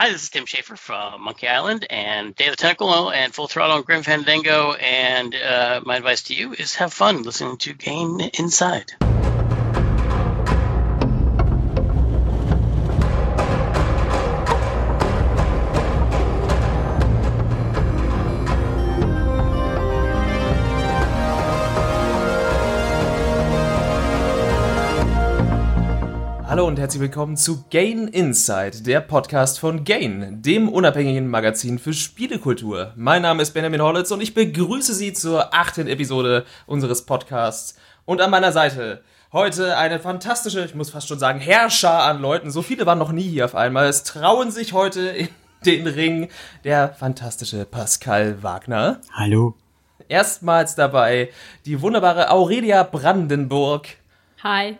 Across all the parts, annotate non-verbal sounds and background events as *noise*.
Hi, this is Tim Schafer from Monkey Island and Day of the Tentacle and Full Throttle and Grim Fandango. And uh, my advice to you is have fun listening to Gain Inside. Und herzlich willkommen zu Gain Inside, der Podcast von Gain, dem unabhängigen Magazin für Spielekultur. Mein Name ist Benjamin Hollitz und ich begrüße Sie zur achten Episode unseres Podcasts. Und an meiner Seite heute eine fantastische, ich muss fast schon sagen, Herrscher an Leuten. So viele waren noch nie hier auf einmal. Es trauen sich heute in *laughs* den Ring der fantastische Pascal Wagner. Hallo. Erstmals dabei die wunderbare Aurelia Brandenburg. Hi.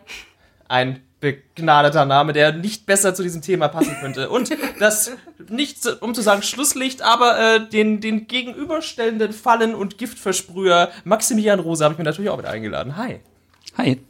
Ein begnadeter Name, der nicht besser zu diesem Thema passen könnte. Und das nicht, um zu sagen Schlusslicht, aber äh, den, den gegenüberstellenden Fallen- und Giftversprüher Maximilian Rose habe ich mir natürlich auch mit eingeladen. Hi. Hi.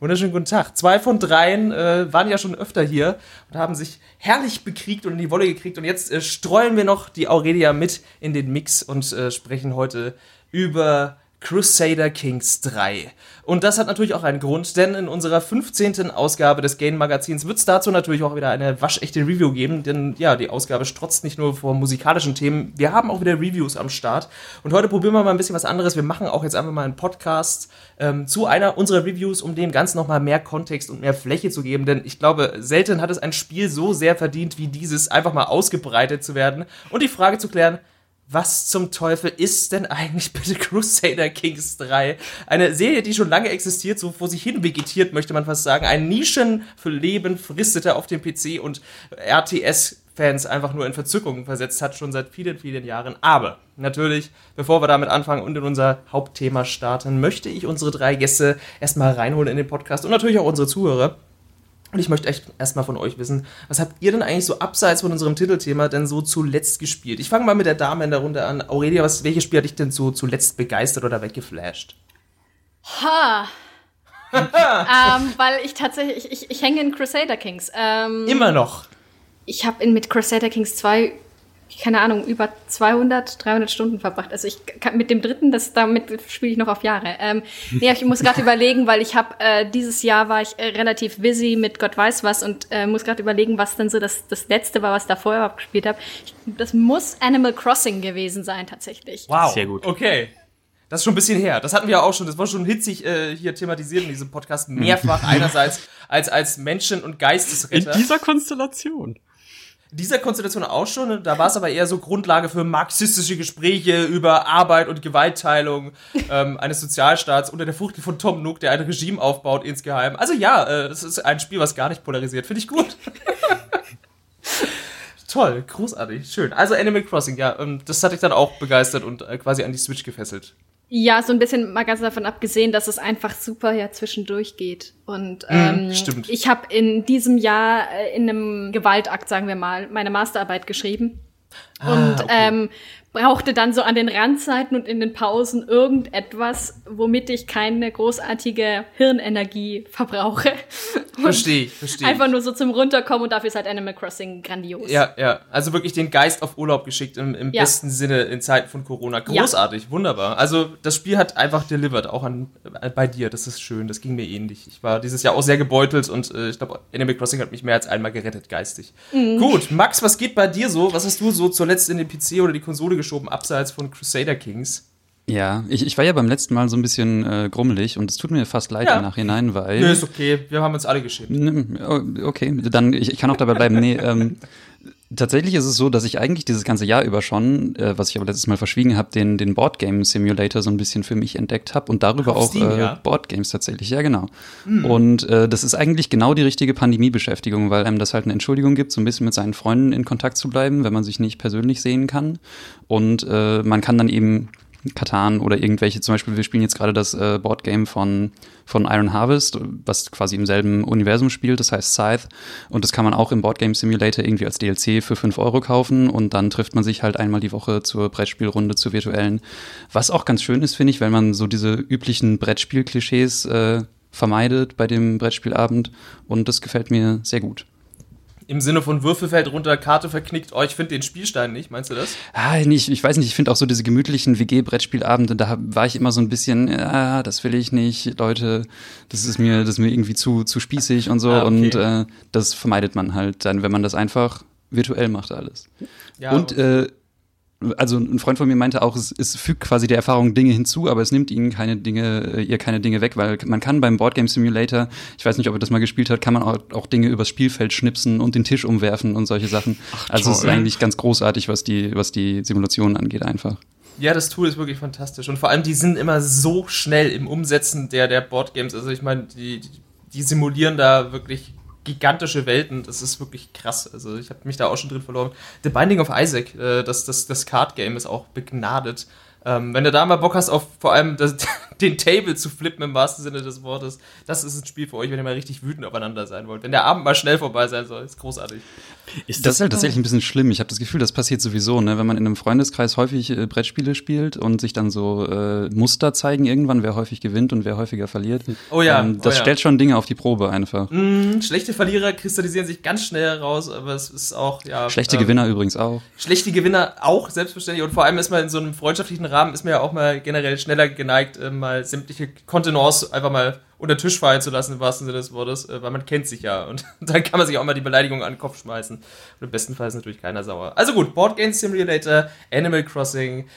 Wunderschönen guten Tag. Zwei von dreien äh, waren ja schon öfter hier und haben sich herrlich bekriegt und in die Wolle gekriegt. Und jetzt äh, streuen wir noch die Aurelia mit in den Mix und äh, sprechen heute über Crusader Kings 3. Und das hat natürlich auch einen Grund, denn in unserer 15. Ausgabe des Game Magazins wird es dazu natürlich auch wieder eine waschechte Review geben, denn ja, die Ausgabe strotzt nicht nur vor musikalischen Themen, wir haben auch wieder Reviews am Start. Und heute probieren wir mal ein bisschen was anderes. Wir machen auch jetzt einfach mal einen Podcast ähm, zu einer unserer Reviews, um dem Ganzen nochmal mehr Kontext und mehr Fläche zu geben, denn ich glaube, selten hat es ein Spiel so sehr verdient wie dieses, einfach mal ausgebreitet zu werden und die Frage zu klären, was zum Teufel ist denn eigentlich *laughs* bitte Crusader Kings 3? Eine Serie, die schon lange existiert, so vor sich hin vegetiert, möchte man fast sagen. Ein Nischen für Leben fristete auf dem PC und RTS-Fans einfach nur in Verzückung versetzt hat, schon seit vielen, vielen Jahren. Aber natürlich, bevor wir damit anfangen und in unser Hauptthema starten, möchte ich unsere drei Gäste erstmal reinholen in den Podcast und natürlich auch unsere Zuhörer. Und ich möchte echt erstmal von euch wissen, was habt ihr denn eigentlich so abseits von unserem Titelthema denn so zuletzt gespielt? Ich fange mal mit der Dame in der Runde an. Aurelia, was, welches Spiel hat dich denn so zuletzt begeistert oder weggeflasht? Ha. ähm, weil ich tatsächlich, ich, ich, ich hänge in Crusader Kings. Ähm, Immer noch. Ich habe mit Crusader Kings 2 keine Ahnung, über 200, 300 Stunden verbracht. Also ich kann mit dem dritten, das damit spiele ich noch auf Jahre. Ähm, nee, ich muss gerade *laughs* überlegen, weil ich habe äh, dieses Jahr war ich äh, relativ busy mit Gott weiß was und äh, muss gerade überlegen, was denn so das das letzte war, was da vorher überhaupt gespielt habe. Das muss Animal Crossing gewesen sein tatsächlich. Wow. Sehr gut. Okay. Das ist schon ein bisschen her. Das hatten wir auch schon. Das war schon hitzig äh, hier thematisiert in diesem Podcast mehrfach. *laughs* Einerseits als als Menschen- und Geistesretter. In dieser Konstellation dieser Konstellation auch schon. Da war es aber eher so Grundlage für marxistische Gespräche über Arbeit und Gewaltteilung *laughs* ähm, eines Sozialstaats unter der Fuchtel von Tom Nook, der ein Regime aufbaut insgeheim. Also ja, es äh, ist ein Spiel, was gar nicht polarisiert. Finde ich gut. *laughs* Toll, großartig, schön. Also Animal Crossing, ja, ähm, das hat dich dann auch begeistert und äh, quasi an die Switch gefesselt. Ja, so ein bisschen mal ganz davon abgesehen, dass es einfach super ja zwischendurch geht. Und ähm, mm, stimmt. ich habe in diesem Jahr äh, in einem Gewaltakt, sagen wir mal, meine Masterarbeit geschrieben. Ah, und okay. ähm, brauchte dann so an den Randzeiten und in den Pausen irgendetwas, womit ich keine großartige Hirnenergie verbrauche. Verstehe ich, verstehe. Einfach nur so zum Runterkommen und dafür ist halt Animal Crossing grandios. Ja, ja. Also wirklich den Geist auf Urlaub geschickt im, im Ja. besten Sinne in Zeiten von Corona. Großartig, wunderbar. Also das Spiel hat einfach delivered, auch an, äh, bei dir. Das ist schön, das ging mir ähnlich. Ich war dieses Jahr auch sehr gebeutelt und äh, ich glaube, Animal Crossing hat mich mehr als einmal gerettet, geistig. Gut, Max, was geht bei dir so? Was hast du so zuletzt in den PC oder die Konsole geschoben, abseits von Crusader Kings? Ja, ich, ich war ja beim letzten Mal so ein bisschen äh, grummelig und es tut mir fast leid Ja. im Nachhinein, weil. Nö, ist okay. Wir haben uns alle geschämt. Oh, Okay, dann ich, ich kann auch dabei bleiben. Nee, ähm, tatsächlich ist es so, dass ich eigentlich dieses ganze Jahr über schon, äh, was ich aber letztes Mal verschwiegen habe, den, den Boardgame Simulator so ein bisschen für mich entdeckt habe und darüber Auf auch Steam, äh, ja? Hm. Boardgames tatsächlich, ja genau. Und äh, das ist eigentlich genau die richtige Pandemiebeschäftigung, weil einem das halt eine Entschuldigung gibt, so ein bisschen mit seinen Freunden in Kontakt zu bleiben, wenn man sich nicht persönlich sehen kann. Und äh, man kann dann eben Katan oder irgendwelche, zum Beispiel, wir spielen jetzt gerade das äh, Boardgame von, von Iron Harvest, was quasi im selben Universum spielt, das heißt Scythe. Und das kann man auch im Boardgame Simulator irgendwie als DLC für 5 Euro kaufen und dann trifft man sich halt einmal die Woche zur Brettspielrunde, zur virtuellen. Was auch ganz schön ist, finde ich, weil man so diese üblichen Brettspiel-Klischees äh, vermeidet bei dem Brettspielabend und das gefällt mir sehr gut. Im Sinne von Würfelfeld runter, Karte verknickt, oh, ich finde den Spielstein nicht, meinst du das? Ah, nicht, ich weiß nicht, ich finde auch so diese gemütlichen WG-Brettspielabende, da war ich immer so ein bisschen, ja, das will ich nicht, Leute, das ist mir, das ist mir irgendwie zu, zu spießig und so. Ah, okay. Und äh, das vermeidet man halt dann, wenn man das einfach virtuell macht alles. Ja, und äh, also ein Freund von mir meinte auch, es, es, fügt quasi der Erfahrung Dinge hinzu, aber es nimmt ihnen keine Dinge, äh, ihr keine Dinge weg, weil man kann beim Boardgame Simulator, ich weiß nicht, ob er das mal gespielt hat, kann man auch, auch Dinge übers Spielfeld schnipsen und den Tisch umwerfen und solche Sachen. Ach, also es ist eigentlich ganz großartig, was die, was die Simulation angeht einfach. Ja, das Tool ist wirklich fantastisch. Und vor allem, die sind immer so schnell im Umsetzen der, der Boardgames. Also ich meine, die, die simulieren da wirklich gigantische Welten. Das ist wirklich krass. Also ich habe mich da auch schon drin verloren. The Binding of Isaac, äh, das, das, das Card Game ist auch begnadet. Ähm, wenn du da mal Bock hast, auf vor allem das, *laughs* den Table zu flippen im wahrsten Sinne des Wortes, das ist ein Spiel für euch, wenn ihr mal richtig wütend aufeinander sein wollt. Wenn der Abend mal schnell vorbei sein soll, ist großartig. Ist das, ist halt tatsächlich ein bisschen schlimm. Ich habe das Gefühl, das passiert sowieso, ne? wenn man in einem Freundeskreis häufig äh, Brettspiele spielt und sich dann so äh, Muster zeigen irgendwann, wer häufig gewinnt und wer häufiger verliert. Oh ja. Ähm, das oh ja. stellt schon Dinge auf die Probe einfach. Mm, schlechte Verlierer kristallisieren sich ganz schnell heraus, aber es ist auch, ja. Schlechte ähm, Gewinner übrigens auch. Schlechte Gewinner auch, selbstverständlich. Und vor allem ist man in so einem freundschaftlichen Rahmen, ist man ja auch mal generell schneller geneigt, äh, mal sämtliche Kontenance einfach mal unter Tisch fallen zu lassen, im wahrsten Sinne des Wortes, äh, weil man kennt sich ja. Und *laughs* dann kann man sich auch mal die Beleidigung an den Kopf schmeißen. Und im besten Fall ist natürlich keiner sauer. Also gut, Board Game Simulator, Animal Crossing,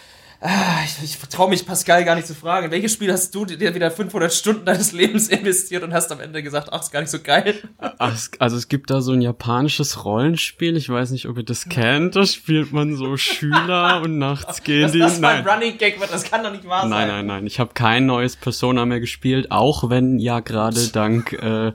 ich, ich traue mich Pascal gar nicht zu fragen. Welches Spiel hast du dir wieder 500 Stunden deines Lebens investiert und hast am Ende gesagt, ach, ist gar nicht so geil? Also es gibt da so ein japanisches Rollenspiel, ich weiß nicht, ob ihr das kennt, da spielt man so Schüler und nachts gehen die... Das nein. Running Gag das kann doch nicht wahr sein. Nein, nein, nein, ich habe kein neues Persona mehr gespielt, auch wenn ja gerade *laughs* dank... Äh,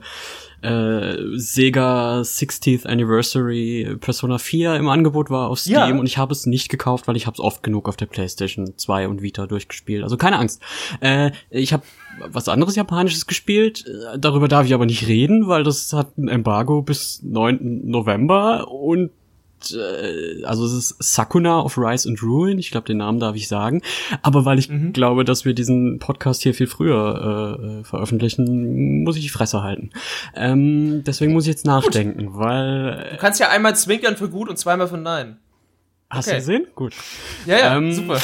äh, Sega 60th Anniversary Persona 4 im Angebot war auf Steam ja. und ich habe es nicht gekauft, weil ich habe es oft genug auf der PlayStation 2 und Vita durchgespielt. Also keine Angst. Äh, ich habe was anderes Japanisches gespielt. Äh, darüber darf ich aber nicht reden, weil das hat ein Embargo bis 9. November und äh, also es ist Sakuna of Rise and Ruin, ich glaube, den Namen darf ich sagen. Aber weil ich mhm. glaube, dass wir diesen Podcast hier viel früher äh, veröffentlichen, muss ich die Fresse halten. Ähm, deswegen muss ich jetzt nachdenken, gut. weil. Du kannst ja einmal zwinkern für gut und zweimal für nein. Hast okay. du gesehen? Gut. Ja, ja, ähm, super.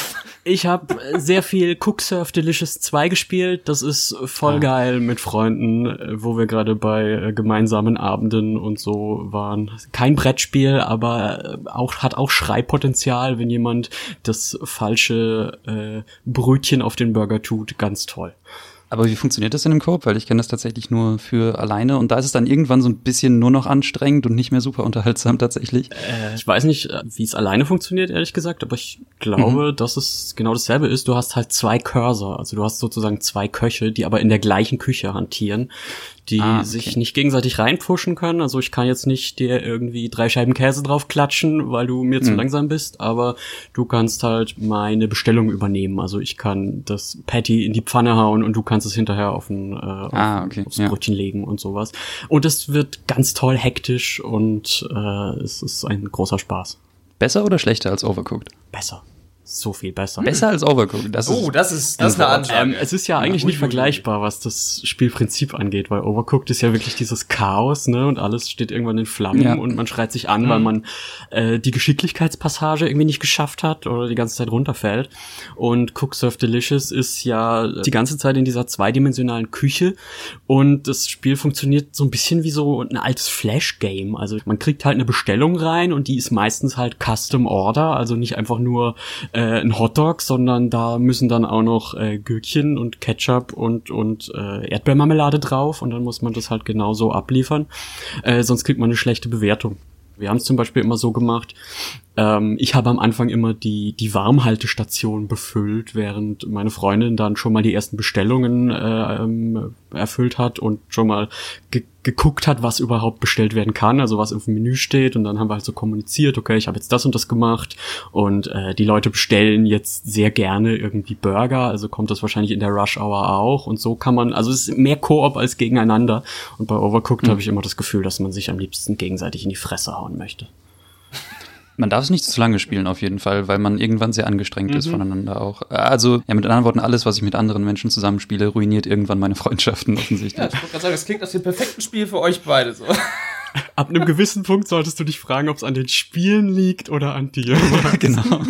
Ich habe sehr viel Cooksurf Delicious 2 gespielt. Das ist voll ah. geil mit Freunden, wo wir gerade bei äh, gemeinsamen Abenden und so waren. Kein Brettspiel, aber äh, auch hat auch Schreipotenzial, wenn jemand das falsche äh, Brötchen auf den Burger tut. Ganz toll. Aber wie funktioniert das in einem Coop? Weil ich kenne das tatsächlich nur für alleine und da ist es dann irgendwann so ein bisschen nur noch anstrengend und nicht mehr super unterhaltsam tatsächlich. Äh, ich weiß nicht, äh, wie es alleine funktioniert, ehrlich gesagt, aber ich glaube, mhm. dass es genau dasselbe ist. Du hast halt zwei Cursor, also du hast sozusagen zwei Köche, die aber in der gleichen Küche hantieren die ah, okay. sich nicht gegenseitig reinpushen können. Also ich kann jetzt nicht dir irgendwie drei Scheiben Käse drauf klatschen, weil du mir mhm. zu langsam bist, aber du kannst halt meine Bestellung übernehmen. Also ich kann das Patty in die Pfanne hauen und du kannst es hinterher auf ein äh, ah, okay. aufs Brötchen ja. legen und sowas. Und es wird ganz toll hektisch und äh, es ist ein großer Spaß. Besser oder schlechter als Overcooked? Besser so viel besser. Besser als Overcooked. Das oh, ist das ist das ist eine Ansage. Ähm, es ist ja eigentlich ja, nicht vergleichbar, was das Spielprinzip angeht, weil Overcooked ist ja wirklich dieses Chaos, ne, und alles steht irgendwann in Flammen ja. und man schreit sich an, mhm. weil man äh, die Geschicklichkeitspassage irgendwie nicht geschafft hat oder die ganze Zeit runterfällt. Und Cook Surf Delicious ist ja die ganze Zeit in dieser zweidimensionalen Küche und das Spiel funktioniert so ein bisschen wie so ein altes Flash-Game. Also man kriegt halt eine Bestellung rein und die ist meistens halt Custom Order, also nicht einfach nur äh, ein Hotdog, sondern da müssen dann auch noch äh, Gürkchen und Ketchup und, und äh, Erdbeermarmelade drauf und dann muss man das halt genauso abliefern. Äh, sonst kriegt man eine schlechte Bewertung. Wir haben es zum Beispiel immer so gemacht, ähm, ich habe am Anfang immer die, die Warmhaltestation befüllt, während meine Freundin dann schon mal die ersten Bestellungen äh, ähm, erfüllt hat und schon mal ge geguckt hat, was überhaupt bestellt werden kann, also was im Menü steht. Und dann haben wir halt so kommuniziert, okay, ich habe jetzt das und das gemacht und äh, die Leute bestellen jetzt sehr gerne irgendwie Burger, also kommt das wahrscheinlich in der Rush Hour auch. Und so kann man, also es ist mehr Koop als gegeneinander. Und bei Overcooked mhm. habe ich immer das Gefühl, dass man sich am liebsten gegenseitig in die Fresse hauen möchte. Man darf es nicht zu lange spielen auf jeden Fall, weil man irgendwann sehr angestrengt mhm. ist voneinander auch. Also, ja, mit anderen Worten, alles, was ich mit anderen Menschen zusammenspiele, ruiniert irgendwann meine Freundschaften *laughs* offensichtlich. Ja, ich wollte gerade sagen, es klingt aus dem perfekten Spiel für euch beide so. *laughs* Ab einem gewissen Punkt solltest du dich fragen, ob es an den Spielen liegt oder an dir. *laughs* genau.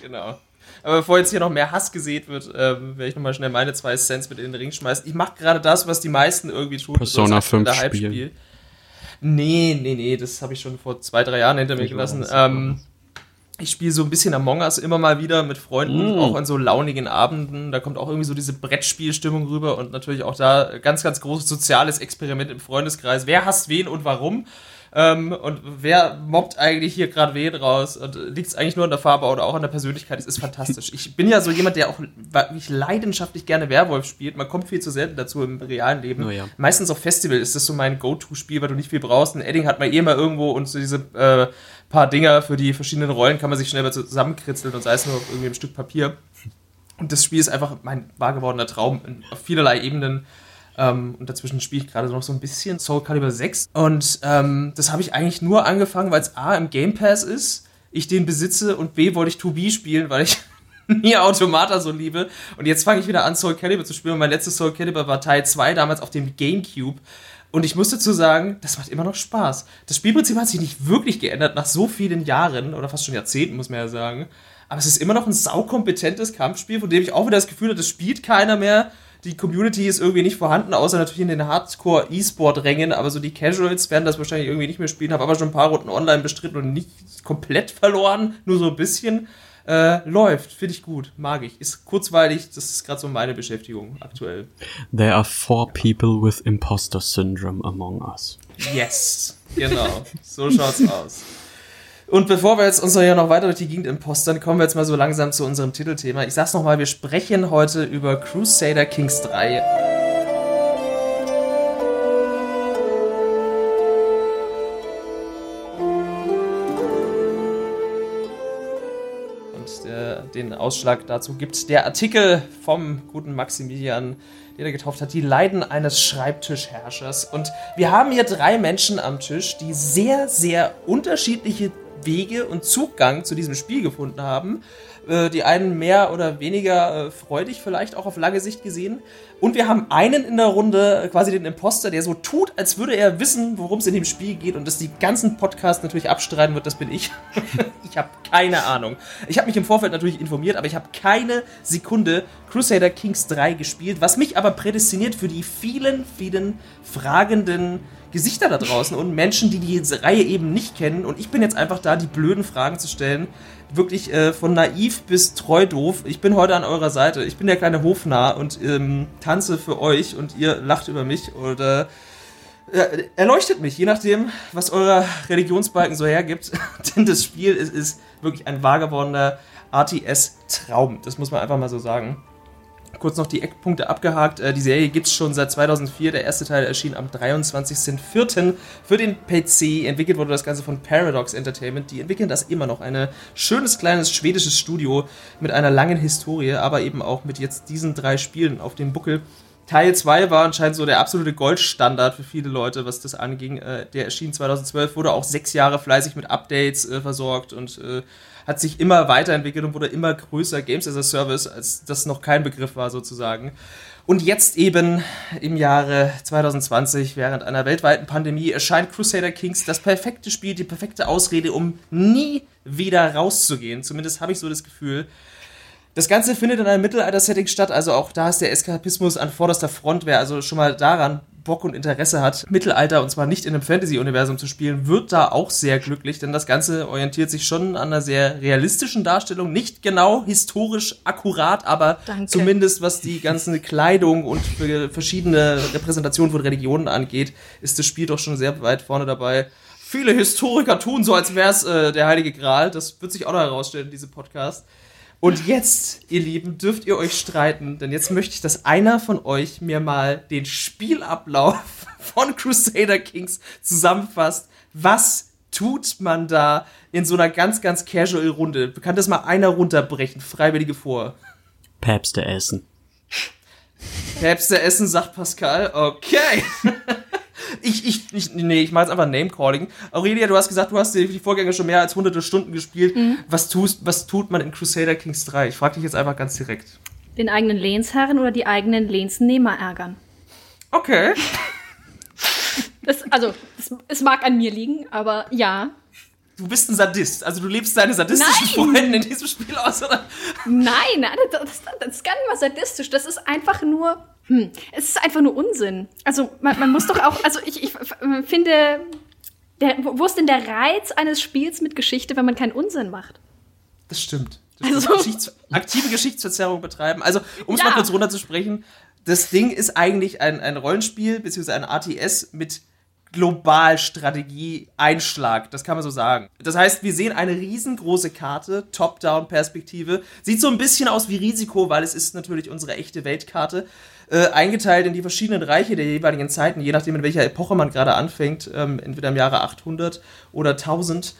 genau. Aber bevor jetzt hier noch mehr Hass gesät wird, ähm, werde ich nochmal schnell meine zwei Cents mit in den Ring schmeißen. Ich mache gerade das, was die meisten irgendwie tun. Persona 5 Spiel. Nee, nee, nee, das habe ich schon vor zwei, drei Jahren hinter mir gelassen. Ähm, ich spiele so ein bisschen Among Us immer mal wieder mit Freunden, mm. auch an so launigen Abenden. Da kommt auch irgendwie so diese Brettspielstimmung rüber und natürlich auch da ganz, ganz großes soziales Experiment im Freundeskreis. Wer hasst wen und warum? Ähm, und wer mobbt eigentlich hier gerade wen raus? Und liegt es eigentlich nur an der Farbe oder auch an der Persönlichkeit? Es ist fantastisch. Ich bin ja so jemand, der auch wirklich leidenschaftlich gerne Werwolf spielt. Man kommt viel zu selten dazu im realen Leben. Oh ja. Meistens auf Festival ist das so mein Go-To-Spiel, weil du nicht viel brauchst. Ein Edding hat man eh mal irgendwo und so diese äh, paar Dinger für die verschiedenen Rollen kann man sich schnell zusammenkritzeln und sei es nur auf irgendwie ein Stück Papier. Und das Spiel ist einfach mein wahr gewordener Traum auf vielerlei Ebenen. Ähm, und dazwischen spiele ich gerade noch so ein bisschen Soul Calibur 6. Und ähm, das habe ich eigentlich nur angefangen, weil es A im Game Pass ist, ich den besitze und B wollte ich 2B spielen, weil ich *laughs* mir Automata so liebe. Und jetzt fange ich wieder an, Soul Calibur zu spielen. Und mein letztes Soul Calibur war Teil 2, damals auf dem Gamecube. Und ich muss dazu sagen, das macht immer noch Spaß. Das Spielprinzip hat sich nicht wirklich geändert nach so vielen Jahren oder fast schon Jahrzehnten, muss man ja sagen. Aber es ist immer noch ein saukompetentes Kampfspiel, von dem ich auch wieder das Gefühl habe, das spielt keiner mehr die Community ist irgendwie nicht vorhanden, außer natürlich in den Hardcore-E-Sport-Rängen, aber so die Casuals werden das wahrscheinlich irgendwie nicht mehr spielen. Habe aber schon ein paar Runden online bestritten und nicht komplett verloren, nur so ein bisschen. Äh, läuft, finde ich gut, mag ich. Ist kurzweilig, das ist gerade so meine Beschäftigung aktuell. There are four people with imposter syndrome among us. Yes, genau, so schaut's aus. Und bevor wir jetzt uns hier noch weiter durch die Gegend impostern, kommen wir jetzt mal so langsam zu unserem Titelthema. Ich sag's nochmal, wir sprechen heute über Crusader Kings 3. Und den Ausschlag dazu gibt der Artikel vom guten Maximilian, den er getauft hat, die Leiden eines Schreibtischherrschers. Und wir haben hier drei Menschen am Tisch, die sehr, sehr unterschiedliche Wege und Zugang zu diesem Spiel gefunden haben. Äh, die einen mehr oder weniger äh, freudig vielleicht auch auf lange Sicht gesehen. Und wir haben einen in der Runde, quasi den Imposter, der so tut, als würde er wissen, worum es in dem Spiel geht und das die ganzen Podcasts natürlich abstreiten wird, das bin ich. *laughs* ich habe keine Ahnung. Ich habe mich im Vorfeld natürlich informiert, aber ich habe keine Sekunde Crusader Kings 3 gespielt, was mich aber prädestiniert für die vielen, vielen fragenden Gesichter da draußen und Menschen, die die Reihe eben nicht kennen. Und ich bin jetzt einfach da, die blöden Fragen zu stellen. Wirklich äh, von naiv bis treu doof. Ich bin heute an eurer Seite. Ich bin der kleine Hofnarr und ähm, tanze für euch und ihr lacht über mich oder äh, erleuchtet mich, je nachdem, was euer Religionsbalken so hergibt. *laughs* Denn das Spiel ist, ist wirklich ein gewordener RTS-Traum. Das muss man einfach mal so sagen kurz noch die Eckpunkte abgehakt. Äh, die Serie gibt es schon seit 2004. Der erste Teil erschien am 23.04. für den PC. Entwickelt wurde das Ganze von Paradox Entertainment. Die entwickeln das immer noch. Ein schönes kleines schwedisches Studio mit einer langen Historie, aber eben auch mit jetzt diesen drei Spielen auf dem Buckel. Teil 2 war anscheinend so der absolute Goldstandard für viele Leute, was das anging. Äh, der erschien 2012, wurde auch sechs Jahre fleißig mit Updates äh, versorgt und hat sich immer weiterentwickelt und wurde immer größer. Games as a Service, als das noch kein Begriff war sozusagen. Und jetzt eben im Jahre 2020, während einer weltweiten Pandemie, erscheint Crusader Kings das perfekte Spiel, die perfekte Ausrede, um nie wieder rauszugehen. Zumindest habe ich so das Gefühl. Das Ganze findet in einem Mittelalter-Setting statt, also auch da ist der Eskapismus an vorderster Front. Wer also schon mal daran Bock und Interesse hat, Mittelalter und zwar nicht in einem Fantasy-Universum zu spielen, wird da auch sehr glücklich, denn das Ganze orientiert sich schon an einer sehr realistischen Darstellung. Nicht genau historisch akkurat, aber Danke. zumindest was die ganze Kleidung und verschiedene Repräsentationen von Religionen angeht, ist das Spiel doch schon sehr weit vorne dabei. Viele Historiker tun so, als wäre es äh, der Heilige Gral. Das wird sich auch noch herausstellen in diesem Podcast. Und jetzt, ihr Lieben, dürft ihr euch streiten, denn jetzt möchte ich, dass einer von euch mir mal den Spielablauf *laughs* von Crusader Kings zusammenfasst. Was tut man da in so einer ganz, ganz casual Runde? Kann das mal einer runterbrechen? Freiwillige vor. Päpste essen. Päpste essen, sagt Pascal. Okay. *laughs* ich, ich, ich, nee, ich mache jetzt einfach Name-Calling. Aurelia, du hast gesagt, du hast die, Vorgänger schon mehr als hunderte Stunden gespielt. Mhm. Was, tust, was tut man in Crusader Kings 3? Ich frage dich jetzt einfach ganz direkt. Den eigenen Lehnsherren oder die eigenen Lehnsnehmer ärgern. Okay. Das, Also, es, es mag an mir liegen, aber ja. Du bist ein Sadist. Also du lebst deine sadistischen Freunde in diesem Spiel aus, oder? Nein, das, das, das ist gar nicht mal sadistisch. Das ist einfach nur. Hm, es ist einfach nur Unsinn. Also man, man muss doch auch. Also ich, ich finde. Der, wo ist denn der Reiz eines Spiels mit Geschichte, wenn man keinen Unsinn macht? Das stimmt. Das also, Geschichts aktive Geschichtsverzerrung betreiben. Also, um es ja. mal kurz runterzusprechen, das Ding ist eigentlich ein, ein Rollenspiel, beziehungsweise ein ATS mit Globalstrategie-Einschlag, das kann man so sagen. Das heißt, wir sehen eine riesengroße Karte, Top-Down-Perspektive. Sieht so ein bisschen aus wie Risiko, weil es ist natürlich unsere echte Weltkarte. Äh, eingeteilt in die verschiedenen Reiche der jeweiligen Zeiten, je nachdem, in welcher Epoche man gerade anfängt, ähm, entweder im Jahre 800 oder 1000.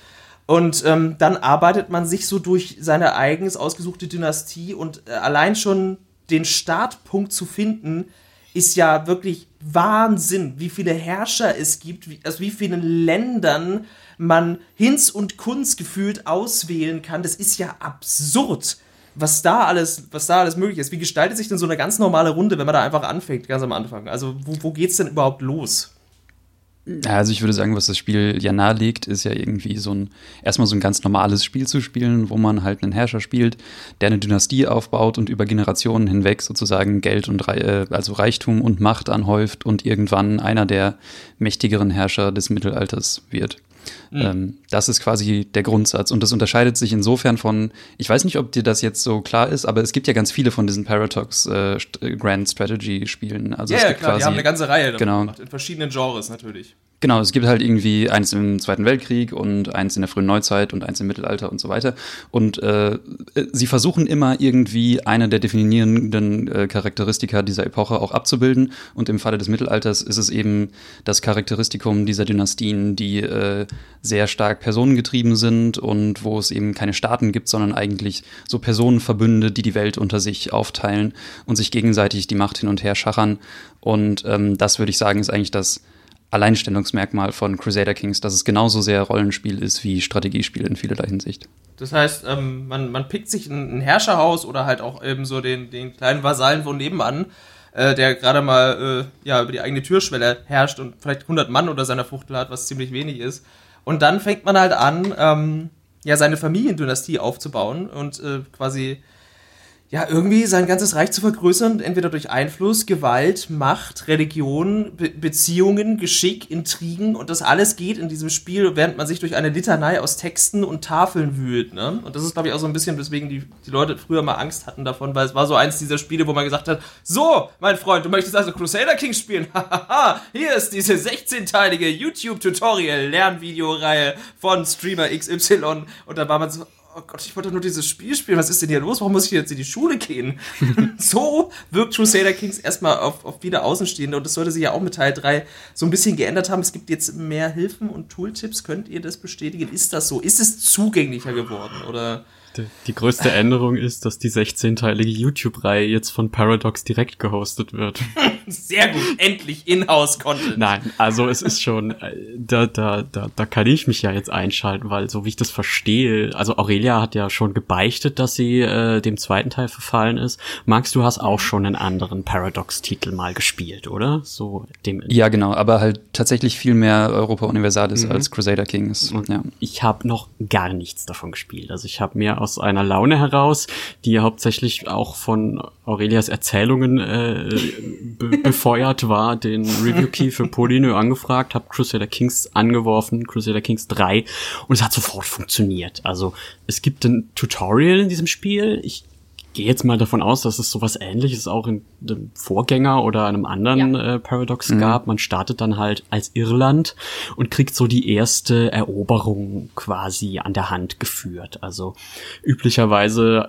Und ähm, dann arbeitet man sich so durch seine eigens ausgesuchte Dynastie und äh, allein schon den Startpunkt zu finden, ist ja wirklich Wahnsinn, wie viele Herrscher es gibt, wie, aus wie vielen Ländern man Hinz und Kunz gefühlt auswählen kann. Das ist ja absurd, was da alles, was da alles möglich ist. Wie gestaltet sich denn so eine ganz normale Runde, wenn man da einfach anfängt, ganz am Anfang? Also, wo, wo geht's denn überhaupt los? Also ich würde sagen, was das Spiel ja nahelegt, ist ja irgendwie so ein, erstmal so ein ganz normales Spiel zu spielen, wo man halt einen Herrscher spielt, der eine Dynastie aufbaut und über Generationen hinweg sozusagen Geld und äh, also Reichtum und Macht anhäuft und irgendwann einer der mächtigeren Herrscher des Mittelalters wird. Mhm. Ähm, das ist quasi der Grundsatz. Und das unterscheidet sich insofern von, ich weiß nicht, ob dir das jetzt so klar ist, aber es gibt ja ganz viele von diesen Paradox äh, Grand Strategy Spielen. Also ja, es ja klar, quasi, die haben eine ganze Reihe genau. gemacht, in verschiedenen Genres natürlich. Genau, es gibt halt irgendwie eins im Zweiten Weltkrieg und eins in der frühen Neuzeit und eins im Mittelalter und so weiter. Und äh, sie versuchen immer irgendwie eine der definierenden äh, Charakteristika dieser Epoche auch abzubilden. Und im Falle des Mittelalters ist es eben das Charakteristikum dieser Dynastien, die äh, sehr stark personengetrieben sind und wo es eben keine Staaten gibt, sondern eigentlich so Personenverbünde, die die Welt unter sich aufteilen und sich gegenseitig die Macht hin und her schachern. Und ähm, das würde ich sagen, ist eigentlich das Alleinstellungsmerkmal von Crusader Kings, dass es genauso sehr Rollenspiel ist wie Strategiespiel in vielerlei Hinsicht. Das heißt, ähm, man, man pickt sich ein, ein, Herrscherhaus oder halt auch eben so den, den kleinen Vasallen von nebenan, äh, der gerade mal äh, ja, über die eigene Türschwelle herrscht und vielleicht 100 Mann unter seiner Fuchtel hat, was ziemlich wenig ist. Und dann fängt man halt an, ähm, ja, seine Familiendynastie aufzubauen und äh, quasi ja, irgendwie sein ganzes Reich zu vergrößern, entweder durch Einfluss, Gewalt, Macht, Religion, Be Beziehungen, Geschick, Intrigen und das alles geht in diesem Spiel, während man sich durch eine Litanei aus Texten und Tafeln wühlt. Ne? Und das ist, glaube ich, auch so ein bisschen, weswegen die, die Leute früher mal Angst hatten davon, weil es war so eins dieser Spiele, wo man gesagt hat, so, mein Freund, du möchtest also Crusader Kings spielen? *laughs* Hahaha, hier ist diese 16-teilige YouTube-Tutorial-Lernvideoreihe von Streamer XY. Und dann war man so, oh Gott, ich wollte nur dieses Spiel spielen, was ist denn hier los? Warum muss ich jetzt in die Schule gehen? *laughs* so wirkt Crusader Kings erstmal auf, auf wieder Außenstehende und das sollte sich ja auch mit Teil 3 so ein bisschen geändert haben. Es gibt jetzt mehr Hilfen und Tooltips. Könnt ihr das bestätigen? Ist das so? Ist es zugänglicher geworden oder? Die, die größte Änderung ist, dass die 16-teilige YouTube-Reihe jetzt von Paradox direkt gehostet wird. *laughs* Sehr gut, endlich In-House-Content. Nein, also es ist schon, äh, da, da, da, da kann ich mich ja jetzt einschalten, weil so wie ich das verstehe, also Aurelia hat ja schon gebeichtet, dass sie äh, dem zweiten Teil verfallen ist. Max, du hast auch schon einen anderen Paradox-Titel mal gespielt, oder? So dem. Ja, genau, aber halt tatsächlich viel mehr Europa Universalis mhm. als Crusader Kings. Ja. Ich habe noch gar nichts davon gespielt. Also ich habe mir aus einer Laune heraus, die hauptsächlich auch von Aurelias Erzählungen äh, be *laughs* befeuert war, den Review Key für Polynö angefragt, habe Crusader Kings angeworfen, Crusader Kings 3 und es hat sofort funktioniert. Also es gibt ein Tutorial in diesem Spiel. Ich gehe jetzt mal davon aus, dass es sowas ähnliches auch in dem Vorgänger oder einem anderen ja. äh, Paradox mhm. gab. Man startet dann halt als Irland und kriegt so die erste Eroberung quasi an der Hand geführt. Also üblicherweise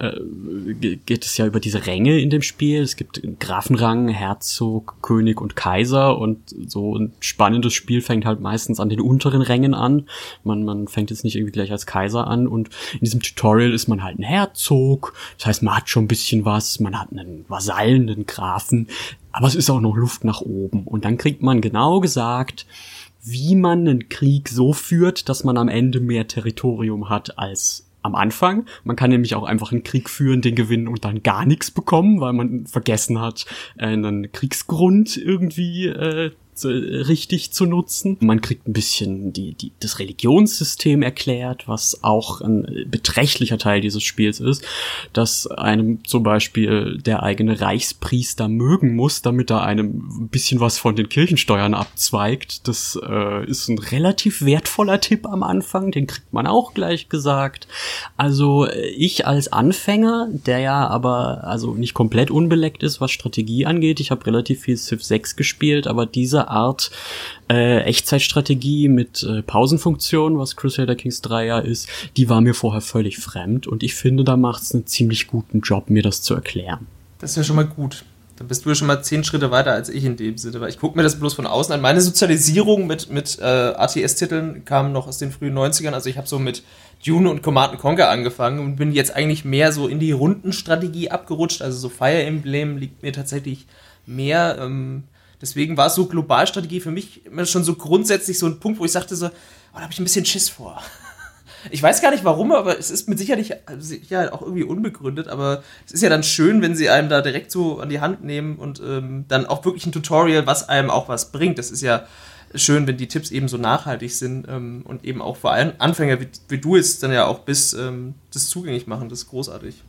äh, geht es ja über diese Ränge in dem Spiel. Es gibt Grafenrang, Herzog, König und Kaiser und so ein spannendes Spiel fängt halt meistens an den unteren Rängen an. Man, man fängt jetzt nicht irgendwie gleich als Kaiser an und in diesem Tutorial ist man halt ein Herzog. Das heißt, man hat schon ein bisschen was, man hat einen Vasallen, Grafen, aber es ist auch noch Luft nach oben. Und dann kriegt man genau gesagt, wie man einen Krieg so führt, dass man am Ende mehr Territorium hat als am Anfang. Man kann nämlich auch einfach einen Krieg führen, den gewinnen und dann gar nichts bekommen, weil man vergessen hat, einen Kriegsgrund irgendwie äh, richtig zu nutzen. Man kriegt ein bisschen die, die, das Religionssystem erklärt, was auch ein beträchtlicher Teil dieses Spiels ist, dass einem zum Beispiel der eigene Reichspriester mögen muss, damit er einem ein bisschen was von den Kirchensteuern abzweigt. Das äh, ist ein relativ wertvoller Tipp am Anfang, den kriegt man auch gleich gesagt. Also äh, ich als Anfänger, der ja aber also nicht komplett unbeleckt ist, was Strategie angeht, ich habe relativ viel Civ 6 gespielt, aber diese Art äh, Echtzeitstrategie mit äh, Pausenfunktion, was Crusader Kings 3 ja ist, die war mir vorher völlig fremd und ich finde, da macht es einen ziemlich guten Job, mir das zu erklären. Das ist ja schon mal gut. Dann bist du ja schon mal zehn Schritte weiter als ich in dem Sinne, weil ich gucke mir das bloß von außen an. Meine Sozialisierung mit, mit äh, ATS-Titeln kam noch aus den frühen 90ern. Also ich habe so mit Dune und Command Conquer angefangen und bin jetzt eigentlich mehr so in die Rundenstrategie abgerutscht. Also so Fire Emblem liegt mir tatsächlich mehr. Ähm, deswegen war so Globalstrategie für mich immer schon so grundsätzlich so ein Punkt, wo ich sagte so, oh, da habe ich ein bisschen Schiss vor. *laughs* Ich weiß gar nicht warum, aber es ist mit Sicherheit, auch irgendwie unbegründet, aber es ist ja dann schön, wenn sie einem da direkt so an die Hand nehmen und ähm, dann auch wirklich ein Tutorial, was einem auch was bringt. Das ist ja schön, wenn die Tipps eben so nachhaltig sind ähm, und eben auch vor allem Anfänger, wie, wie, du es dann ja auch bist, ähm, das zugänglich machen. Das ist großartig.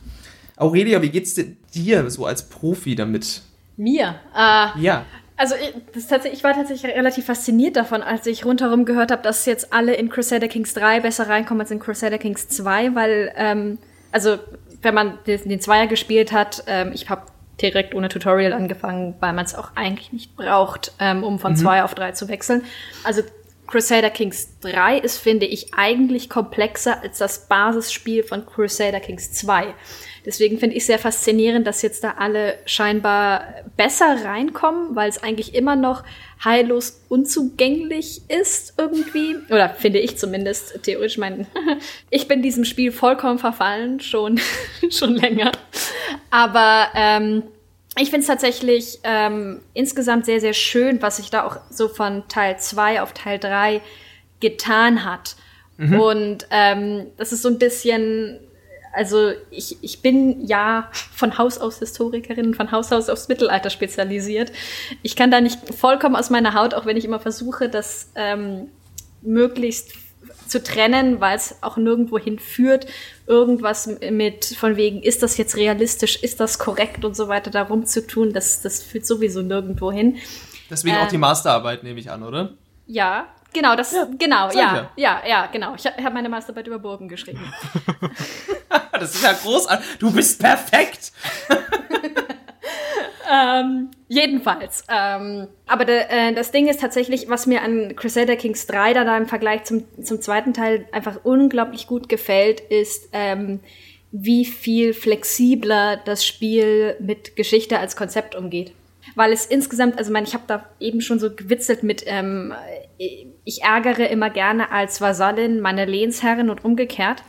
Aurelia, wie geht's dir so als Profi damit? Mir? Äh, ja. Also ich, ich war tatsächlich relativ fasziniert davon, als ich rundherum gehört habe, dass jetzt alle in Crusader Kings 3 besser reinkommen als in Crusader Kings 2, weil, ähm, also wenn man den, den Zweier gespielt hat, ähm, ich habe direkt ohne Tutorial angefangen, weil man es auch eigentlich nicht braucht, ähm, um von 2 mhm. auf 3 zu wechseln. Also Crusader Kings 3 ist, finde ich, eigentlich komplexer als das Basisspiel von Crusader Kings 2. Deswegen finde ich sehr faszinierend, dass jetzt da alle scheinbar besser reinkommen, weil es eigentlich immer noch heillos unzugänglich ist irgendwie. Oder finde ich zumindest, theoretisch mein, *laughs* ich bin diesem Spiel vollkommen verfallen, schon, *laughs* schon länger. Aber ähm, ich finde es tatsächlich ähm, insgesamt sehr, sehr schön, was sich da auch so von Teil 2 auf Teil 3 getan hat. Mhm. Und ähm, das ist so ein bisschen also ich, ich bin ja von Haus aus Historikerin, von Haus aus aufs Mittelalter spezialisiert. Ich kann da nicht vollkommen aus meiner Haut, auch wenn ich immer versuche, das ähm, möglichst zu trennen, weil es auch nirgendwo hinführt, irgendwas mit von wegen, ist das jetzt realistisch, ist das korrekt und so weiter darum zu tun, das, das führt sowieso nirgendwo hin. Deswegen ähm, auch die ähm, Masterarbeit, nehme ich an, oder? Ja, Genau, das, ja, genau, ja, ja, ja, genau. Ich habe meine Masterarbeit über Burgen geschrieben. *laughs* das ist ja großartig. Du bist perfekt. *laughs* ähm, jedenfalls. Ähm, aber de, äh, das Ding ist tatsächlich, was mir an Crusader Kings 3 da im Vergleich zum, zum zweiten Teil einfach unglaublich gut gefällt, ist, ähm, wie viel flexibler das Spiel mit Geschichte als Konzept umgeht weil es insgesamt, also mein, ich habe da eben schon so gewitzelt mit, ähm, ich ärgere immer gerne als Vasallin meine Lehnsherrin und umgekehrt.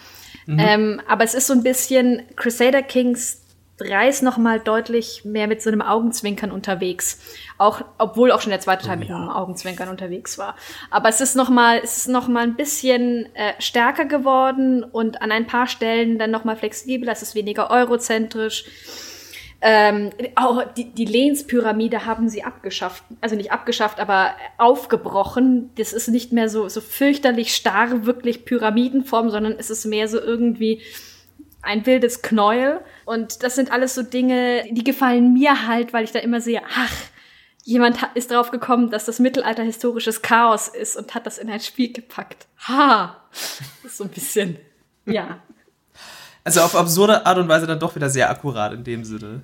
Mhm. Ähm, aber es ist so ein bisschen Crusader Kings 3 ist noch mal deutlich mehr mit so einem Augenzwinkern unterwegs. Auch, obwohl auch schon der zweite Teil oh, mit einem Augenzwinkern unterwegs war. Aber es ist noch mal, es ist noch mal ein bisschen äh, stärker geworden und an ein paar Stellen dann noch mal flexibler. Es ist weniger eurozentrisch. Ähm, auch die, die Lehnspyramide haben sie abgeschafft, also nicht abgeschafft, aber aufgebrochen. Das ist nicht mehr so, so fürchterlich starr, wirklich Pyramidenform, sondern es ist mehr so irgendwie ein wildes Knäuel. Und das sind alles so Dinge, die gefallen mir halt, weil ich da immer sehe, ach, jemand ist drauf gekommen, dass das Mittelalter historisches Chaos ist und hat das in ein Spiel gepackt. Ha! So ein bisschen, ja. Also auf absurde Art und Weise dann doch wieder sehr akkurat in dem Sinne.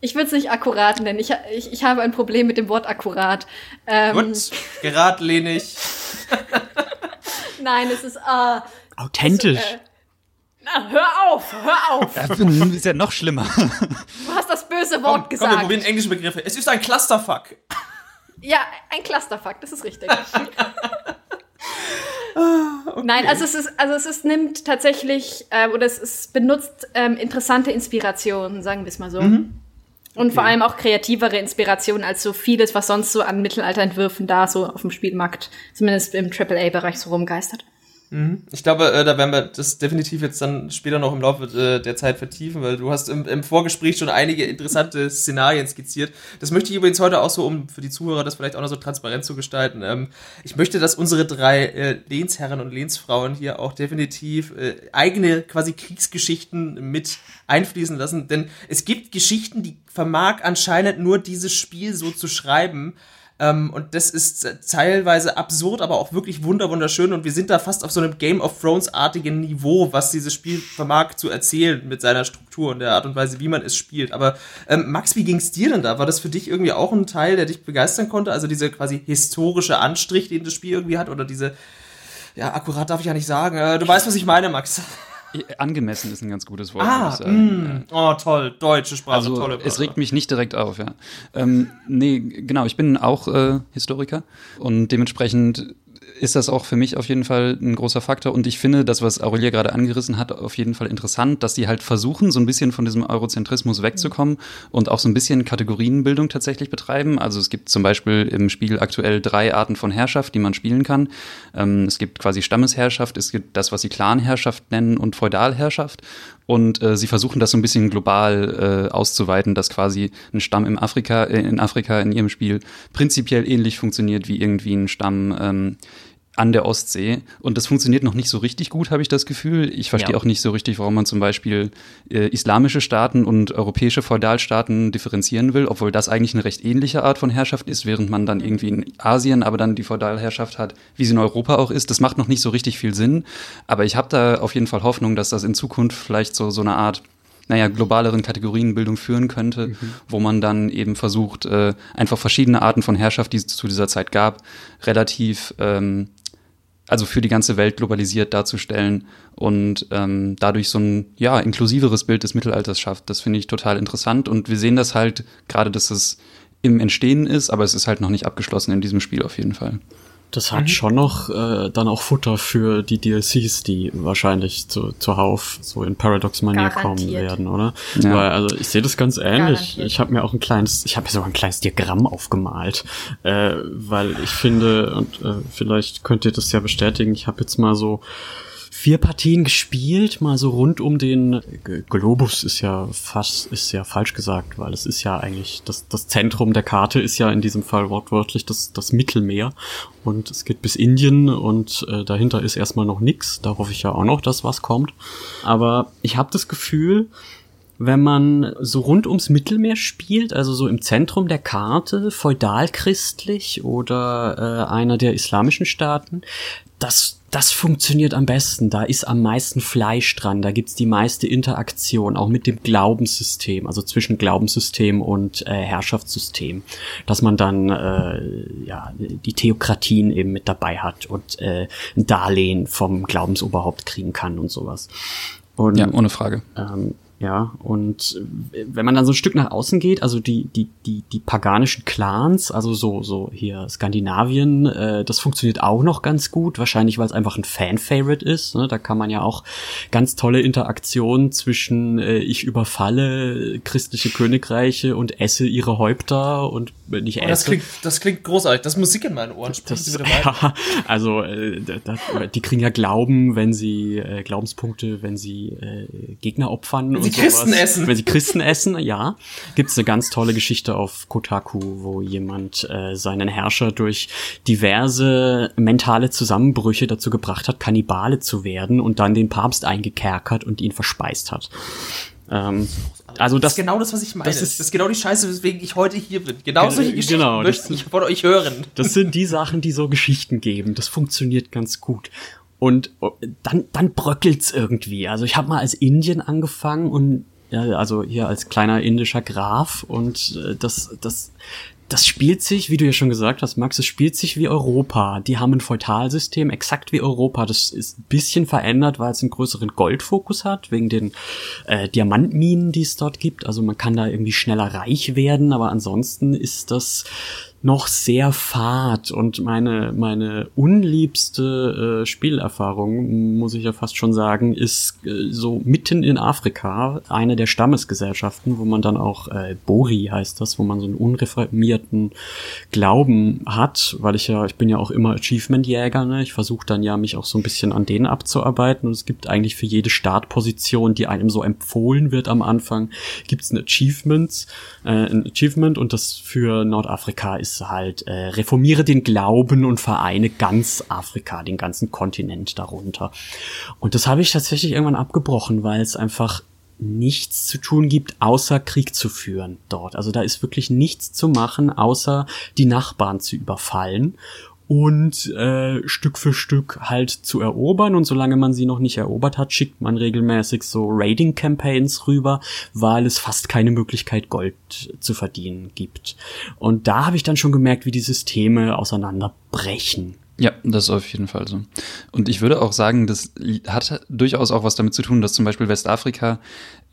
Ich würde es nicht akkurat nennen. Ich, ich, ich habe ein Problem mit dem Wort akkurat. Ähm, Gut, geradlinig. *laughs* Nein, es ist äh, authentisch. Es, äh, na, hör auf, hör auf. Das ist ja noch schlimmer. Du hast das böse Wort komm, gesagt. Komm, wir probieren englische Begriffe. Es ist ein Clusterfuck. Ja, ein Clusterfuck, das ist richtig. *laughs* Ah, okay. Nein, also es ist, also es ist, nimmt tatsächlich, äh, oder es ist, benutzt ähm, interessante Inspirationen, sagen wir es mal so. Mhm. Und vor allem auch kreativere Inspirationen als so vieles, was sonst so an Mittelalterentwürfen da so auf dem Spielmarkt, zumindest im AAA-Bereich so rumgeistert. Mhm. Ich glaube, äh, da werden wir das definitiv jetzt dann später noch im Laufe äh, der Zeit vertiefen, weil du hast im, im, Vorgespräch schon einige interessante Szenarien skizziert. Das möchte ich übrigens heute auch so, um für die Zuhörer das vielleicht auch noch so transparent zu gestalten. Ähm, ich möchte, dass unsere drei äh, Lehnsherren und Lehnsfrauen hier auch definitiv eigene quasi Kriegsgeschichten mit einfließen lassen, denn es gibt Geschichten, die vermag anscheinend nur dieses Spiel so zu schreiben. Ähm, und das ist teilweise absurd, aber auch wirklich wunderschön. Und wir sind da fast auf so einem Game of Thrones-artigen Niveau, was dieses Spiel vermag zu erzählen mit seiner Struktur und der Art und Weise, wie man es spielt. Aber ähm, Max, wie ging's dir denn da? War das für dich irgendwie auch ein Teil, der dich begeistern konnte? Also diese quasi historische Anstrich, den das Spiel irgendwie hat? Oder diese, ja, akkurat darf ich ja nicht sagen. Äh, du weißt, was ich meine, Max. Angemessen ist ein ganz gutes Wort. Ah, mm, oh toll, deutsche Sprache, also, tolle Sprache. Es regt mich nicht direkt auf, ja. Ähm, nee, genau, ich bin auch äh, Historiker und dementsprechend ist das auch für mich auf jeden Fall ein großer Faktor. Und ich finde, das, was Aurelia gerade angerissen hat, auf jeden Fall interessant, dass die halt versuchen, so ein bisschen von diesem Eurozentrismus wegzukommen und auch so ein bisschen Kategorienbildung tatsächlich betreiben. Also es gibt zum Beispiel im Spiel aktuell drei Arten von Herrschaft, die man spielen kann. Ähm, es gibt quasi Stammesherrschaft, es gibt das, was sie Clanherrschaft nennen und Feudalherrschaft. Und äh, sie versuchen das so ein bisschen global äh, auszuweiten, dass quasi ein Stamm im Afrika, äh, in Afrika in ihrem Spiel prinzipiell ähnlich funktioniert wie irgendwie ein Stamm ähm, an der Ostsee. Und das funktioniert noch nicht so richtig gut, habe ich das Gefühl. Ich verstehe ja. auch nicht so richtig, warum man zum Beispiel äh, islamische Staaten und europäische Feudalstaaten differenzieren will, obwohl das eigentlich eine recht ähnliche Art von Herrschaft ist, während man dann irgendwie in Asien aber dann die Feudalherrschaft hat, wie sie in Europa auch ist. Das macht noch nicht so richtig viel Sinn. Aber ich habe da auf jeden Fall Hoffnung, dass das in Zukunft vielleicht so, so eine Art naja, globaleren Kategorienbildung führen könnte, mhm. wo man dann eben versucht, äh, einfach verschiedene Arten von Herrschaft, die es zu dieser Zeit gab, relativ ähm, also für die ganze Welt globalisiert darzustellen und ähm, dadurch so ein ja inklusiveres Bild des Mittelalters schafft. Das finde ich total interessant und wir sehen das halt gerade, dass es im Entstehen ist, aber es ist halt noch nicht abgeschlossen in diesem Spiel auf jeden Fall. Das hat mhm. schon noch äh, dann auch Futter für die DLCs, die wahrscheinlich zu, zuhauf so in Paradox Mania kommen werden, oder? Ja. Weil, also ich sehe das ganz ähnlich. Garantiert. Ich habe mir auch ein kleines, ich habe mir sogar ein kleines Diagramm aufgemalt, äh, weil ich finde, und äh, vielleicht könnt ihr das ja bestätigen, ich habe jetzt mal so vier Partien gespielt, mal so rund um den Globus ist ja fast, ist ja falsch gesagt, weil es ist ja eigentlich, das, das Zentrum der Karte ist ja in diesem Fall wortwörtlich das, das Mittelmeer und es geht bis Indien und äh, dahinter ist erstmal noch nix, da hoffe ich ja auch noch, dass was kommt. Aber ich habe das Gefühl, wenn man so rund ums Mittelmeer spielt, also so im Zentrum der Karte, feudalchristlich oder äh, einer der islamischen Staaten, das das funktioniert am besten. Da ist am meisten Fleisch dran. Da gibt's die meiste Interaktion, auch mit dem Glaubenssystem, also zwischen Glaubenssystem und äh, Herrschaftssystem, dass man dann äh, ja die Theokratien eben mit dabei hat und äh, ein Darlehen vom Glaubensoberhaupt kriegen kann und sowas. Und, ja, ohne Frage. Ähm, ja, und wenn man dann so ein Stück nach außen geht, also die, die, die, die paganischen Clans, also so, so hier Skandinavien, äh, das funktioniert auch noch ganz gut, wahrscheinlich weil es einfach ein Fan-Favorite ist. Ne? Da kann man ja auch ganz tolle Interaktionen zwischen äh, ich überfalle christliche Königreiche und esse ihre Häupter und wenn ich esse. Oh, das klingt, das klingt großartig, das Musik in meinen Ohren. Das, *laughs* ja, also äh, das, die kriegen ja Glauben, wenn sie äh, Glaubenspunkte, wenn sie äh, Gegner opfern sie Christen essen. Wenn sie Christen essen, ja. Gibt es eine ganz tolle Geschichte auf Kotaku, wo jemand äh, seinen Herrscher durch diverse mentale Zusammenbrüche dazu gebracht hat, Kannibale zu werden und dann den Papst eingekerkert und ihn verspeist hat. Ähm, also das, das, ist genau das, was ich meine. Das ist, das ist, genau die Scheiße, weswegen ich heute hier bin. Genau solche Geschichten genau, möchte ich von euch hören. Das sind die Sachen, die so Geschichten geben. Das funktioniert ganz gut. Und oh, dann, dann bröckelt's irgendwie. Also ich habe mal als Indien angefangen und ja, also hier als kleiner indischer Graf und äh, das, das, das spielt sich, wie du ja schon gesagt hast, Max, es spielt sich wie Europa. Die haben ein Feudalsystem, exakt wie Europa. Das ist ein bisschen verändert, weil es einen größeren Goldfokus hat, wegen den äh, Diamantminen, die es dort gibt. Also man kann da irgendwie schneller reich werden, aber ansonsten ist das noch sehr fad und meine, meine unliebste äh, Spielerfahrung, muss ich ja fast schon sagen, ist äh, so mitten in Afrika, eine der Stammesgesellschaften, wo man dann auch, äh, Bori heißt das, wo man so einen unreformierten Glauben hat, weil ich ja, ich bin ja auch immer Achievement-Jäger, ne? ich versuche dann ja mich auch so ein bisschen an denen abzuarbeiten und es gibt eigentlich für jede Startposition, die einem so empfohlen wird am Anfang, gibt es ein Achievement, äh, ein Achievement und das für Nordafrika ist ist halt, äh, reformiere den Glauben und vereine ganz Afrika, den ganzen Kontinent darunter. Und das habe ich tatsächlich irgendwann abgebrochen, weil es einfach nichts zu tun gibt, außer Krieg zu führen dort. Also da ist wirklich nichts zu machen, außer die Nachbarn zu überfallen und äh, Stück für Stück halt zu erobern. Und solange man sie noch nicht erobert hat, schickt man regelmäßig so Raiding-Campaigns rüber, weil es fast keine Möglichkeit, Gold zu verdienen gibt. Und da habe ich dann schon gemerkt, wie die Systeme auseinanderbrechen. Ja, das ist auf jeden Fall so. Und ich würde auch sagen, das hat durchaus auch was damit zu tun, dass zum Beispiel Westafrika,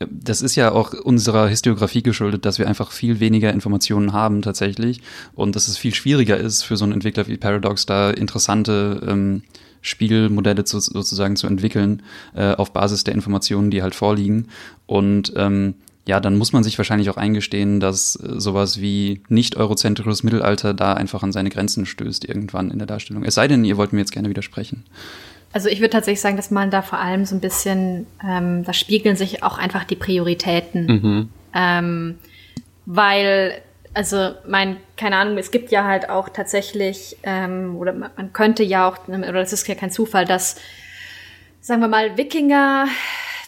äh, das ist ja auch unserer Historiografie geschuldet, dass wir einfach viel weniger Informationen haben tatsächlich und dass es viel schwieriger ist für so einen Entwickler wie Paradox da interessante ähm, Spielmodelle zu, sozusagen zu entwickeln äh, auf Basis der Informationen, die halt vorliegen. Und ähm, ja, dann muss man sich wahrscheinlich auch eingestehen, dass äh, sowas wie nicht eurozentrisches Mittelalter da einfach an seine Grenzen stößt irgendwann in der Darstellung. Es sei denn, ihr wollt mir jetzt gerne widersprechen. Also ich würde tatsächlich sagen, dass man da vor allem so ein bisschen, ähm, da spiegeln sich auch einfach die Prioritäten. Mhm. Ähm, weil, also mein, keine Ahnung, es gibt ja halt auch tatsächlich, ähm, oder man könnte ja auch, oder das ist ja kein Zufall, dass, sagen wir mal, Wikinger,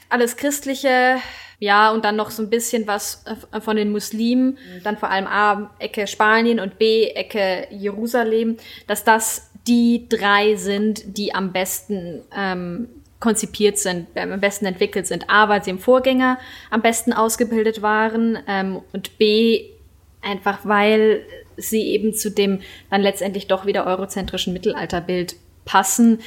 alles Christliche, ja, und dann noch so ein bisschen was äh, von den Muslimen, dann vor allem A, Ecke Spanien und B, Ecke Jerusalem, dass das die drei sind, die am besten ähm, konzipiert sind, äh, am besten entwickelt sind. A, weil sie im Vorgänger am besten ausgebildet waren ähm, und B, einfach weil sie eben zu dem dann letztendlich doch wieder eurozentrischen Mittelalterbild passen,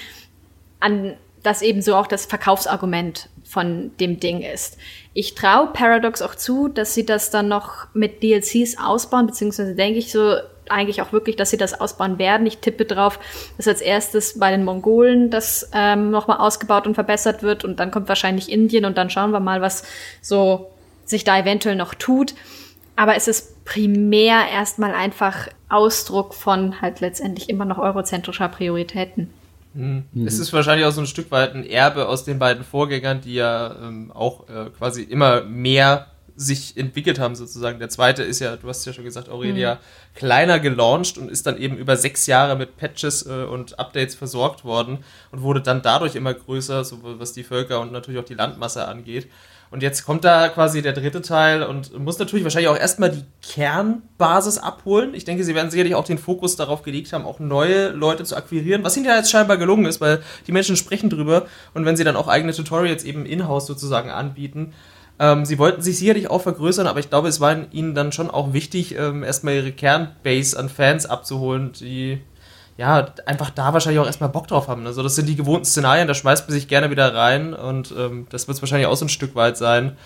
an das eben so auch das Verkaufsargument von dem Ding ist. Ich traue Paradox auch zu, dass sie das dann noch mit DLCs ausbauen, beziehungsweise denke ich so eigentlich auch wirklich, dass sie das ausbauen werden. Ich tippe drauf, dass als erstes bei den Mongolen das ähm, nochmal ausgebaut und verbessert wird und dann kommt wahrscheinlich Indien und dann schauen wir mal, was so sich da eventuell noch tut. Aber es ist primär erstmal einfach Ausdruck von halt letztendlich immer noch eurozentrischer Prioritäten. Mhm. Es ist wahrscheinlich auch so ein Stück weit ein Erbe aus den beiden Vorgängern, die ja ähm, auch äh, quasi immer mehr sich entwickelt haben sozusagen. Der zweite ist ja, du hast ja schon gesagt, Aurelia, mhm. kleiner gelauncht und ist dann eben über sechs Jahre mit Patches äh, und Updates versorgt worden und wurde dann dadurch immer größer, so was die Völker und natürlich auch die Landmasse angeht. Und jetzt kommt da quasi der dritte Teil und muss natürlich wahrscheinlich auch erstmal die Kernbasis abholen. Ich denke, sie werden sicherlich auch den Fokus darauf gelegt haben, auch neue Leute zu akquirieren, was ihnen ja jetzt scheinbar gelungen ist, weil die Menschen sprechen drüber und wenn sie dann auch eigene Tutorials eben in-house sozusagen anbieten. Ähm, sie wollten sich sicherlich auch vergrößern, aber ich glaube, es war ihnen dann schon auch wichtig, ähm, erstmal ihre Kernbase an Fans abzuholen, die ja, einfach da wahrscheinlich auch erstmal Bock drauf haben. Also das sind die gewohnten Szenarien, da schmeißt man sich gerne wieder rein und ähm, das wird es wahrscheinlich auch so ein Stück weit sein.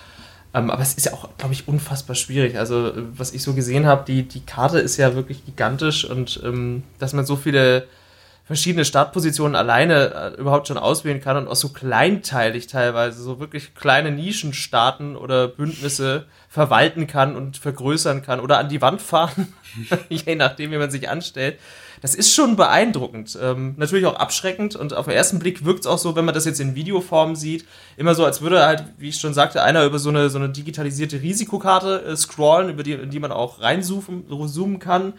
Ähm, aber es ist ja auch, glaube ich, unfassbar schwierig. Also was ich so gesehen habe, die, die Karte ist ja wirklich gigantisch und ähm, dass man so viele verschiedene Startpositionen alleine äh, überhaupt schon auswählen kann und auch so kleinteilig teilweise, so wirklich kleine Nischenstaaten oder Bündnisse verwalten kann und vergrößern kann oder an die Wand fahren, *laughs* je nachdem, wie man sich anstellt das ist schon beeindruckend. Ähm, natürlich auch abschreckend und auf den ersten Blick wirkt es auch so, wenn man das jetzt in Videoform sieht, immer so, als würde halt, wie ich schon sagte, einer über so eine, so eine digitalisierte Risikokarte äh, scrollen, über die, in die man auch reinzoomen kann.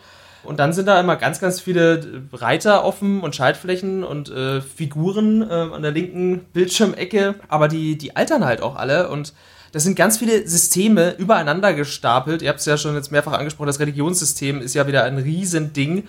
Und dann sind da immer ganz, ganz viele Reiter offen und Schaltflächen und äh, Figuren äh, an der linken Bildschirmecke. Aber die, die altern halt auch alle und das sind ganz viele Systeme übereinander gestapelt. Ihr habt es ja schon jetzt mehrfach angesprochen, das Religionssystem ist ja wieder ein Riesending.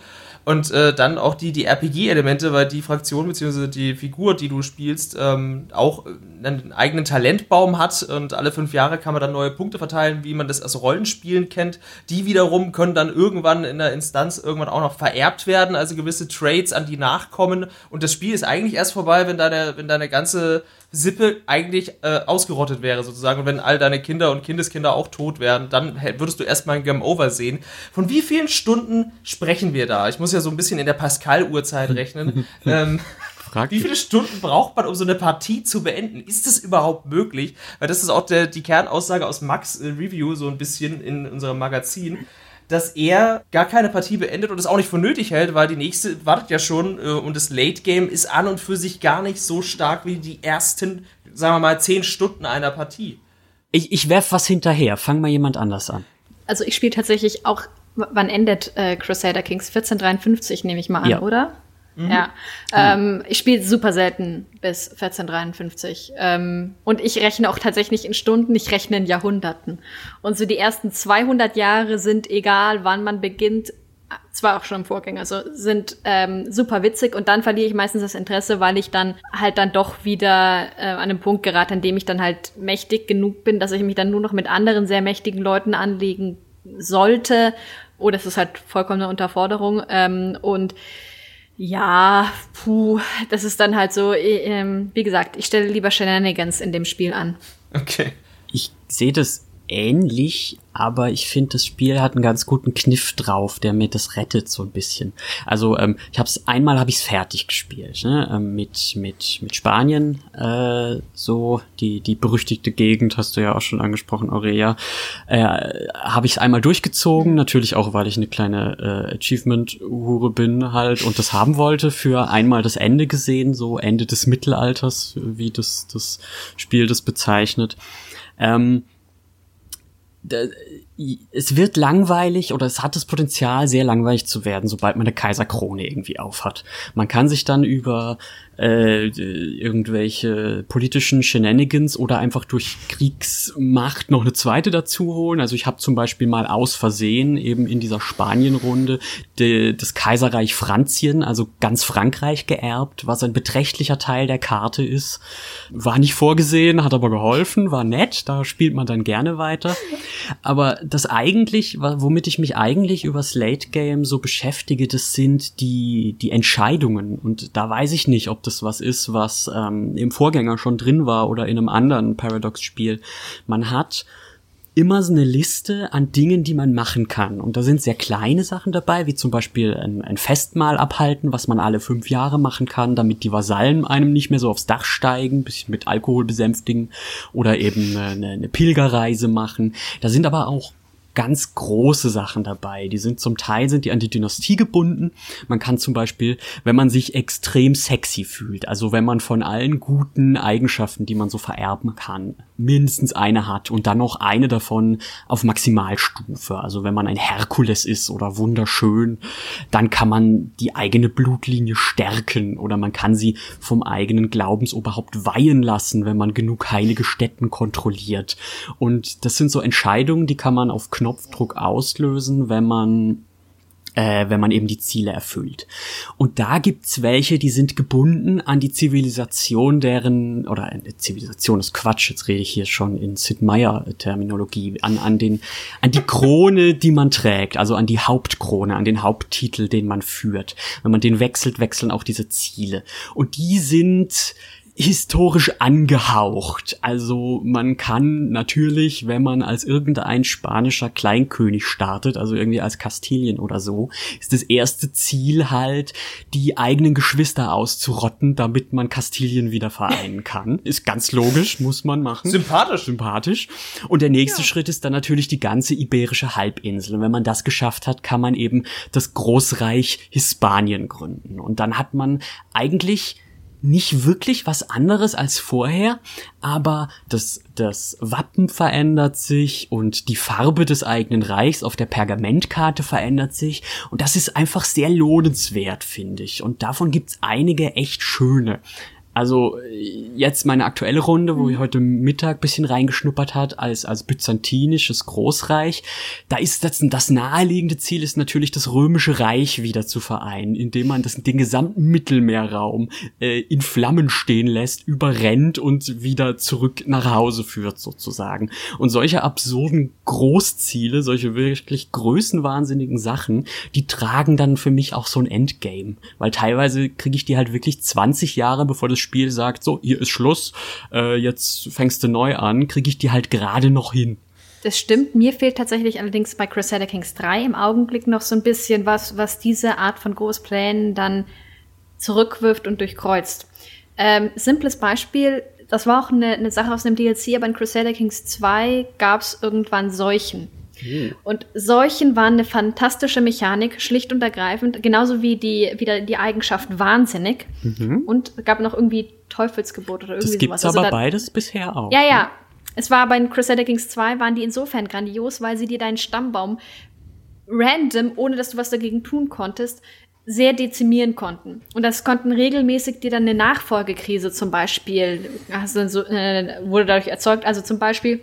Und äh, dann auch die, die RPG-Elemente, weil die Fraktion bzw. die Figur, die du spielst, ähm, auch einen eigenen Talentbaum hat und alle fünf Jahre kann man dann neue Punkte verteilen, wie man das aus Rollenspielen kennt. Die wiederum können dann irgendwann in der Instanz irgendwann auch noch vererbt werden, also gewisse Trades an die nachkommen. Und das Spiel ist eigentlich erst vorbei, wenn deine, wenn deine ganze Sippe eigentlich äh, ausgerottet wäre sozusagen. Und wenn all deine Kinder und Kindeskinder auch tot wären, dann würdest du erstmal ein Game Over sehen. Von wie vielen Stunden sprechen wir da? Ich muss ja so ein bisschen in der Pascal-Uhrzeit rechnen. *laughs* ähm, wie viele Stunden braucht man, um so eine Partie zu beenden? Ist das überhaupt möglich? Weil das ist auch der, die Kernaussage aus Max äh, Review so ein bisschen in unserem Magazin dass er gar keine Partie beendet und es auch nicht für nötig hält, weil die nächste wartet ja schon äh, und das Late Game ist an und für sich gar nicht so stark wie die ersten, sagen wir mal, zehn Stunden einer Partie. Ich, ich werf was hinterher, fang mal jemand anders an. Also ich spiele tatsächlich auch, wann endet äh, Crusader Kings? 1453 nehme ich mal an, ja. oder? Mhm. Ja, ähm, ich spiele super selten bis 1453. Ähm, und ich rechne auch tatsächlich in Stunden, ich rechne in Jahrhunderten. Und so die ersten 200 Jahre sind egal, wann man beginnt, zwar auch schon im Vorgänger, also sind ähm, super witzig und dann verliere ich meistens das Interesse, weil ich dann halt dann doch wieder äh, an einen Punkt gerate, an dem ich dann halt mächtig genug bin, dass ich mich dann nur noch mit anderen sehr mächtigen Leuten anlegen sollte. Oder oh, es ist halt vollkommene Unterforderung. Ähm, und ja, puh, das ist dann halt so, äh, wie gesagt, ich stelle lieber Shenanigans in dem Spiel an. Okay. Ich sehe das ähnlich, aber ich finde, das Spiel hat einen ganz guten Kniff drauf, der mir das rettet so ein bisschen. Also ähm, ich habe es einmal habe ich es fertig gespielt, ne? ähm, mit mit mit Spanien, äh, so die die berüchtigte Gegend hast du ja auch schon angesprochen, Aurelia. Äh, habe ich es einmal durchgezogen, natürlich auch, weil ich eine kleine äh, Achievement-Hure bin halt und das haben wollte für einmal das Ende gesehen, so Ende des Mittelalters, wie das das Spiel das bezeichnet. Ähm, the es wird langweilig oder es hat das Potenzial, sehr langweilig zu werden, sobald man eine Kaiserkrone irgendwie aufhat. Man kann sich dann über äh, irgendwelche politischen Shenanigans oder einfach durch Kriegsmacht noch eine zweite dazu holen. Also ich habe zum Beispiel mal aus Versehen eben in dieser Spanienrunde de, das Kaiserreich Franzien, also ganz Frankreich geerbt, was ein beträchtlicher Teil der Karte ist. War nicht vorgesehen, hat aber geholfen, war nett, da spielt man dann gerne weiter. Aber das eigentlich, womit ich mich eigentlich übers Late Game so beschäftige, das sind die, die Entscheidungen. Und da weiß ich nicht, ob das was ist, was ähm, im Vorgänger schon drin war oder in einem anderen Paradox-Spiel. Man hat immer so eine Liste an Dingen, die man machen kann. Und da sind sehr kleine Sachen dabei, wie zum Beispiel ein, ein, Festmahl abhalten, was man alle fünf Jahre machen kann, damit die Vasallen einem nicht mehr so aufs Dach steigen, bisschen mit Alkohol besänftigen oder eben eine, eine Pilgerreise machen. Da sind aber auch ganz große Sachen dabei. Die sind zum Teil sind die an die Dynastie gebunden. Man kann zum Beispiel, wenn man sich extrem sexy fühlt, also wenn man von allen guten Eigenschaften, die man so vererben kann, mindestens eine hat und dann noch eine davon auf Maximalstufe. Also wenn man ein Herkules ist oder wunderschön, dann kann man die eigene Blutlinie stärken oder man kann sie vom eigenen Glaubensoberhaupt weihen lassen, wenn man genug heilige Städten kontrolliert. Und das sind so Entscheidungen, die kann man auf Knopf Knopfdruck auslösen, wenn man äh, wenn man eben die Ziele erfüllt. Und da gibt's welche, die sind gebunden an die Zivilisation, deren, oder äh, Zivilisation ist Quatsch, jetzt rede ich hier schon in Sid Meier Terminologie, an, an an die Krone, die man trägt, also an die Hauptkrone, an den Haupttitel, den man führt. Wenn man den wechselt, wechseln auch diese Ziele. Und die sind, historisch angehaucht. Also man kann natürlich, wenn man als irgendein spanischer Kleinkönig startet, also irgendwie als Kastilien oder so, ist das erste Ziel halt, die eigenen Geschwister auszurotten, damit man Kastilien wieder vereinen kann. Ist ganz logisch, muss man machen. Sympathisch. Sympathisch. Und der nächste ja. Schritt ist dann natürlich die ganze iberische Halbinsel. Und wenn man das geschafft hat, kann man eben das Großreich Hispanien gründen. Und dann hat man eigentlich nicht wirklich was anderes als vorher, aber das, das Wappen verändert sich und die Farbe des eigenen Reichs auf der Pergamentkarte verändert sich und das ist einfach sehr lohnenswert, finde ich. Und davon gibt's einige echt schöne. Also jetzt meine aktuelle Runde, wo ich mhm. heute Mittag bisschen reingeschnuppert hat als als byzantinisches Großreich, da ist das, das naheliegende Ziel ist natürlich das römische Reich wieder zu vereinen, indem man das, den gesamten Mittelmeerraum äh, in Flammen stehen lässt, überrennt und wieder zurück nach Hause führt sozusagen. Und solche absurden Großziele, solche wirklich größenwahnsinnigen Sachen, die tragen dann für mich auch so ein Endgame, weil teilweise kriege ich die halt wirklich 20 Jahre bevor das Spiel sagt, so, hier ist Schluss, äh, jetzt fängst du neu an, kriege ich die halt gerade noch hin. Das stimmt. Mir fehlt tatsächlich allerdings bei Crusader Kings 3 im Augenblick noch so ein bisschen was, was diese Art von Großplänen dann zurückwirft und durchkreuzt. Ähm, simples Beispiel, das war auch eine, eine Sache aus einem DLC, aber in Crusader Kings 2 gab es irgendwann Seuchen. Mhm. Und Seuchen waren eine fantastische Mechanik, schlicht und ergreifend, genauso wie die, wieder die Eigenschaft wahnsinnig. Mhm. Und es gab noch irgendwie Teufelsgebot oder irgendwie das gibt's sowas. Also aber beides bisher auch. Ja, ja. Ne? Es war bei Crusader Kings 2 waren die insofern grandios, weil sie dir deinen Stammbaum random, ohne dass du was dagegen tun konntest, sehr dezimieren konnten. Und das konnten regelmäßig dir dann eine Nachfolgekrise zum Beispiel, also so, äh, wurde dadurch erzeugt. Also zum Beispiel,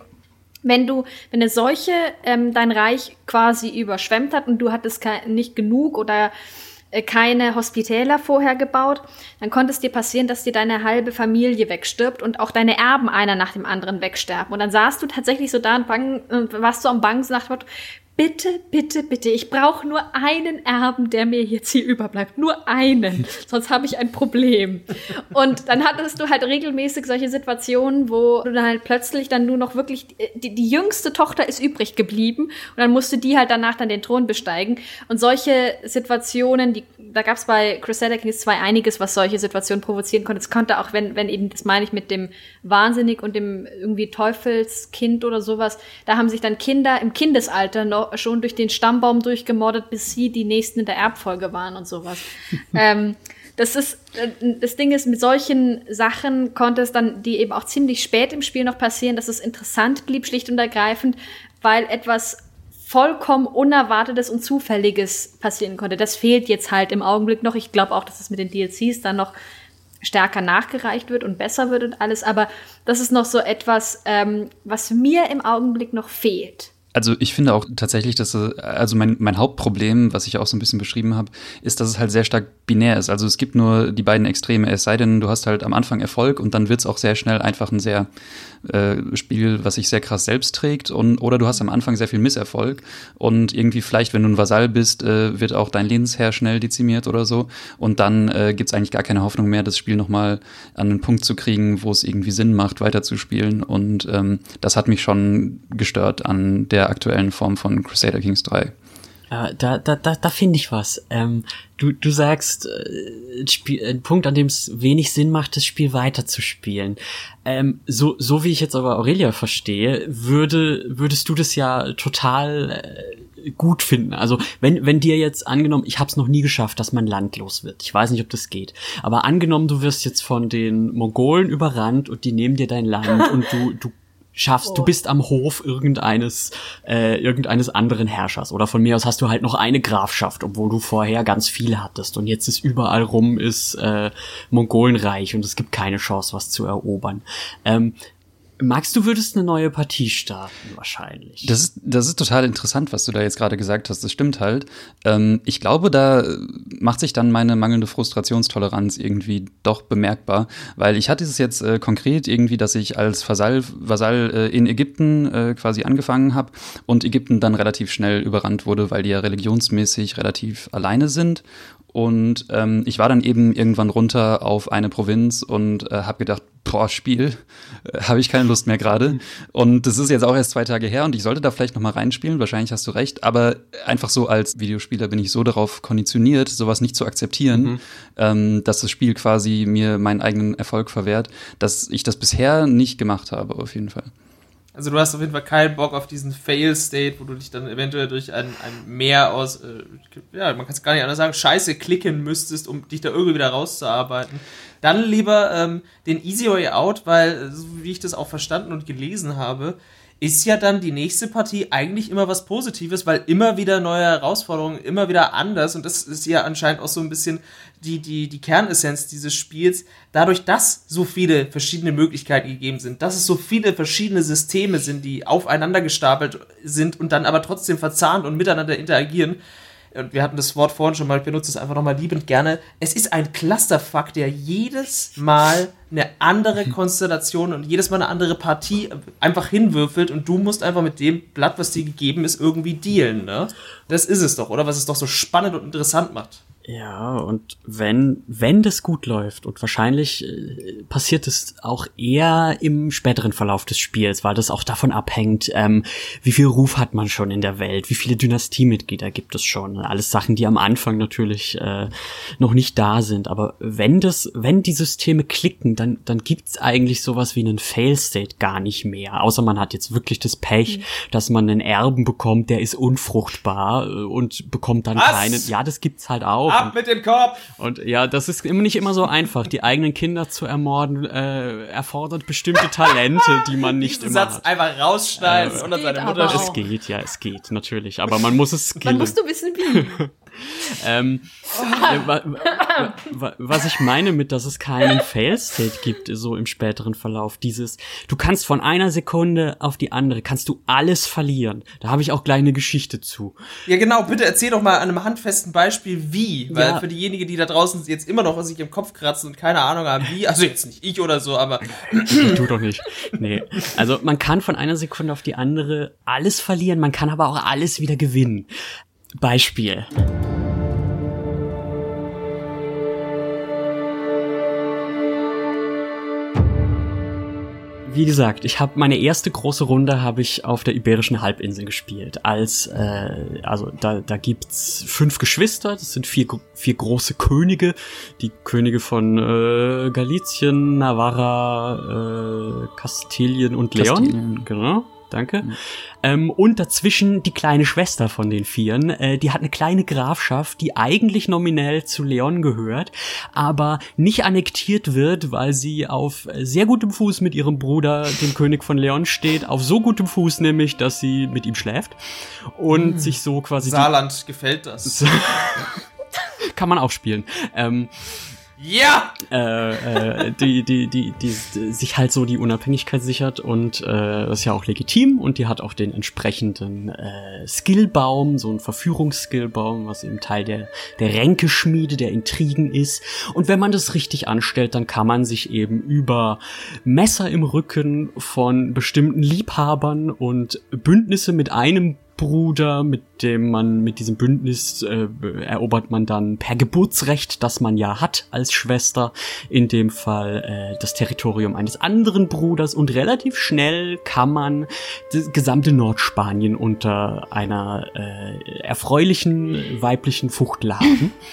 wenn du, wenn eine Seuche ähm, dein Reich quasi überschwemmt hat und du hattest nicht genug oder äh, keine Hospitäler vorher gebaut, dann konnte es dir passieren, dass dir deine halbe Familie wegstirbt und auch deine Erben einer nach dem anderen wegsterben. Und dann saßt du tatsächlich so da und bang, äh, warst du am Bangen so nach dem Motto, bitte, bitte, bitte, ich brauche nur einen Erben, der mir jetzt hier überbleibt. Nur einen, *laughs* sonst habe ich ein Problem. Und dann hattest du halt regelmäßig solche Situationen, wo du dann halt plötzlich dann nur noch wirklich, die, die jüngste Tochter ist übrig geblieben und dann musste die halt danach dann den Thron besteigen. Und solche Situationen, die, da gab es bei Crusader Kings 2 einiges, was solche Situationen provozieren konnte. Es konnte auch, wenn, wenn eben, das meine ich mit dem Wahnsinnig und dem irgendwie Teufelskind oder sowas, da haben sich dann Kinder im Kindesalter noch schon durch den Stammbaum durchgemordet, bis sie die nächsten in der Erbfolge waren und sowas. *laughs* ähm, das ist, äh, das Ding ist, mit solchen Sachen konnte es dann, die eben auch ziemlich spät im Spiel noch passieren, dass es interessant blieb, schlicht und ergreifend, weil etwas vollkommen Unerwartetes und Zufälliges passieren konnte. Das fehlt jetzt halt im Augenblick noch. Ich glaube auch, dass es mit den DLCs dann noch stärker nachgereicht wird und besser wird und alles. Aber das ist noch so etwas, ähm, was mir im Augenblick noch fehlt. Also ich finde auch tatsächlich, dass also mein, mein Hauptproblem, was ich auch so ein bisschen beschrieben habe, ist, dass es halt sehr stark binär ist. Also es gibt nur die beiden Extreme, es sei denn, du hast halt am Anfang Erfolg und dann wird es auch sehr schnell einfach ein sehr äh, Spiel, was sich sehr krass selbst trägt und oder du hast am Anfang sehr viel Misserfolg und irgendwie vielleicht, wenn du ein Vasall bist, äh, wird auch dein Lebensherr schnell dezimiert oder so und dann äh, gibt es eigentlich gar keine Hoffnung mehr, das Spiel nochmal an einen Punkt zu kriegen, wo es irgendwie Sinn macht, weiterzuspielen und ähm, das hat mich schon gestört an der aktuellen Form von Crusader Kings 3. Äh, da, da, da, da finde ich was. Ähm, du, du sagst, äh, ein, Spiel, ein Punkt, an dem es wenig Sinn macht, das Spiel weiterzuspielen. Ähm, so, so wie ich jetzt aber Aurelia verstehe, würde, würdest du das ja total äh, gut finden. Also wenn, wenn dir jetzt angenommen, ich habe es noch nie geschafft, dass man landlos wird. Ich weiß nicht, ob das geht. Aber angenommen, du wirst jetzt von den Mongolen überrannt und die nehmen dir dein Land *laughs* und du, du schaffst, oh. du bist am Hof irgendeines, äh, irgendeines anderen Herrschers. Oder von mir aus hast du halt noch eine Grafschaft, obwohl du vorher ganz viele hattest. Und jetzt ist überall rum ist äh, Mongolenreich und es gibt keine Chance, was zu erobern. Ähm, Magst du würdest eine neue Partie starten, wahrscheinlich. Das ist, das ist total interessant, was du da jetzt gerade gesagt hast. Das stimmt halt. Ähm, ich glaube, da macht sich dann meine mangelnde Frustrationstoleranz irgendwie doch bemerkbar, weil ich hatte es jetzt äh, konkret irgendwie, dass ich als Vasall, Vasall äh, in Ägypten äh, quasi angefangen habe und Ägypten dann relativ schnell überrannt wurde, weil die ja religionsmäßig relativ alleine sind und ähm, ich war dann eben irgendwann runter auf eine Provinz und äh, habe gedacht, boah, Spiel, *laughs* äh, habe ich keine Lust mehr gerade. Und das ist jetzt auch erst zwei Tage her und ich sollte da vielleicht noch mal reinspielen, wahrscheinlich hast du recht, aber einfach so als Videospieler bin ich so darauf konditioniert, sowas nicht zu akzeptieren, mhm. ähm, dass das Spiel quasi mir meinen eigenen Erfolg verwehrt, dass ich das bisher nicht gemacht habe, auf jeden Fall. Also du hast auf jeden Fall keinen Bock auf diesen Fail-State, wo du dich dann eventuell durch ein, ein Meer aus, äh, ja, man kann es gar nicht anders sagen, Scheiße klicken müsstest, um dich da irgendwie wieder rauszuarbeiten. Dann lieber ähm, den Easy Way Out, weil, so wie ich das auch verstanden und gelesen habe, ist ja dann die nächste Partie eigentlich immer was Positives, weil immer wieder neue Herausforderungen, immer wieder anders. Und das ist ja anscheinend auch so ein bisschen die, die, die Kernessenz dieses Spiels, dadurch, dass so viele verschiedene Möglichkeiten gegeben sind, dass es so viele verschiedene Systeme sind, die aufeinander gestapelt sind und dann aber trotzdem verzahnt und miteinander interagieren, und wir hatten das Wort vorhin schon mal, ich benutze es einfach nochmal liebend gerne. Es ist ein Clusterfuck, der jedes Mal eine andere Konstellation und jedes Mal eine andere Partie einfach hinwürfelt und du musst einfach mit dem Blatt, was dir gegeben ist, irgendwie dealen, ne? Das ist es doch, oder? Was es doch so spannend und interessant macht. Ja, und wenn, wenn das gut läuft, und wahrscheinlich äh, passiert es auch eher im späteren Verlauf des Spiels, weil das auch davon abhängt, ähm, wie viel Ruf hat man schon in der Welt, wie viele Dynastiemitglieder gibt es schon. Alles Sachen, die am Anfang natürlich äh, noch nicht da sind. Aber wenn das, wenn die Systeme klicken, dann, dann gibt's eigentlich sowas wie einen Fail-State gar nicht mehr. Außer man hat jetzt wirklich das Pech, mhm. dass man einen Erben bekommt, der ist unfruchtbar äh, und bekommt dann Was? keinen. Ja, das gibt's halt auch. Ab mit dem Kopf! Und ja, das ist immer nicht immer so einfach. Die eigenen Kinder zu ermorden äh, erfordert bestimmte Talente, die man nicht Diesen immer Satz hat. einfach rausschneiden äh, und seine Mutter. Es geht, ja, es geht natürlich, aber man muss es skillen. Man musst du wissen wie. Ähm, äh, was ich meine mit, dass es keinen Fail-State gibt, so im späteren Verlauf, dieses, du kannst von einer Sekunde auf die andere, kannst du alles verlieren. Da habe ich auch gleich eine Geschichte zu. Ja, genau, bitte erzähl doch mal an einem handfesten Beispiel, wie, weil ja. für diejenigen, die da draußen jetzt immer noch sich im Kopf kratzen und keine Ahnung haben, wie, also jetzt nicht ich oder so, aber. tu doch nicht. Nee. Also man kann von einer Sekunde auf die andere alles verlieren, man kann aber auch alles wieder gewinnen. Beispiel. wie gesagt, ich habe meine erste große Runde habe ich auf der iberischen Halbinsel gespielt. Als äh, also da da gibt's fünf Geschwister, das sind vier vier große Könige, die Könige von äh, Galizien, Navarra, äh, Kastilien und Leon, Kastilien. genau danke. Mhm. Ähm, und dazwischen die kleine Schwester von den Vieren. Äh, die hat eine kleine Grafschaft, die eigentlich nominell zu Leon gehört, aber nicht annektiert wird, weil sie auf sehr gutem Fuß mit ihrem Bruder, dem König von Leon, steht. Auf so gutem Fuß nämlich, dass sie mit ihm schläft und mhm. sich so quasi. Saarland gefällt das. *laughs* Kann man auch spielen. Ähm, ja! Äh, äh, die, die, die, die, sich halt so die Unabhängigkeit sichert und äh, das ist ja auch legitim und die hat auch den entsprechenden äh, Skillbaum, so ein Verführungsskillbaum, was eben Teil der, der Ränkeschmiede, der Intrigen ist. Und wenn man das richtig anstellt, dann kann man sich eben über Messer im Rücken von bestimmten Liebhabern und Bündnisse mit einem Bruder, mit dem man, mit diesem Bündnis äh, erobert man dann per Geburtsrecht, das man ja hat als Schwester, in dem Fall äh, das Territorium eines anderen Bruders und relativ schnell kann man das gesamte Nordspanien unter einer äh, erfreulichen weiblichen Fuchtel haben. *laughs*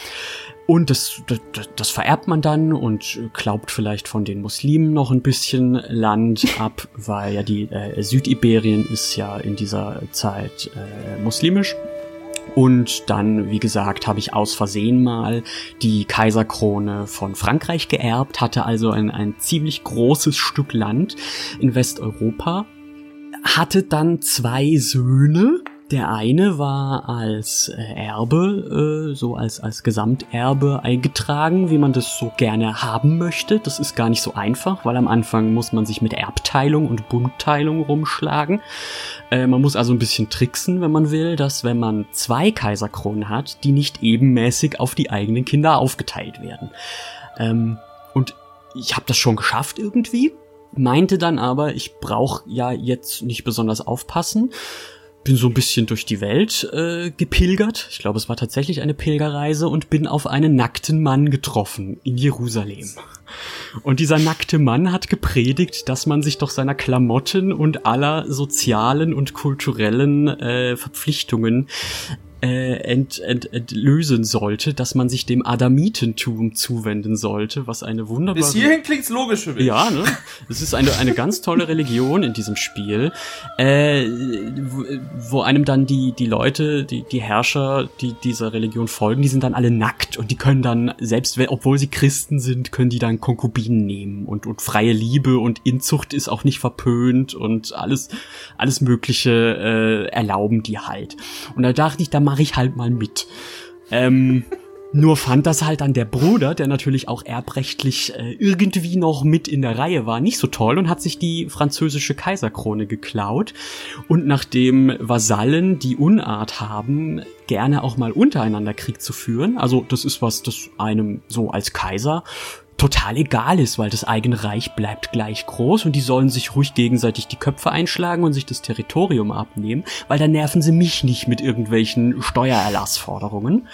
Und das, das, das vererbt man dann und glaubt vielleicht von den Muslimen noch ein bisschen Land ab, *laughs* weil ja die äh, Südiberien ist ja in dieser Zeit äh, muslimisch. Und dann, wie gesagt, habe ich aus Versehen mal die Kaiserkrone von Frankreich geerbt, hatte also ein, ein ziemlich großes Stück Land in Westeuropa, hatte dann zwei Söhne, der eine war als äh, Erbe, äh, so als, als Gesamterbe eingetragen, wie man das so gerne haben möchte. Das ist gar nicht so einfach, weil am Anfang muss man sich mit Erbteilung und Bundteilung rumschlagen. Äh, man muss also ein bisschen tricksen, wenn man will, dass wenn man zwei Kaiserkronen hat, die nicht ebenmäßig auf die eigenen Kinder aufgeteilt werden. Ähm, und ich habe das schon geschafft irgendwie, meinte dann aber, ich brauche ja jetzt nicht besonders aufpassen bin so ein bisschen durch die Welt äh, gepilgert. Ich glaube, es war tatsächlich eine Pilgerreise und bin auf einen nackten Mann getroffen in Jerusalem. Und dieser nackte Mann hat gepredigt, dass man sich doch seiner Klamotten und aller sozialen und kulturellen äh, Verpflichtungen äh, ent, ent, entlösen sollte, dass man sich dem Adamitentum zuwenden sollte, was eine wunderbare... Bis hierhin klingt's logisch für mich. Ja, ne? Es ist eine, eine ganz tolle Religion in diesem Spiel, äh, wo, einem dann die, die Leute, die, die Herrscher, die dieser Religion folgen, die sind dann alle nackt und die können dann, selbst wenn, obwohl sie Christen sind, können die dann Konkubinen nehmen und, und freie Liebe und Inzucht ist auch nicht verpönt und alles, alles Mögliche äh, erlauben die halt. Und da dachte ich, da mache ich halt mal mit. Ähm, nur fand das halt dann der Bruder, der natürlich auch erbrechtlich äh, irgendwie noch mit in der Reihe war, nicht so toll und hat sich die französische Kaiserkrone geklaut. Und nachdem Vasallen die Unart haben, gerne auch mal untereinander Krieg zu führen, also das ist was, das einem so als Kaiser total egal ist, weil das eigene Reich bleibt gleich groß und die sollen sich ruhig gegenseitig die Köpfe einschlagen und sich das Territorium abnehmen, weil dann nerven sie mich nicht mit irgendwelchen Steuererlassforderungen.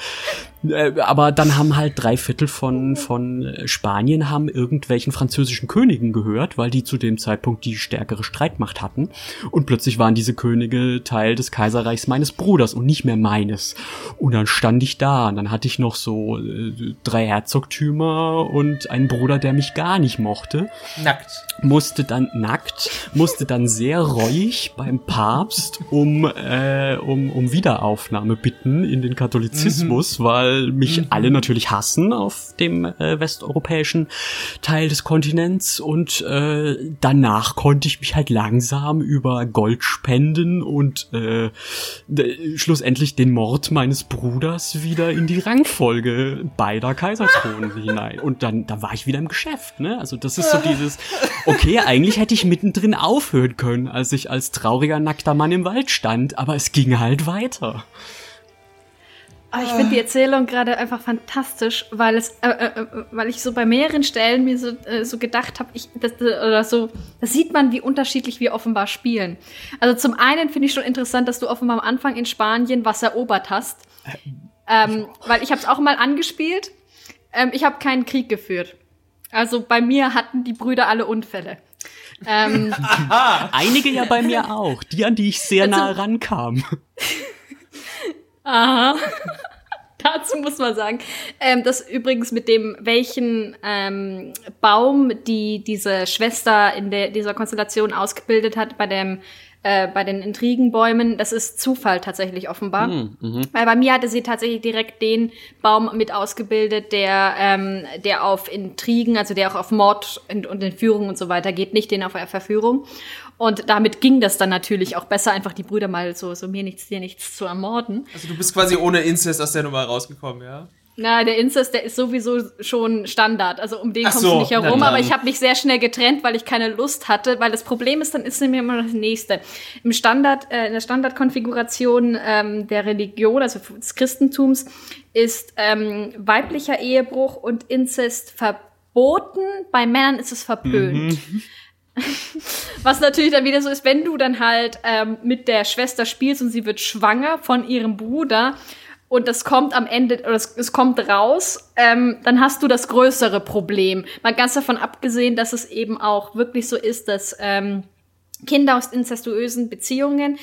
Äh, aber dann haben halt drei Viertel von, von Spanien haben irgendwelchen französischen Königen gehört, weil die zu dem Zeitpunkt die stärkere Streitmacht hatten. Und plötzlich waren diese Könige Teil des Kaiserreichs meines Bruders und nicht mehr meines. Und dann stand ich da und dann hatte ich noch so äh, drei Herzogtümer und einen Bruder, der mich gar nicht mochte. Nackt. Musste dann nackt, musste dann sehr reuig beim Papst um, äh, um, um Wiederaufnahme bitten in den Katholizismus, mhm. weil mich mhm. alle natürlich hassen auf dem äh, westeuropäischen Teil des Kontinents und äh, danach konnte ich mich halt langsam über Goldspenden und äh, schlussendlich den Mord meines Bruders wieder in die Rangfolge beider Kaiserthronen *laughs* hinein. Und dann, dann war ich wieder im Geschäft, ne? Also das ist so dieses, okay, *laughs* eigentlich hätte ich mittendrin aufhören können, als ich als trauriger, nackter Mann im Wald stand, aber es ging halt weiter. Aber ich finde die Erzählung gerade einfach fantastisch, weil es, äh, äh, äh, weil ich so bei mehreren Stellen mir so, äh, so gedacht habe, ich, das, oder so, da sieht man, wie unterschiedlich wir offenbar spielen. Also zum einen finde ich schon interessant, dass du offenbar am Anfang in Spanien was erobert hast, ähm, weil ich habe es auch mal angespielt. Ähm, ich habe keinen Krieg geführt. Also bei mir hatten die Brüder alle Unfälle. Ähm, Einige ja bei mir auch, die an die ich sehr also, nah rankam. Aha. *laughs* Dazu muss man sagen, ähm, dass übrigens mit dem, welchen ähm, Baum die diese Schwester in der, dieser Konstellation ausgebildet hat, bei dem äh, bei den Intrigenbäumen, das ist Zufall tatsächlich offenbar. Mhm, mh. Weil bei mir hatte sie tatsächlich direkt den Baum mit ausgebildet, der, ähm, der auf Intrigen, also der auch auf Mord und, und Entführung und so weiter geht, nicht den auf Verführung. Und damit ging das dann natürlich auch besser, einfach die Brüder mal so, so mir nichts, dir nichts zu ermorden. Also du bist quasi ohne Inzest aus der Nummer rausgekommen, ja? Na, der Inzest, der ist sowieso schon Standard. Also um den kommst so, du nicht herum. Aber ich habe mich sehr schnell getrennt, weil ich keine Lust hatte. Weil das Problem ist, dann ist nämlich immer noch das nächste. Im Standard, äh, in der Standardkonfiguration ähm, der Religion, also des Christentums, ist ähm, weiblicher Ehebruch und Inzest verboten. Bei Männern ist es verpönt. Mhm. *laughs* Was natürlich dann wieder so ist, wenn du dann halt ähm, mit der Schwester spielst und sie wird schwanger von ihrem Bruder und das kommt am Ende, oder es, es kommt raus, ähm, dann hast du das größere Problem. Mal ganz davon abgesehen, dass es eben auch wirklich so ist, dass ähm, Kinder aus incestuösen Beziehungen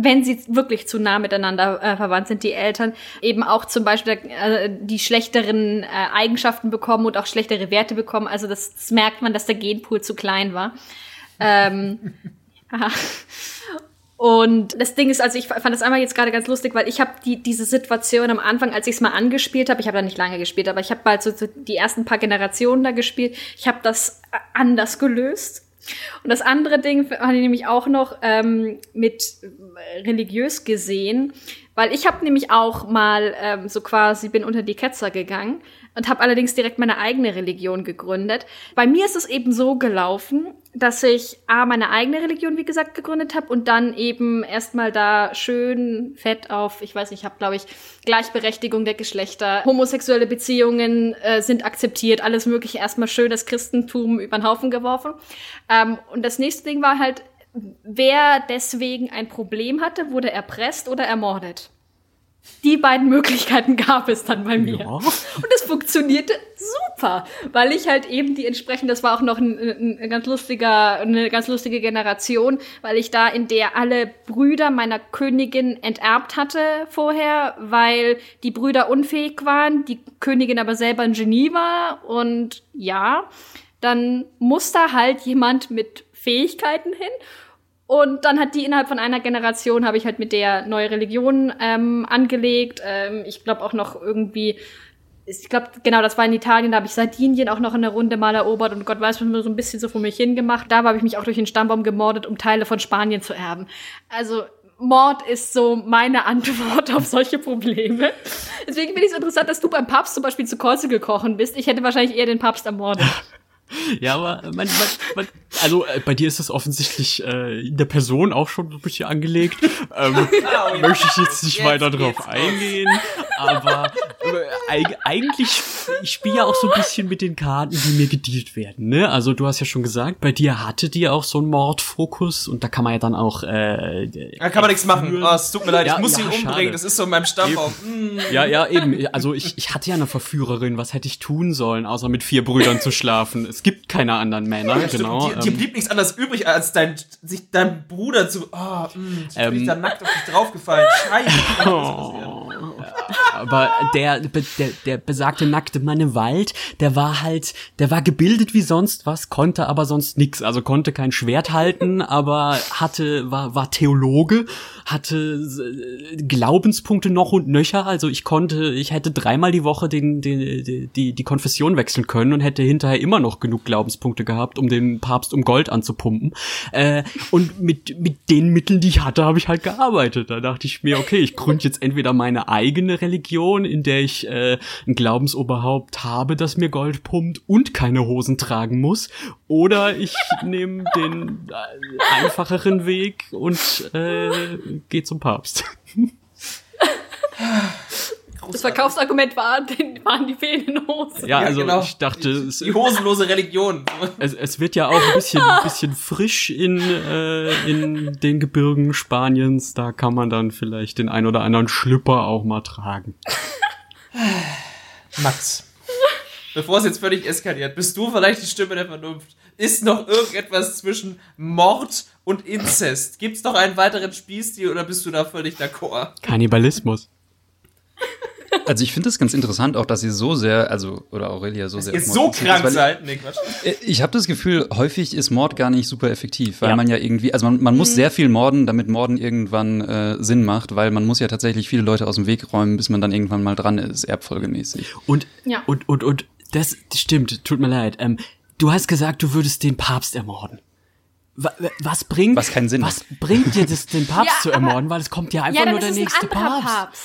wenn sie wirklich zu nah miteinander äh, verwandt sind, die Eltern, eben auch zum Beispiel äh, die schlechteren äh, Eigenschaften bekommen und auch schlechtere Werte bekommen. Also das, das merkt man, dass der Genpool zu klein war. Ähm, *laughs* und das Ding ist, also ich fand das einmal jetzt gerade ganz lustig, weil ich habe die diese Situation am Anfang, als ich es mal angespielt habe, ich habe da nicht lange gespielt, aber ich habe mal so, so die ersten paar Generationen da gespielt. Ich habe das anders gelöst und das andere Ding hatte ich nämlich auch noch ähm, mit äh, religiös gesehen, weil ich habe nämlich auch mal ähm, so quasi bin unter die Ketzer gegangen und habe allerdings direkt meine eigene Religion gegründet. Bei mir ist es eben so gelaufen, dass ich A, meine eigene Religion, wie gesagt, gegründet habe und dann eben erstmal da schön fett auf, ich weiß nicht, ich habe, glaube ich, Gleichberechtigung der Geschlechter, homosexuelle Beziehungen äh, sind akzeptiert, alles mögliche, erstmal schön das Christentum über den Haufen geworfen. Ähm, und das nächste Ding war halt, wer deswegen ein Problem hatte, wurde erpresst oder ermordet. Die beiden Möglichkeiten gab es dann bei mir. Ja. Und es funktionierte super, weil ich halt eben die entsprechend, das war auch noch ein, ein, ganz lustiger, eine ganz lustige Generation, weil ich da in der alle Brüder meiner Königin enterbt hatte vorher, weil die Brüder unfähig waren, die Königin aber selber ein Genie war und ja, dann muss da halt jemand mit Fähigkeiten hin und dann hat die innerhalb von einer Generation, habe ich halt mit der neue Religion ähm, angelegt. Ähm, ich glaube auch noch irgendwie, ich glaube, genau, das war in Italien, da habe ich Sardinien auch noch in der Runde mal erobert und Gott weiß, was mir so ein bisschen so vor mich hingemacht. Da habe ich mich auch durch den Stammbaum gemordet, um Teile von Spanien zu erben. Also Mord ist so meine Antwort auf solche Probleme. Deswegen finde ich es interessant, dass du beim Papst zum Beispiel zu Kreuze gekochen bist. Ich hätte wahrscheinlich eher den Papst ermordet. *laughs* Ja, aber man, man, man, also äh, bei dir ist das offensichtlich äh, in der Person auch schon ein bisschen angelegt. *laughs* Ähm, oh, ja. Möchte ich jetzt nicht jetzt weiter drauf eingehen. Aber eigentlich, ich spiele ja auch so ein bisschen mit den Karten, die mir gedealt werden, ne? Also du hast ja schon gesagt, bei dir hatte die auch so einen Mordfokus und da kann man ja dann auch äh, Da kann man nichts machen. Oh, es tut mir leid, ja, ich muss ja, ihn umbringen, schade. das ist so in meinem Stammbaum. Mm. Ja, ja, eben. Also ich, ich hatte ja eine Verführerin, was hätte ich tun sollen, außer mit vier Brüdern zu schlafen? Es gibt keine anderen Männer, ja, genau. Dir, dir ähm. blieb nichts anderes übrig, als dein, sich deinem Bruder zu. Oh, mm, ähm, bin ich da nackt auf dich draufgefallen. Scheiße. Oh. *laughs* Aber der, der, der besagte nackte Mann im Wald, der war halt, der war gebildet wie sonst was, konnte aber sonst nix. Also konnte kein Schwert halten, aber hatte, war, war Theologe, hatte äh, Glaubenspunkte noch und nöcher. Also ich konnte, ich hätte dreimal die Woche den, den, die, die Konfession wechseln können und hätte hinterher immer noch genug Glaubenspunkte gehabt, um den Papst um Gold anzupumpen. Äh, und mit, mit den Mitteln, die ich hatte, habe ich halt gearbeitet. Da dachte ich mir, okay, ich gründe jetzt entweder meine eigene Religion, in der ich äh, ein Glaubensoberhaupt habe, das mir Gold pumpt und keine Hosen tragen muss, oder ich *laughs* nehme den äh, einfacheren Weg und äh, gehe zum Papst. *laughs* Das Verkaufsargument war, waren die fehlenden Hosen. Ja, also ja, genau. ich dachte, es, die hosenlose Religion. Es, es wird ja auch ein bisschen, ein bisschen frisch in, äh, in den Gebirgen Spaniens. Da kann man dann vielleicht den ein oder anderen Schlüpper auch mal tragen. *sighs* Max, bevor es jetzt völlig eskaliert, bist du vielleicht die Stimme der Vernunft? Ist noch irgendetwas zwischen Mord und Inzest? Gibt's noch einen weiteren Spielstil oder bist du da völlig d'accord? Kannibalismus. Also ich finde es ganz interessant, auch dass sie so sehr, also oder Aurelia so das sehr. Ist so krank ist, seid, nee, Quatsch. Äh, ich habe das Gefühl, häufig ist Mord gar nicht super effektiv, weil ja. man ja irgendwie, also man, man muss mhm. sehr viel morden, damit Morden irgendwann äh, Sinn macht, weil man muss ja tatsächlich viele Leute aus dem Weg räumen, bis man dann irgendwann mal dran ist, erbfolgemäßig. Und ja. und und und das stimmt. Tut mir leid. Ähm, du hast gesagt, du würdest den Papst ermorden was bringt was keinen Sinn was bringt dir das den *laughs* Papst ja, zu ermorden weil es kommt ja einfach ja, nur der nächste Papst. Papst.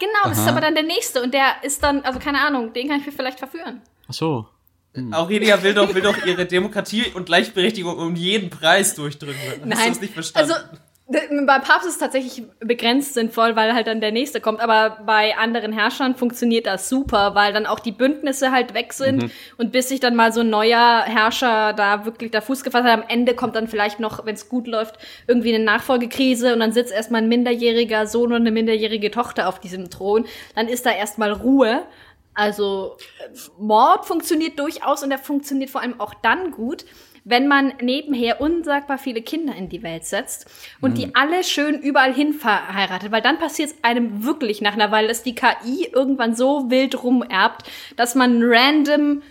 Genau, das Aha. ist aber dann der nächste und der ist dann, also keine Ahnung, den kann ich mir vielleicht verführen. Ach so. Hm. Aurelia will doch, will doch ihre Demokratie und Gleichberechtigung um jeden Preis durchdrücken. Hast Nein. du das nicht verstanden? Also, bei Papst ist es tatsächlich begrenzt sinnvoll, weil halt dann der nächste kommt. Aber bei anderen Herrschern funktioniert das super, weil dann auch die Bündnisse halt weg sind. Mhm. Und bis sich dann mal so ein neuer Herrscher da wirklich da Fuß gefasst hat, am Ende kommt dann vielleicht noch, wenn es gut läuft, irgendwie eine Nachfolgekrise und dann sitzt erstmal ein minderjähriger Sohn und eine minderjährige Tochter auf diesem Thron. Dann ist da erstmal Ruhe. Also Mord funktioniert durchaus und er funktioniert vor allem auch dann gut, wenn man nebenher unsagbar viele Kinder in die Welt setzt und mhm. die alle schön überall hin verheiratet, weil dann passiert es einem wirklich nach einer Weile, dass die KI irgendwann so wild rumerbt, dass man random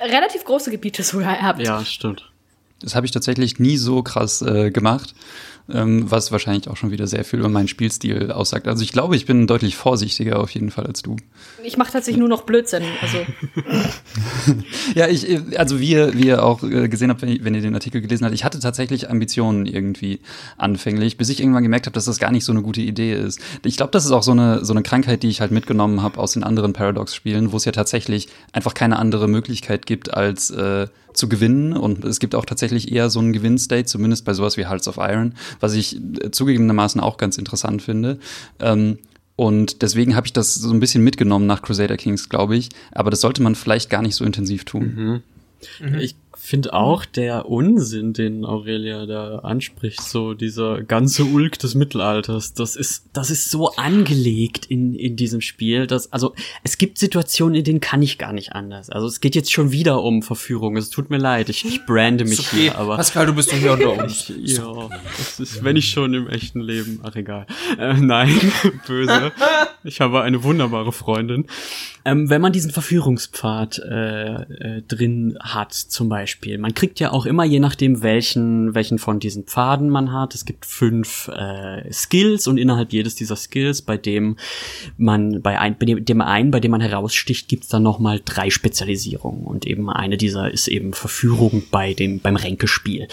relativ große Gebiete sogar erbt. Ja, stimmt. Das habe ich tatsächlich nie so krass äh, gemacht ähm, was wahrscheinlich auch schon wieder sehr viel über meinen Spielstil aussagt. Also ich glaube, ich bin deutlich vorsichtiger auf jeden Fall als du. Ich mache tatsächlich nur noch Blödsinn. Also. *laughs* ja, ich, also wie ihr, wie ihr auch äh, gesehen habt, wenn, ihr, wenn ihr den Artikel gelesen habt, ich hatte tatsächlich Ambitionen irgendwie anfänglich, bis ich irgendwann gemerkt habe, dass das gar nicht so eine gute Idee ist. Ich glaube, das ist auch so eine, so eine Krankheit, die ich halt mitgenommen habe aus den anderen Paradox-Spielen, wo es ja tatsächlich einfach keine andere Möglichkeit gibt, als äh, zu gewinnen. Und es gibt auch tatsächlich eher so einen Gewinn-State, zumindest bei sowas wie Hearts of Iron, was ich äh, zugegebenermaßen auch ganz interessant finde. Ähm, und deswegen habe ich das so ein bisschen mitgenommen nach Crusader Kings, glaube ich. Aber das sollte man vielleicht gar nicht so intensiv tun. Mhm. Mhm. Ich finde auch der Unsinn, den Aurelia da anspricht, so dieser ganze Ulk des Mittelalters, das ist, das ist so angelegt in, in diesem Spiel, dass, also, es gibt Situationen, in denen kann ich gar nicht anders. Also, es geht jetzt schon wieder um Verführung. Es tut mir leid, ich, ich brande mich okay. hier, aber. Pascal, du bist doch hier unter uns. *laughs* ja, das ist, wenn ich schon im echten Leben, ach egal. Äh, nein, *laughs* böse. Ich habe eine wunderbare Freundin. Ähm, wenn man diesen Verführungspfad äh, äh, drin hat, zum Beispiel, man kriegt ja auch immer, je nachdem, welchen, welchen von diesen Pfaden man hat, es gibt fünf äh, Skills und innerhalb jedes dieser Skills, bei dem man, bei, ein, bei dem einen, bei dem man heraussticht, gibt's dann nochmal drei Spezialisierungen. Und eben eine dieser ist eben Verführung bei dem, beim Ränkespiel.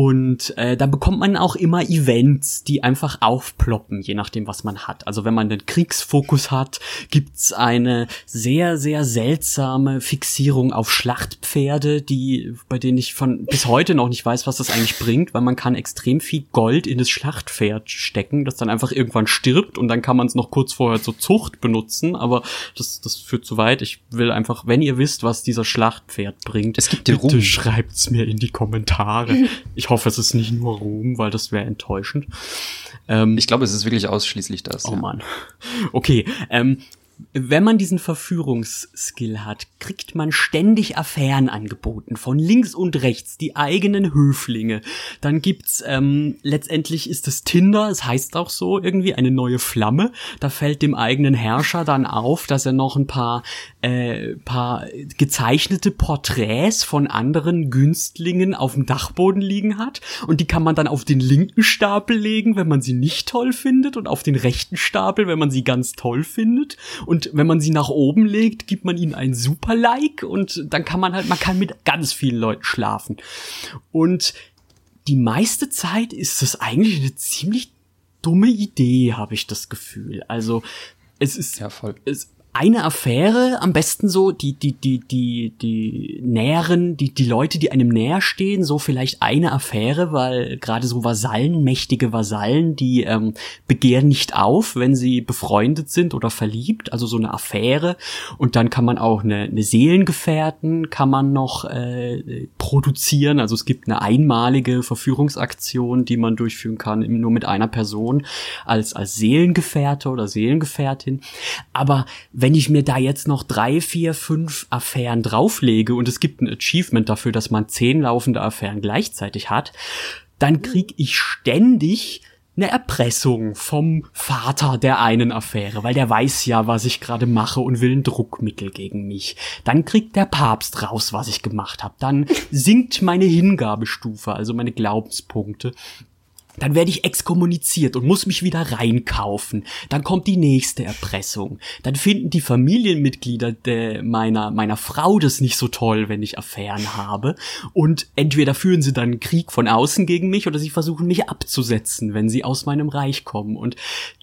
Und äh, da bekommt man auch immer Events, die einfach aufploppen, je nachdem, was man hat. Also wenn man den Kriegsfokus hat, gibt's eine sehr, sehr seltsame Fixierung auf Schlachtpferde, die, bei denen ich von bis heute noch nicht weiß, was das eigentlich bringt, weil man kann extrem viel Gold in das Schlachtpferd stecken, das dann einfach irgendwann stirbt und dann kann man es noch kurz vorher zur Zucht benutzen, aber das, das führt zu weit. Ich will einfach, wenn ihr wisst, was dieser Schlachtpferd bringt, es gibt bitte Ruhm. schreibt's mir in die Kommentare. Ich *laughs* hoffe, es ist nicht nur Ruhm, weil das wäre enttäuschend. Ähm, Ich glaube, es ist wirklich ausschließlich das. oh ja. Mann. Okay, ähm, wenn man diesen Verführungsskill hat, kriegt man ständig Affären angeboten, von links und rechts, die eigenen Höflinge. Dann gibt's, ähm, letztendlich ist es Tinder, es heißt auch so, irgendwie eine neue Flamme. Da fällt dem eigenen Herrscher dann auf, dass er noch ein paar, äh, paar gezeichnete Porträts von anderen Günstlingen auf dem Dachboden liegen hat. Und die kann man dann auf den linken Stapel legen, wenn man sie nicht toll findet, und auf den rechten Stapel, wenn man sie ganz toll findet. Und wenn man sie nach oben legt, gibt man ihnen ein super Like und dann kann man halt, man kann mit ganz vielen Leuten schlafen. Und die meiste Zeit ist das eigentlich eine ziemlich dumme Idee, habe ich das Gefühl. Also es ist Ja, voll. es, eine Affäre, am besten so die, die, die, die, die Näheren, die, die Leute, die einem näher stehen, so vielleicht eine Affäre, weil gerade so Vasallen, mächtige Vasallen, die ähm, begehren nicht auf, wenn sie befreundet sind oder verliebt, also so eine Affäre. Und dann kann man auch eine, eine Seelengefährten, kann man noch äh, produzieren. Also es gibt eine einmalige Verführungsaktion, die man durchführen kann, nur mit einer Person als, als Seelengefährte oder Seelengefährtin. Aber wenn ich mir da jetzt noch drei, vier, fünf Affären drauflege und es gibt ein Achievement dafür, dass man zehn laufende Affären gleichzeitig hat, dann krieg ich ständig eine Erpressung vom Vater der einen Affäre, weil der weiß ja, was ich gerade mache und will ein Druckmittel gegen mich. Dann kriegt der Papst raus, was ich gemacht habe. Dann *laughs* sinkt meine Hingabestufe, also meine Glaubenspunkte. Dann werde ich exkommuniziert und muss mich wieder reinkaufen. Dann kommt die nächste Erpressung. Dann finden die Familienmitglieder der, meiner, meiner Frau das nicht so toll, wenn ich Affären habe. Und entweder führen sie dann Krieg von außen gegen mich oder sie versuchen mich abzusetzen, wenn sie aus meinem Reich kommen. Und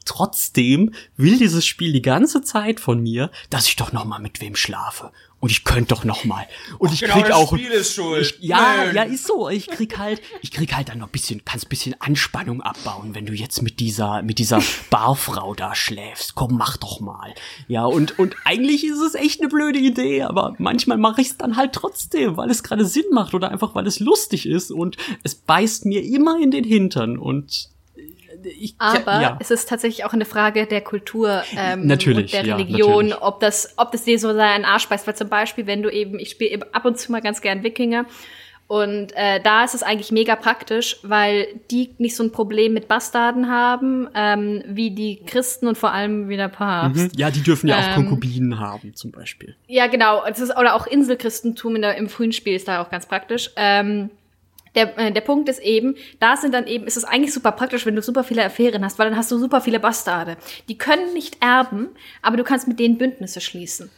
trotzdem will dieses Spiel die ganze Zeit von mir, dass ich doch noch mal mit wem schlafe. Und ich könnte doch noch mal. Und ich krieg auch ist schuld. ich, ja, ja, ist so. Ich krieg halt, ich krieg halt dann noch ein bisschen, kannst ein bisschen Anspannung abbauen, wenn du jetzt mit dieser, mit dieser *laughs* Barfrau da schläfst. Komm, mach doch mal. Ja, und, und eigentlich ist es echt eine blöde Idee, aber manchmal mache ich es dann halt trotzdem, weil es gerade Sinn macht oder einfach weil es lustig ist und es beißt mir immer in den Hintern und ich, Aber ja. es ist tatsächlich auch eine Frage der Kultur ähm, Natürlich, und der ja, Religion, natürlich. ob das, ob das dir so seinen Arsch beißt. Weil zum Beispiel, wenn du eben, ich spiele eben ab und zu mal ganz gern Wikinger und äh, da ist es eigentlich mega praktisch, weil die nicht so ein Problem mit Bastarden haben, ähm, wie die Christen und vor allem wie der Papst. Mhm. Ja, die dürfen ja auch Ähm, Konkubinen haben, zum Beispiel. Ja, genau. Es ist, oder auch Inselchristentum in der, im frühen Spiel ist da auch ganz praktisch. Ähm, der, äh, der Punkt ist eben, da sind dann eben, ist es eigentlich super praktisch, wenn du super viele Affären hast, weil dann hast du super viele Bastarde. Die können nicht erben, aber du kannst mit denen Bündnisse schließen.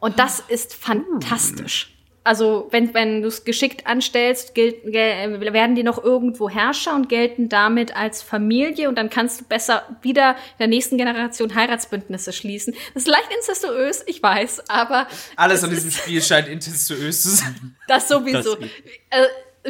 Und das ist fantastisch. Also, wenn, wenn du es geschickt anstellst, gilt, gel- äh, werden die noch irgendwo Herrscher und gelten damit als Familie und dann kannst du besser wieder in der nächsten Generation Heiratsbündnisse schließen. Das ist leicht incestuös, ich weiß, aber Alles an diesem Spiel scheint incestuös zu sein. das sowieso. Das-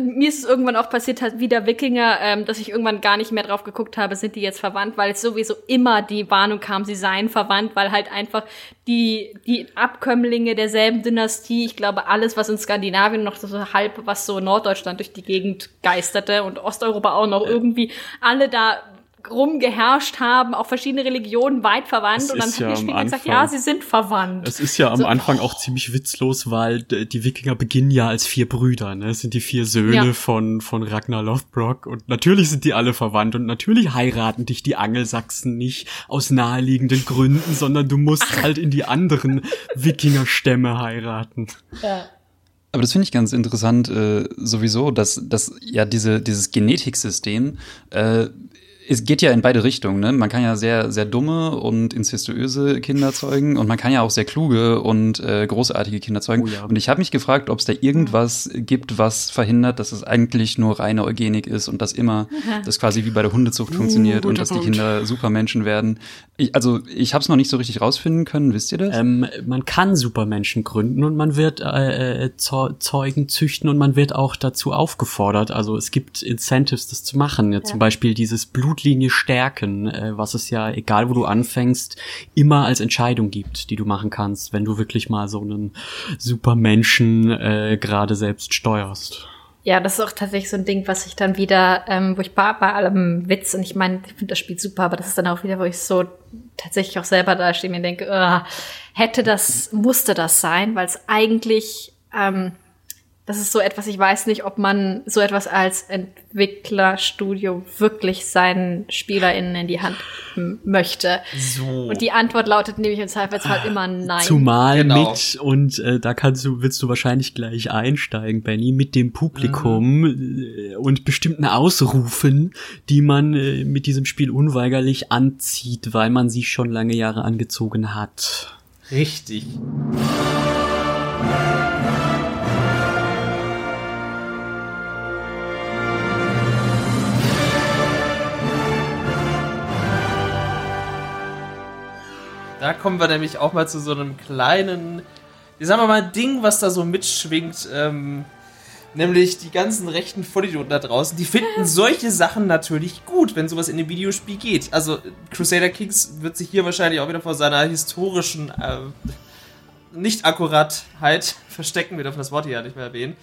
mir ist es irgendwann auch passiert, halt wieder Wikinger, ähm, dass ich irgendwann gar nicht mehr drauf geguckt habe, sind die jetzt verwandt, weil es sowieso immer die Warnung kam, sie seien verwandt, weil halt einfach die, die Abkömmlinge derselben Dynastie, ich glaube, alles, was in Skandinavien noch so halb, was so Norddeutschland durch die Gegend geisterte und Osteuropa auch noch irgendwie, alle da rumgeherrscht haben, auch verschiedene Religionen weit verwandt Es und dann hat ja mir am Spieler gesagt, ja, sie sind verwandt. Es ist ja am So- Anfang auch ziemlich witzlos, weil die Wikinger beginnen ja als vier Brüder, ne? Es sind die vier Söhne Ja. von, von Ragnar Lothbrok und natürlich sind die alle verwandt und natürlich heiraten dich die Angelsachsen nicht aus naheliegenden Gründen, sondern du musst halt in die anderen Wikingerstämme heiraten. Aber das finde ich ganz interessant äh, sowieso, dass, dass ja diese, dieses Genetiksystem äh, es geht ja in beide Richtungen. Ne? Man kann ja sehr, sehr dumme und incestuöse Kinder zeugen und man kann ja auch sehr kluge und äh, großartige Kinder zeugen. Oh, ja. Und ich habe mich gefragt, ob es da irgendwas gibt, was verhindert, dass es eigentlich nur reine Eugenik ist und dass immer *laughs* das quasi wie bei der Hundezucht uh, funktioniert und dass die Kinder Supermenschen werden. Ich, also ich habe es noch nicht so richtig rausfinden können. Wisst ihr das? Ähm, man kann Supermenschen gründen und man wird äh, äh Zeugen züchten und man wird auch dazu aufgefordert. Also es gibt Incentives, das zu machen. Ja, ja. Zum Beispiel dieses Blutlinie stärken, äh, was es ja, egal wo du anfängst, immer als Entscheidung gibt, die du machen kannst, wenn du wirklich mal so einen Supermenschen äh, gerade selbst steuerst. Ja, das ist auch tatsächlich so ein Ding, was ich dann wieder, ähm, wo ich bei, bei allem Witz und ich meine, ich finde das Spiel super, aber das ist dann auch wieder, wo ich so tatsächlich auch selber da stehe und mir denke, uh, hätte das, musste das sein, weil es eigentlich ähm, das ist so etwas, ich weiß nicht, ob man so etwas als Entwicklerstudio wirklich seinen SpielerInnen in die Hand möchte. So. Und die Antwort lautet nämlich im Zweifelsfall ah, immer nein. Zumal genau. mit, und äh, da kannst du, willst du wahrscheinlich gleich einsteigen, Benny, mit dem Publikum mhm. und bestimmten Ausrufen, die man äh, mit diesem Spiel unweigerlich anzieht, weil man sie schon lange Jahre angezogen hat. Richtig. Da kommen wir nämlich auch mal zu so einem kleinen, sagen wir mal, Ding, was da so mitschwingt. Ähm, nämlich die ganzen rechten Vollidioten da draußen, die finden solche Sachen natürlich gut, wenn sowas in einem Videospiel geht. Also Crusader Kings wird sich hier wahrscheinlich auch wieder vor seiner historischen äh, Nicht-Akkuratheit *laughs* verstecken. Wir dürfen das Wort hier ja nicht mehr erwähnen.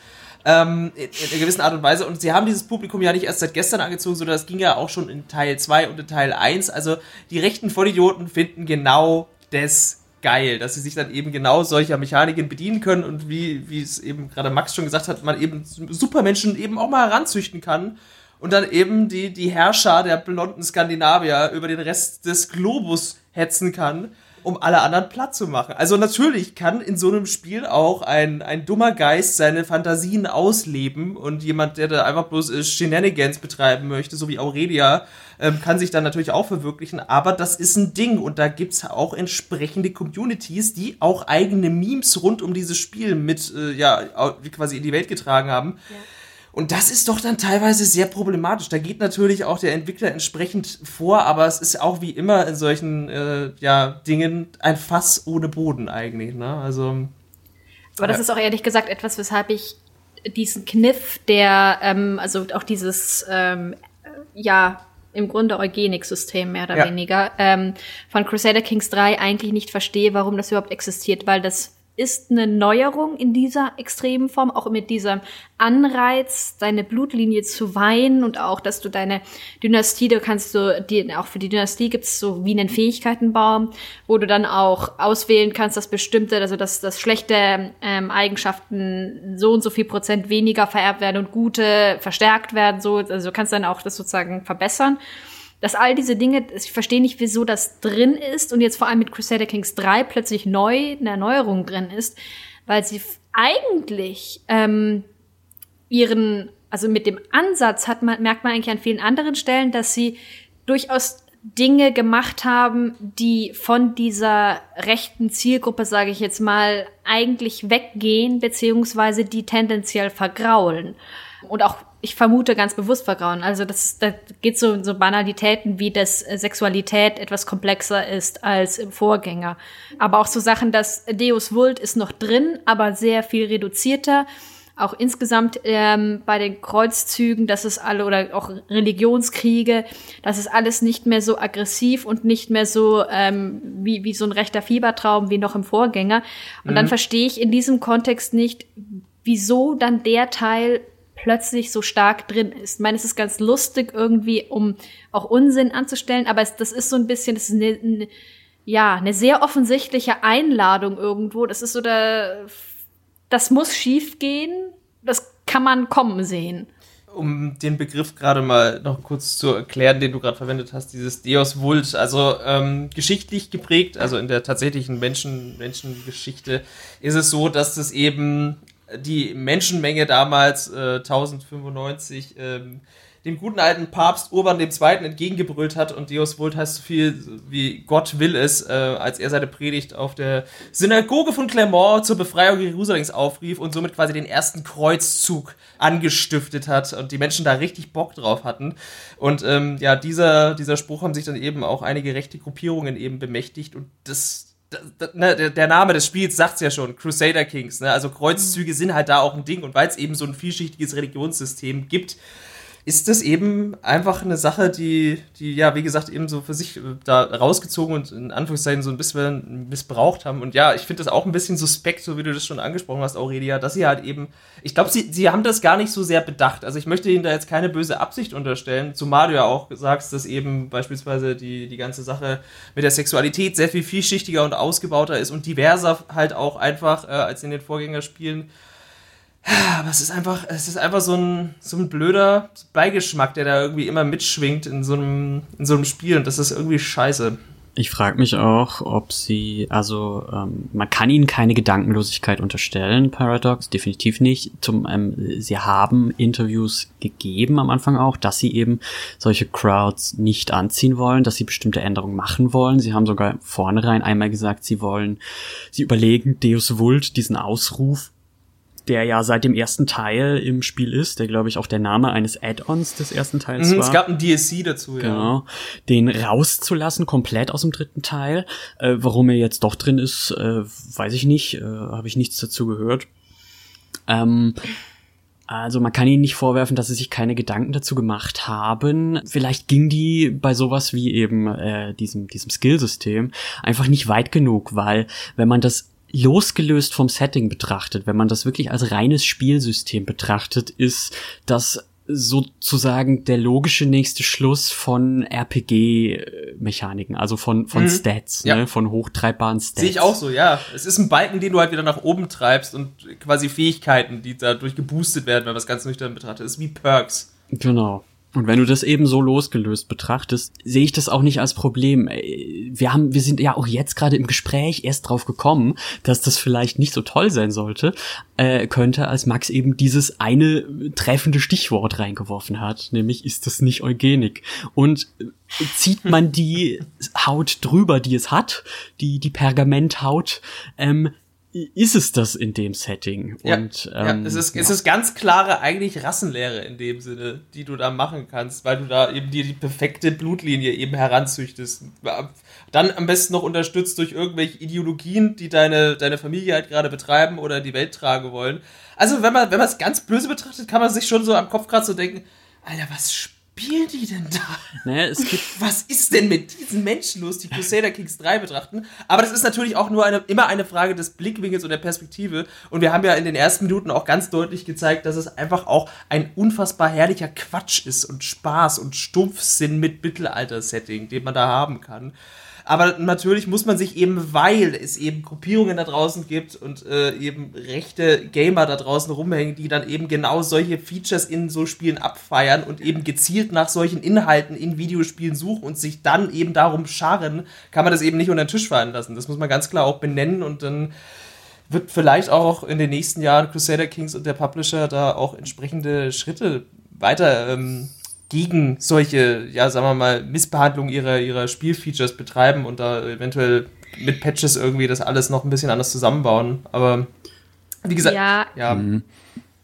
Ähm, in, in, einer gewissen Art und Weise. Und sie haben dieses Publikum ja nicht erst seit gestern angezogen, sondern das ging ja auch schon in Teil 2 und in Teil 1. Also die rechten Vollidioten finden genau das geil, dass sie sich dann eben genau solcher Mechaniken bedienen können und wie, wie es eben gerade Max schon gesagt hat, man eben Supermenschen eben auch mal heranzüchten kann und dann eben die, die Herrscher der blonden Skandinavier über den Rest des Globus hetzen kann um alle anderen platt zu machen. Also natürlich kann in so einem Spiel auch ein, ein dummer Geist seine Fantasien ausleben und jemand, der da einfach bloß äh, Shenanigans betreiben möchte, so wie Aurelia, ähm, kann sich dann natürlich auch verwirklichen, aber das ist ein Ding und da gibt's auch entsprechende Communities, die auch eigene Memes rund um dieses Spiel mit, äh, ja, quasi in die Welt getragen haben. Ja und das ist doch dann teilweise sehr problematisch. Da geht natürlich auch der Entwickler entsprechend vor, aber es ist auch wie immer in solchen äh, ja, Dingen ein Fass ohne Boden eigentlich. Ne? Also, aber das ja. ist auch ehrlich gesagt etwas, weshalb ich diesen Kniff, der, ähm, also auch dieses, ähm, ja, im Grunde Eugenik-System mehr oder ja. weniger, ähm, von Crusader Kings 3 eigentlich nicht verstehe, warum das überhaupt existiert, weil das ist eine Neuerung in dieser extremen Form, auch mit diesem Anreiz, deine Blutlinie zu weinen und auch, dass du deine Dynastie, da kannst du, die, auch für die Dynastie gibt's so wie einen Fähigkeitenbaum, wo du dann auch auswählen kannst, dass bestimmte, also dass, dass schlechte ähm, Eigenschaften so und so viel Prozent weniger vererbt werden und gute verstärkt werden, so, also du kannst dann auch das sozusagen verbessern dass all diese Dinge, ich verstehe nicht, wieso das drin ist und jetzt vor allem mit Crusader Kings 3 plötzlich neu eine Erneuerung drin ist, weil sie eigentlich ähm, ihren, also mit dem Ansatz hat man, merkt man eigentlich an vielen anderen Stellen, dass sie durchaus Dinge gemacht haben, die von dieser rechten Zielgruppe, sage ich jetzt mal, eigentlich weggehen, beziehungsweise die tendenziell vergraulen. Und auch ich vermute ganz bewusst vergrauen. Also das, das geht so so Banalitäten wie, dass Sexualität etwas komplexer ist als im Vorgänger. Aber auch so Sachen, dass Deus Vult ist noch drin, aber sehr viel reduzierter. Auch insgesamt ähm, bei den Kreuzzügen, das ist alle oder auch Religionskriege, das ist alles nicht mehr so aggressiv und nicht mehr so ähm, wie, wie so ein rechter Fiebertraum wie noch im Vorgänger. Und mhm. dann verstehe ich in diesem Kontext nicht, wieso dann der Teil plötzlich so stark drin ist. Ich meine, es ist ganz lustig irgendwie, um auch Unsinn anzustellen, aber es, das ist so ein bisschen, das ist eine, eine, ja, eine sehr offensichtliche Einladung irgendwo. Das ist so der, das muss schief gehen, das kann man kommen sehen. Um den Begriff gerade mal noch kurz zu erklären, den du gerade verwendet hast, dieses Deus Vult, also ähm, geschichtlich geprägt, also in der tatsächlichen Menschen, Menschengeschichte, ist es so, dass es eben die Menschenmenge damals, äh, 1095, ähm, dem guten alten Papst Urban II. entgegengebrüllt hat und Deus Vult heißt so viel wie Gott will es, äh, als er seine Predigt auf der Synagoge von Clermont zur Befreiung Jerusalems aufrief und somit quasi den ersten Kreuzzug angestiftet hat und die Menschen da richtig Bock drauf hatten. Und ähm, ja, dieser, dieser Spruch haben sich dann eben auch einige rechte Gruppierungen eben bemächtigt und das Ne, der Name des Spiels sagt es ja schon, Crusader Kings, ne? Also Kreuzzüge sind halt da auch ein Ding und weil es eben so ein vielschichtiges Religionssystem gibt, ist das eben einfach eine Sache, die, die ja, wie gesagt, eben so für sich äh, da rausgezogen und in Anführungszeichen so ein bisschen missbraucht haben. Und ja, ich finde das auch ein bisschen suspekt, so wie du das schon angesprochen hast, Aurelia, dass sie halt eben, ich glaube, sie, sie haben das gar nicht so sehr bedacht. Also ich möchte ihnen da jetzt keine böse Absicht unterstellen, zumal du ja auch sagst, dass eben beispielsweise die, die ganze Sache mit der Sexualität sehr viel vielschichtiger und ausgebauter ist und diverser halt auch einfach äh, als in den Vorgängerspielen. Aber es ist einfach, es ist einfach so ein, so ein blöder Beigeschmack, der da irgendwie immer mitschwingt in so einem, in so einem Spiel und das ist irgendwie scheiße. Ich frage mich auch, ob sie, also ähm, man kann ihnen keine Gedankenlosigkeit unterstellen, Paradox, definitiv nicht. Zum, ähm, sie haben Interviews gegeben am Anfang auch, dass sie eben solche Crowds nicht anziehen wollen, dass sie bestimmte Änderungen machen wollen. Sie haben sogar vornherein einmal gesagt, sie wollen, sie überlegen, Deus Vult, diesen Ausruf der ja seit dem ersten Teil im Spiel ist, der glaube ich auch der Name eines Add-ons des ersten Teils mhm, war. Es gab ein DSC dazu, ja. Genau. Den rauszulassen, komplett aus dem dritten Teil. Äh, warum er jetzt doch drin ist, äh, weiß ich nicht. Äh, Habe ich nichts dazu gehört. Ähm, also man kann ihnen nicht vorwerfen, dass sie sich keine Gedanken dazu gemacht haben. Vielleicht ging die bei sowas wie eben äh, diesem, diesem Skillsystem einfach nicht weit genug, weil wenn man das losgelöst vom Setting betrachtet, wenn man das wirklich als reines Spielsystem betrachtet, ist das sozusagen der logische nächste Schluss von RPG-Mechaniken, also von, von mhm. Stats, ja. ne, von hochtreibbaren Stats. Sehe ich auch so, ja. Es ist ein Balken, den du halt wieder nach oben treibst und quasi Fähigkeiten, die dadurch geboostet werden, wenn man das ganz nüchtern betrachtet. Das ist wie Perks. Genau. Und wenn du das eben so losgelöst betrachtest, sehe ich das auch nicht als Problem. Äh, wir haben, wir sind ja auch jetzt gerade im Gespräch erst drauf gekommen, dass das vielleicht nicht so toll sein sollte, äh, könnte, als Max eben dieses eine treffende Stichwort reingeworfen hat, nämlich ist das nicht Eugenik. Und äh, zieht man die Haut drüber, die es hat, die, die Pergamenthaut, ähm, ist es das in dem Setting. Ja, und, ähm, ja, es, ist, ja. es ist ganz klare eigentlich Rassenlehre in dem Sinne, die du da machen kannst, weil du da eben dir die perfekte Blutlinie eben heranzüchtest. Dann am besten noch unterstützt durch irgendwelche Ideologien, die deine, deine Familie halt gerade betreiben oder die Welt tragen wollen. Also wenn man wenn man es ganz böse betrachtet, kann man sich schon so am Kopf gerade so denken, Alter, was spielen die denn da? Naja, es gibt Was ist denn mit diesen Menschen los, die Crusader Kings 3 betrachten? Aber das ist natürlich auch nur eine, immer eine Frage des Blickwinkels und der Perspektive. Und wir haben ja in den ersten Minuten auch ganz deutlich gezeigt, dass es einfach auch ein unfassbar herrlicher Quatsch ist und Spaß und Stumpfsinn mit Mittelalter-Setting, den man da haben kann. Aber natürlich muss man sich eben, weil es eben Gruppierungen da draußen gibt und äh, eben rechte Gamer da draußen rumhängen, die dann eben genau solche Features in so Spielen abfeiern und eben gezielt nach solchen Inhalten in Videospielen suchen und sich dann eben darum scharren, kann man das eben nicht unter den Tisch fallen lassen. Das muss man ganz klar auch benennen und dann wird vielleicht auch in den nächsten Jahren Crusader Kings und der Publisher da auch entsprechende Schritte weiter ähm, gegen solche, ja, sagen wir mal, Missbehandlung ihrer, ihrer Spielfeatures betreiben und da eventuell mit Patches irgendwie das alles noch ein bisschen anders zusammenbauen. Aber wie gesagt, ja. ja. Mhm.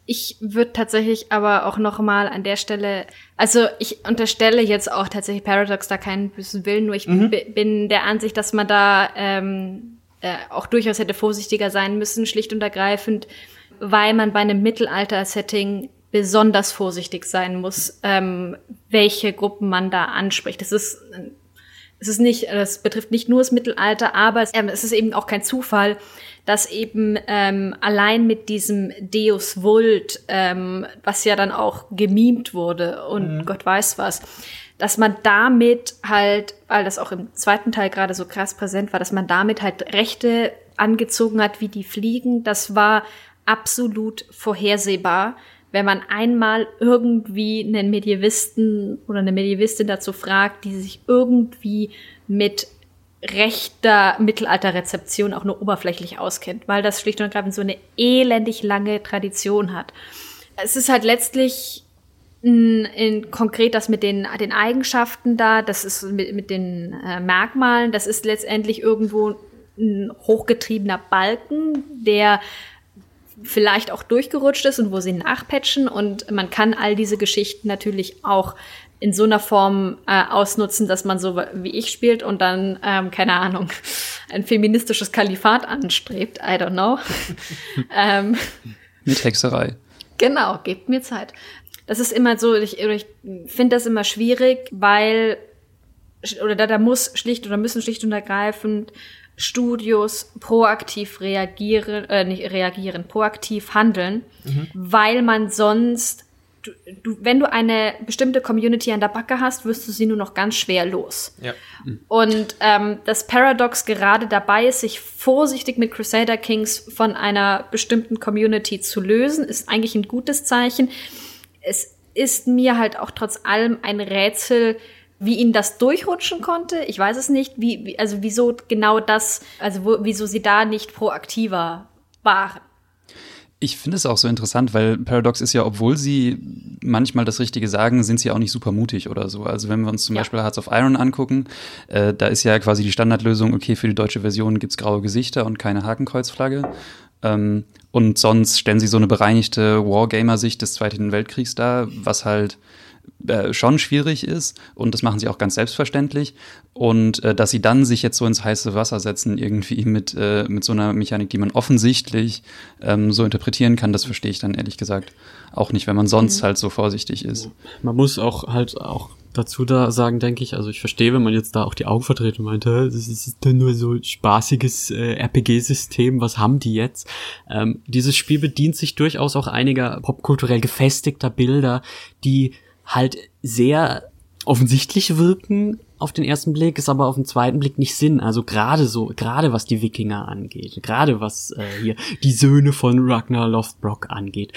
Ich würde tatsächlich aber auch noch mal an der Stelle, also ich unterstelle jetzt auch tatsächlich Paradox da keinen bösen Willen, nur ich mhm. bin der Ansicht, dass man da ähm, äh, auch durchaus hätte vorsichtiger sein müssen, schlicht und ergreifend, weil man bei einem Mittelalter-Setting besonders vorsichtig sein muss, ähm, welche Gruppen man da anspricht. Das ist, es ist nicht, das betrifft nicht nur das Mittelalter, aber es, ähm, es ist eben auch kein Zufall, dass eben ähm, allein mit diesem Deus Vult, ähm, was ja dann auch gemimt wurde und mhm. Gott weiß was, dass man damit halt, weil das auch im zweiten Teil gerade so krass präsent war, dass man damit halt Rechte angezogen hat wie die Fliegen, das war absolut vorhersehbar wenn man einmal irgendwie einen Medievisten oder eine Medievistin dazu fragt, die sich irgendwie mit rechter Mittelalterrezeption auch nur oberflächlich auskennt, weil das schlicht und ergreifend so eine elendig lange Tradition hat. Es ist halt letztlich in, in konkret das mit den, den Eigenschaften da, das ist mit, mit den äh, Merkmalen, das ist letztendlich irgendwo ein hochgetriebener Balken, der vielleicht auch durchgerutscht ist und wo sie nachpatchen und man kann all diese Geschichten natürlich auch in so einer Form äh, ausnutzen, dass man so wie ich spielt und dann, ähm, keine Ahnung, *laughs* ein feministisches Kalifat anstrebt. I don't know. *laughs* ähm, Mit Hexerei. Genau, gebt mir Zeit. Das ist immer so, ich, ich finde das immer schwierig, weil, oder da, da muss schlicht oder müssen schlicht und ergreifend Studios proaktiv reagieren, äh, nicht reagieren, proaktiv handeln, mhm. weil man sonst, du, du, wenn du eine bestimmte Community an der Backe hast, wirst du sie nur noch ganz schwer los. Ja. Mhm. Und ähm, das Paradox gerade dabei ist, sich vorsichtig mit Crusader Kings von einer bestimmten Community zu lösen, ist eigentlich ein gutes Zeichen. Es ist mir halt auch trotz allem ein Rätsel, wie ihnen das durchrutschen konnte, ich weiß es nicht. Wie, wie also wieso genau das, also wo, wieso sie da nicht proaktiver waren. Ich finde es auch so interessant, weil Paradox ist ja, obwohl sie manchmal das Richtige sagen, sind sie auch nicht super mutig oder so. Also wenn wir uns zum ja. Beispiel Hearts of Iron angucken, äh, da ist ja quasi die Standardlösung, okay, für die deutsche Version gibt's graue Gesichter und keine Hakenkreuzflagge. Ähm, und sonst stellen sie so eine bereinigte Wargamer-Sicht des Zweiten Weltkriegs dar, was halt äh, schon schwierig ist und das machen sie auch ganz selbstverständlich und äh, dass sie dann sich jetzt so ins heiße Wasser setzen irgendwie *laughs* mit äh, mit so einer Mechanik, die man offensichtlich ähm, so interpretieren kann, das verstehe ich dann ehrlich gesagt auch nicht, wenn man sonst mhm. halt so vorsichtig ist. Man muss auch halt auch dazu da sagen, denke ich. Also ich verstehe, wenn man jetzt da auch die Augen verdreht und meint, das ist dann nur so spaßiges äh, RPG-System, was haben die jetzt? Ähm, dieses Spiel bedient sich durchaus auch einiger popkulturell gefestigter Bilder, die halt sehr offensichtlich wirken auf den ersten Blick, ist aber auf den zweiten Blick nicht Sinn. Also gerade so, gerade was die Wikinger angeht, gerade was äh, hier die Söhne von Ragnar Lothbrok angeht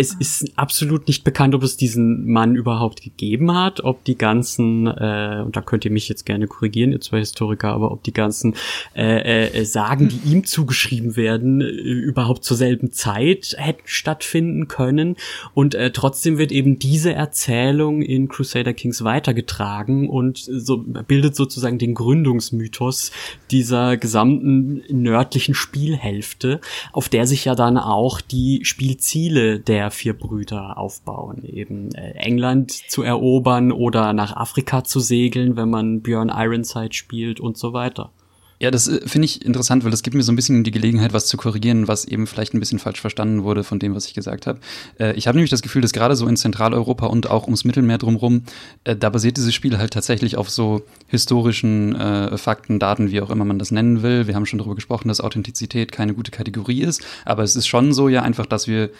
es ist absolut nicht bekannt, ob es diesen Mann überhaupt gegeben hat, ob die ganzen, äh, und da könnt ihr mich jetzt gerne korrigieren, ihr zwei Historiker, aber ob die ganzen äh, äh, Sagen, die ihm zugeschrieben werden, äh, überhaupt zur selben Zeit hätten stattfinden können. Und äh, trotzdem wird eben diese Erzählung in Crusader Kings weitergetragen und so bildet sozusagen den Gründungsmythos dieser gesamten nördlichen Spielhälfte, auf der sich ja dann auch die Spielziele der vier Brüder aufbauen. Eben äh, England zu erobern oder nach Afrika zu segeln, wenn man Björn Ironside spielt und so weiter. Ja, das äh, finde ich interessant, weil das gibt mir so ein bisschen die Gelegenheit, was zu korrigieren, was eben vielleicht ein bisschen falsch verstanden wurde von dem, was ich gesagt habe. Äh, ich habe nämlich das Gefühl, dass gerade so in Zentraleuropa und auch ums Mittelmeer drumherum, äh, da basiert dieses Spiel halt tatsächlich auf so historischen äh, Fakten, Daten, wie auch immer man das nennen will. Wir haben schon darüber gesprochen, dass Authentizität keine gute Kategorie ist, aber es ist schon so ja einfach, dass wir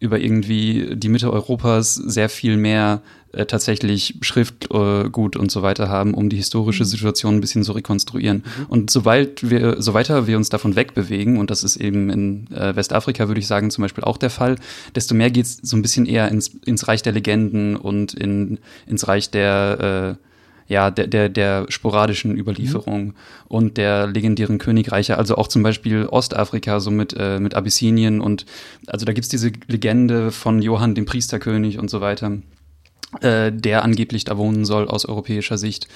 über irgendwie die Mitte Europas sehr viel mehr äh, tatsächlich Schriftgut äh, und so weiter haben, um die historische mhm. Situation ein bisschen zu rekonstruieren. Mhm. Und sobald wir, so weiter wir uns davon wegbewegen, und das ist eben in äh, Westafrika, würde ich sagen, zum Beispiel auch der Fall, desto mehr geht's so ein bisschen eher ins, ins Reich der Legenden und in, ins Reich der äh, ja, der, der, der sporadischen Überlieferung mhm. und der legendären Königreiche, also auch zum Beispiel Ostafrika, so mit, äh, mit Abyssinien und also da gibt's diese Legende von Johann dem Priesterkönig und so weiter äh, der angeblich da wohnen soll aus europäischer Sicht.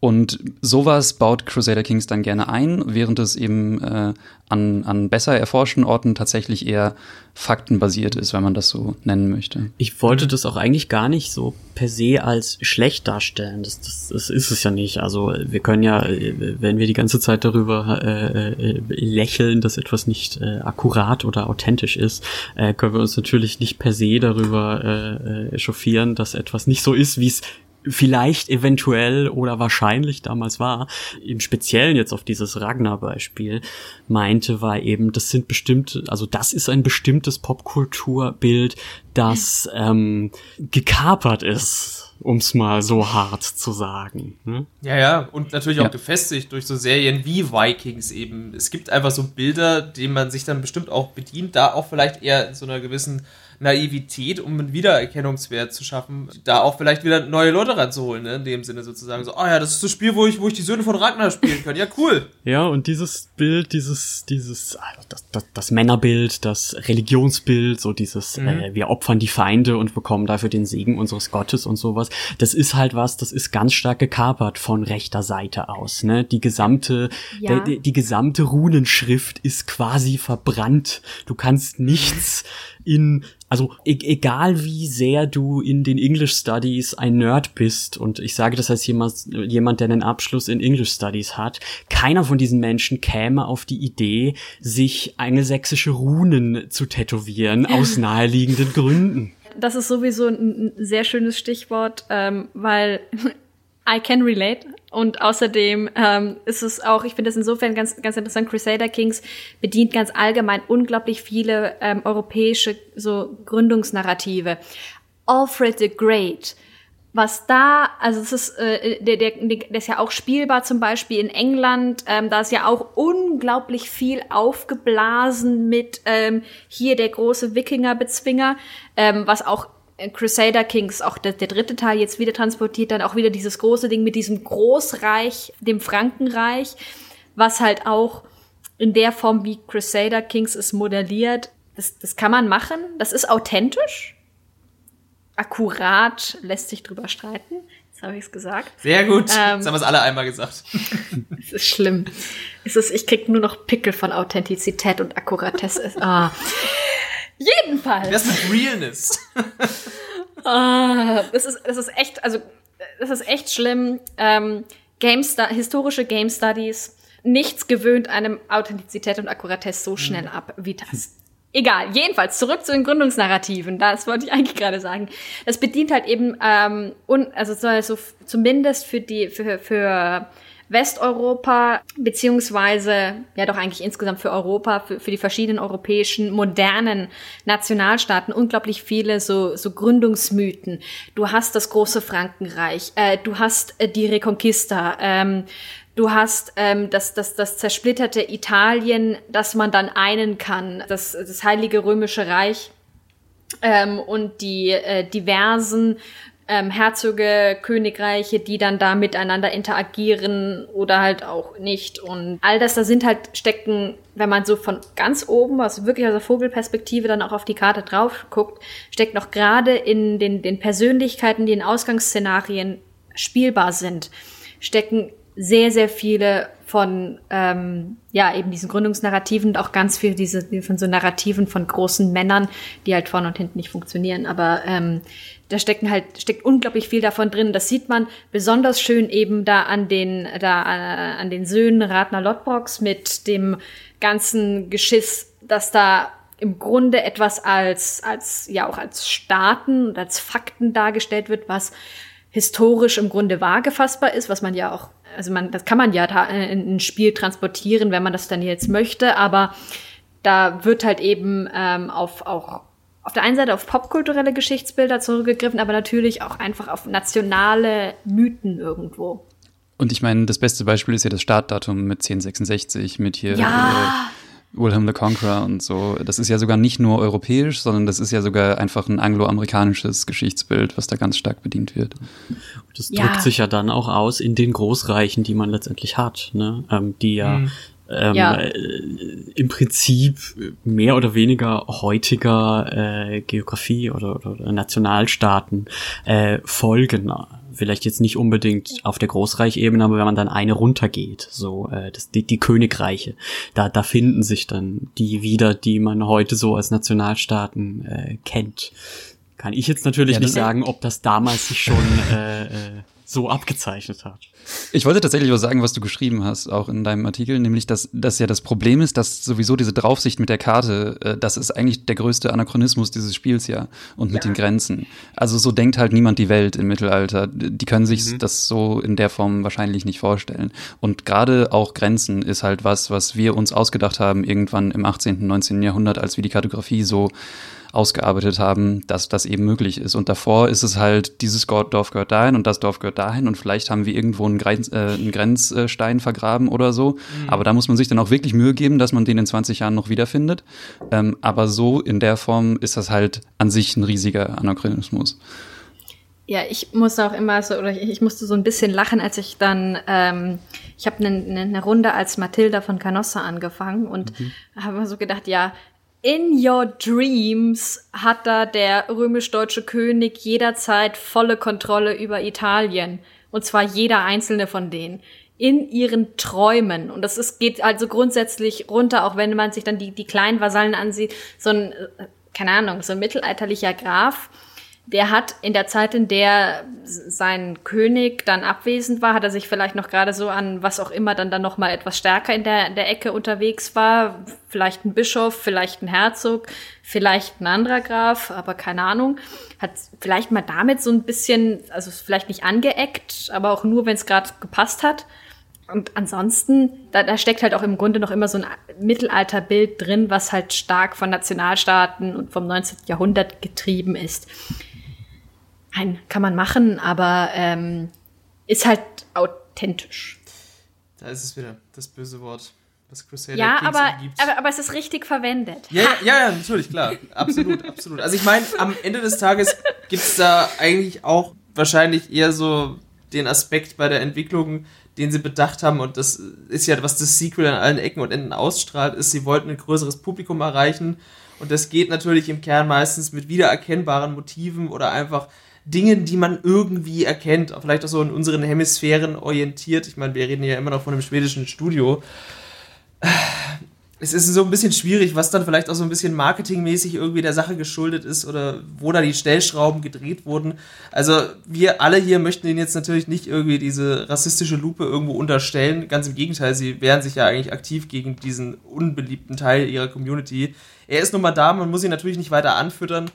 Und sowas baut Crusader Kings dann gerne ein, während es eben äh, an, an besser erforschten Orten tatsächlich eher faktenbasiert ist, wenn man das so nennen möchte. Ich wollte das auch eigentlich gar nicht so per se als schlecht darstellen. Das, das, das ist es ja nicht. Also wir können ja, wenn wir die ganze Zeit darüber äh, äh, lächeln, dass etwas nicht äh, akkurat oder authentisch ist, äh, können wir uns natürlich nicht per se darüber äh, chauffieren, dass etwas nicht so ist, wie es vielleicht eventuell oder wahrscheinlich damals war, im Speziellen jetzt auf dieses Ragnar-Beispiel meinte, war eben, das sind bestimmte, also das ist ein bestimmtes Popkulturbild, das ähm, gekapert ist, um's mal so hart zu sagen. Ne? Ja, ja, und natürlich auch ja. gefestigt durch so Serien wie Vikings eben. Es gibt einfach so Bilder, denen man sich dann bestimmt auch bedient, da auch vielleicht eher in so einer gewissen Naivität, um einen Wiedererkennungswert zu schaffen, da auch vielleicht wieder neue Leute ranzuholen, ne? in dem Sinne sozusagen. So, oh ja, das ist das Spiel, wo ich, wo ich die Söhne von Ragnar spielen kann. Ja, cool. Ja, und dieses Bild, dieses, dieses, also das, das, das Männerbild, das Religionsbild, so dieses, mhm. äh, wir opfern die Feinde und bekommen dafür den Segen unseres Gottes und sowas, das ist halt was, das ist ganz stark gekapert von rechter Seite aus, ne? Die gesamte, ja. der, die gesamte Runenschrift ist quasi verbrannt. Du kannst nichts in, also e egal wie sehr du in den English Studies ein Nerd bist, und ich sage das als jemand, jemand, der einen Abschluss in English Studies hat, keiner von diesen Menschen käme auf die Idee, sich angelsächsische Runen zu tätowieren, aus naheliegenden Gründen. Das ist sowieso ein sehr schönes Stichwort, ähm, weil I can relate. Und außerdem ähm, ist es auch, ich finde das insofern ganz, ganz interessant, Crusader Kings bedient ganz allgemein unglaublich viele ähm, europäische so Gründungsnarrative. Alfred the Great, was da, also es ist, äh, der, der, der ist ja auch spielbar zum Beispiel in England, ähm, da ist ja auch unglaublich viel aufgeblasen mit ähm, hier der große Wikingerbezwinger, ähm, was auch Crusader Kings, auch der, der, dritte Teil jetzt wieder transportiert, dann auch wieder dieses große Ding mit diesem Großreich, dem Frankenreich, was halt auch in der Form, wie Crusader Kings es modelliert, das, das kann man machen. Das ist authentisch. Akkurat lässt sich drüber streiten. Jetzt habe ich es gesagt. Sehr gut. Ähm, Jetzt haben wir es alle einmal gesagt. *laughs* es ist schlimm. Es ist, ich krieg nur noch Pickel von Authentizität und Akkuratesse. Ah. Jedenfalls. Das mit Realness. *laughs* ah, das ist, das ist echt, also, das ist echt schlimm. Ähm, Game historische Game Studies, nichts gewöhnt einem Authentizität und Akkuratesse so schnell ab wie das. Egal, jedenfalls zurück zu den Gründungsnarrativen. Das wollte ich eigentlich gerade sagen. Das bedient halt eben, ähm, un, also so, zumindest für die, für, für Westeuropa, beziehungsweise ja doch eigentlich insgesamt für Europa, für, für die verschiedenen europäischen modernen Nationalstaaten unglaublich viele so, so Gründungsmythen. Du hast das große Frankenreich, äh, du hast äh, die Reconquista, ähm, Du hast ähm, das, das, das zersplitterte Italien, das man dann einen kann, das, das Heilige Römische Reich ähm, und die äh, diversen ähm, Herzöge, Königreiche, die dann da miteinander interagieren oder halt auch nicht. Und all das, da sind halt stecken, wenn man so von ganz oben, also wirklich aus der Vogelperspektive dann auch auf die Karte drauf guckt, steckt noch gerade in den, den Persönlichkeiten, die in Ausgangsszenarien spielbar sind, stecken sehr, sehr viele von ähm, ja eben diesen Gründungsnarrativen und auch ganz viel diese von so Narrativen von großen Männern, die halt vorne und hinten nicht funktionieren. Aber ähm, da stecken halt steckt unglaublich viel davon drin. Das sieht man besonders schön eben da an den da äh, an den Söhnen Ratner Lotbox mit dem ganzen Geschiss, dass da im Grunde etwas als als ja auch als Staaten und als Fakten dargestellt wird, was historisch im Grunde wahr gefassbar ist, was man ja auch also man, das kann man ja in ein Spiel transportieren, wenn man das dann jetzt möchte, aber da wird halt eben ähm, auf auch auf der einen Seite auf popkulturelle Geschichtsbilder zurückgegriffen, aber natürlich auch einfach auf nationale Mythen irgendwo. Und ich meine, das beste Beispiel ist ja das Startdatum mit 1066, mit hier ja. äh, Wilhelm the Conqueror und so. Das ist ja sogar nicht nur europäisch, sondern das ist ja sogar einfach ein angloamerikanisches Geschichtsbild, was da ganz stark bedient wird. Das ja. drückt sich ja dann auch aus in den Großreichen, die man letztendlich hat, ne? Ähm, die ja, mhm. ähm, ja. Äh, im Prinzip mehr oder weniger heutiger äh, Geografie oder, oder Nationalstaaten äh, folgen vielleicht jetzt nicht unbedingt auf der Großreichebene, aber wenn man dann eine runtergeht, so äh, das, die, die Königreiche, da, da finden sich dann die wieder, die man heute so als Nationalstaaten äh, kennt. Kann ich jetzt natürlich ja, nicht sagen, ob das damals sich schon äh, äh, so abgezeichnet hat. Ich wollte tatsächlich was sagen, was du geschrieben hast, auch in deinem Artikel, nämlich, dass das ja das Problem ist, dass sowieso diese Draufsicht mit der Karte, äh, das ist eigentlich der größte Anachronismus dieses Spiels ja und mit ja. den Grenzen. Also so denkt halt niemand die Welt im Mittelalter. Die können sich mhm. das so in der Form wahrscheinlich nicht vorstellen. Und gerade auch Grenzen ist halt was, was wir uns ausgedacht haben irgendwann im 18., 19. Jahrhundert, als wir die Kartografie so ausgearbeitet haben, dass das eben möglich ist. Und davor ist es halt, dieses Dorf gehört dahin und das Dorf gehört dahin und vielleicht haben wir irgendwo einen, Grenz, äh, einen Grenzstein vergraben oder so. Mhm. Aber da muss man sich dann auch wirklich Mühe geben, dass man den in 20 Jahren noch wiederfindet. Ähm, aber so in der Form ist das halt an sich ein riesiger Anachronismus. Ja, ich musste auch immer so, oder ich musste so ein bisschen lachen, als ich dann, ähm, ich habe eine ne, ne Runde als Mathilda von Canossa angefangen und mhm. habe so gedacht, ja, in your dreams hat da der römisch-deutsche König jederzeit volle Kontrolle über Italien. Und zwar jeder einzelne von denen. In ihren Träumen. Und das ist, geht also grundsätzlich runter, auch wenn man sich dann die, die kleinen Vasallen ansieht. So ein, äh, keine Ahnung, so ein mittelalterlicher Graf der hat in der Zeit, in der sein König dann abwesend war, hat er sich vielleicht noch gerade so an was auch immer dann dann noch mal etwas stärker in der, in der Ecke unterwegs war, vielleicht ein Bischof, vielleicht ein Herzog, vielleicht ein anderer Graf, aber keine Ahnung, hat vielleicht mal damit so ein bisschen, also vielleicht nicht angeeckt, aber auch nur, wenn es gerade gepasst hat. Und ansonsten, da, da steckt halt auch im Grunde noch immer so ein Mittelalterbild drin, was halt stark von Nationalstaaten und vom 19. Jahrhundert getrieben ist. Nein, kann man machen, aber ähm, ist halt authentisch. Da ist es wieder, das böse Wort. Das Crusader ja, Kings aber, aber, aber es ist richtig verwendet. Ja, ja, ja, natürlich, klar. Absolut, *laughs* absolut. Also ich meine, am Ende des Tages gibt es da eigentlich auch wahrscheinlich eher so den Aspekt bei der Entwicklung, den sie bedacht haben, und das ist ja, was das Sequel an allen Ecken und Enden ausstrahlt, ist, sie wollten ein größeres Publikum erreichen. Und das geht natürlich im Kern meistens mit wiedererkennbaren Motiven oder einfach Dingen, die man irgendwie erkennt, vielleicht auch so in unseren Hemisphären orientiert. Ich meine, wir reden ja immer noch von einem schwedischen Studio. Es ist so ein bisschen schwierig, was dann vielleicht auch so ein bisschen marketingmäßig irgendwie der Sache geschuldet ist oder wo da die Stellschrauben gedreht wurden. Also wir alle hier möchten ihnen jetzt natürlich nicht irgendwie diese rassistische Lupe irgendwo unterstellen. Ganz im Gegenteil, sie wehren sich ja eigentlich aktiv gegen diesen unbeliebten Teil ihrer Community. Er ist nun mal da, man muss ihn natürlich nicht weiter anfüttern.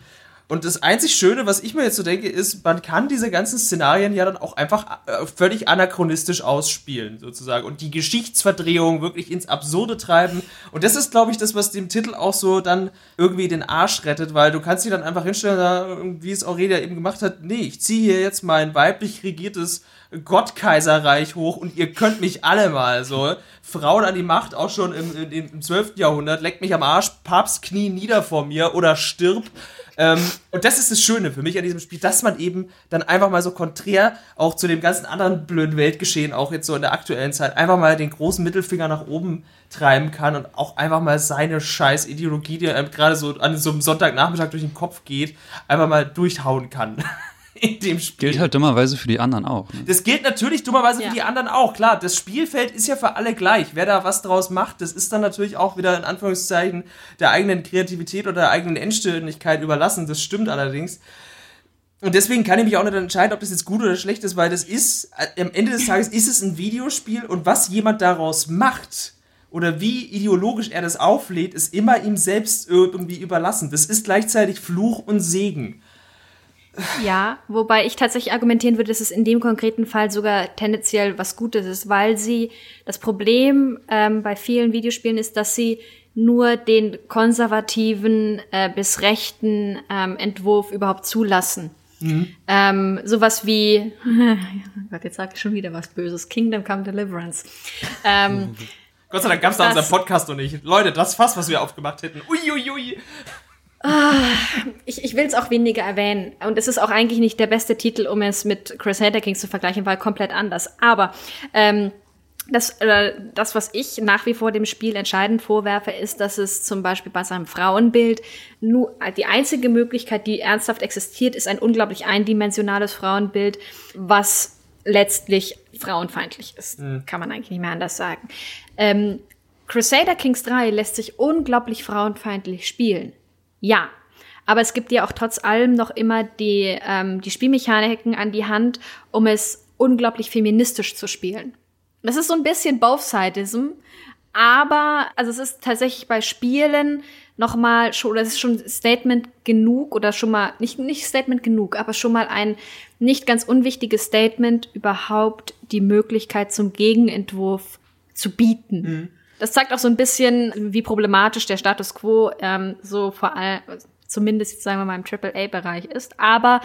Und das einzig Schöne, was ich mir jetzt so denke, ist, man kann diese ganzen Szenarien ja dann auch einfach äh, völlig anachronistisch ausspielen, sozusagen. Und die Geschichtsverdrehung wirklich ins Absurde treiben. Und das ist, glaube ich, das, was dem Titel auch so dann irgendwie den Arsch rettet, weil du kannst dich dann einfach hinstellen, wie es Aurelia eben gemacht hat. Nee, ich ziehe hier jetzt mein weiblich regiertes Gottkaiserreich hoch und ihr könnt mich alle mal so. Frauen an die Macht, auch schon im, im, im 12. Jahrhundert, leckt mich am Arsch, Papst knie nieder vor mir oder stirb. Ähm, und das ist das Schöne für mich an diesem Spiel, dass man eben dann einfach mal so konträr auch zu dem ganzen anderen blöden Weltgeschehen, auch jetzt so in der aktuellen Zeit, einfach mal den großen Mittelfinger nach oben treiben kann und auch einfach mal seine scheiß Ideologie, die einem gerade so an so einem Sonntagnachmittag durch den Kopf geht, einfach mal durchhauen kann. *laughs* in dem Spiel. Gilt halt dummerweise für die anderen auch. Ne? Das gilt natürlich dummerweise ja. für die anderen auch. Klar, das Spielfeld ist ja für alle gleich. Wer da was draus macht, das ist dann natürlich auch wieder in Anführungszeichen der eigenen Kreativität oder der eigenen Endständigkeit überlassen. Das stimmt allerdings. Und deswegen kann ich mich auch nicht entscheiden, ob das jetzt gut oder schlecht ist, weil das ist, äh, am Ende des Tages ist es ein Videospiel und was jemand daraus macht, oder wie ideologisch er das auflädt, ist immer ihm selbst irgendwie überlassen. Das ist gleichzeitig Fluch und Segen. Ja, wobei ich tatsächlich argumentieren würde, dass es in dem konkreten Fall sogar tendenziell was Gutes ist, weil sie das Problem ähm, bei vielen Videospielen ist, dass sie nur den konservativen äh, bis rechten ähm, Entwurf überhaupt zulassen. Mhm. Ähm, sowas wie, *laughs* oh Gott, jetzt sag ich schon wieder was Böses, Kingdom Come Deliverance. Ähm, Gott sei Dank gab es da unseren Podcast noch nicht. Leute, das Fass, was wir aufgemacht hätten. Uiuiui. Ui, ui. Ah, ich, ich will es auch weniger erwähnen. Und es ist auch eigentlich nicht der beste Titel, um es mit Crusader Kings zu vergleichen, weil komplett anders. Aber ähm, das, äh, das, was ich nach wie vor dem Spiel entscheidend vorwerfe, ist, dass es zum Beispiel bei seinem Frauenbild nur die einzige Möglichkeit, die ernsthaft existiert, ist ein unglaublich eindimensionales Frauenbild, was letztlich frauenfeindlich ist. Mhm. Kann man eigentlich nicht mehr anders sagen. Ähm, Crusader Kings 3 lässt sich unglaublich frauenfeindlich spielen. Ja, aber es gibt ja auch trotz allem noch immer die, ähm, die Spielmechaniken an die Hand, um es unglaublich feministisch zu spielen. Das ist so ein bisschen Both-Sidism, aber also es ist tatsächlich bei Spielen noch mal schon, das ist schon Statement genug oder schon mal nicht nicht Statement genug, aber schon mal ein nicht ganz unwichtiges Statement überhaupt die Möglichkeit zum Gegenentwurf zu bieten. Mhm. Das zeigt auch so ein bisschen, wie problematisch der Status quo ähm, so vor allem zumindest sagen wir mal im AAA-Bereich ist. Aber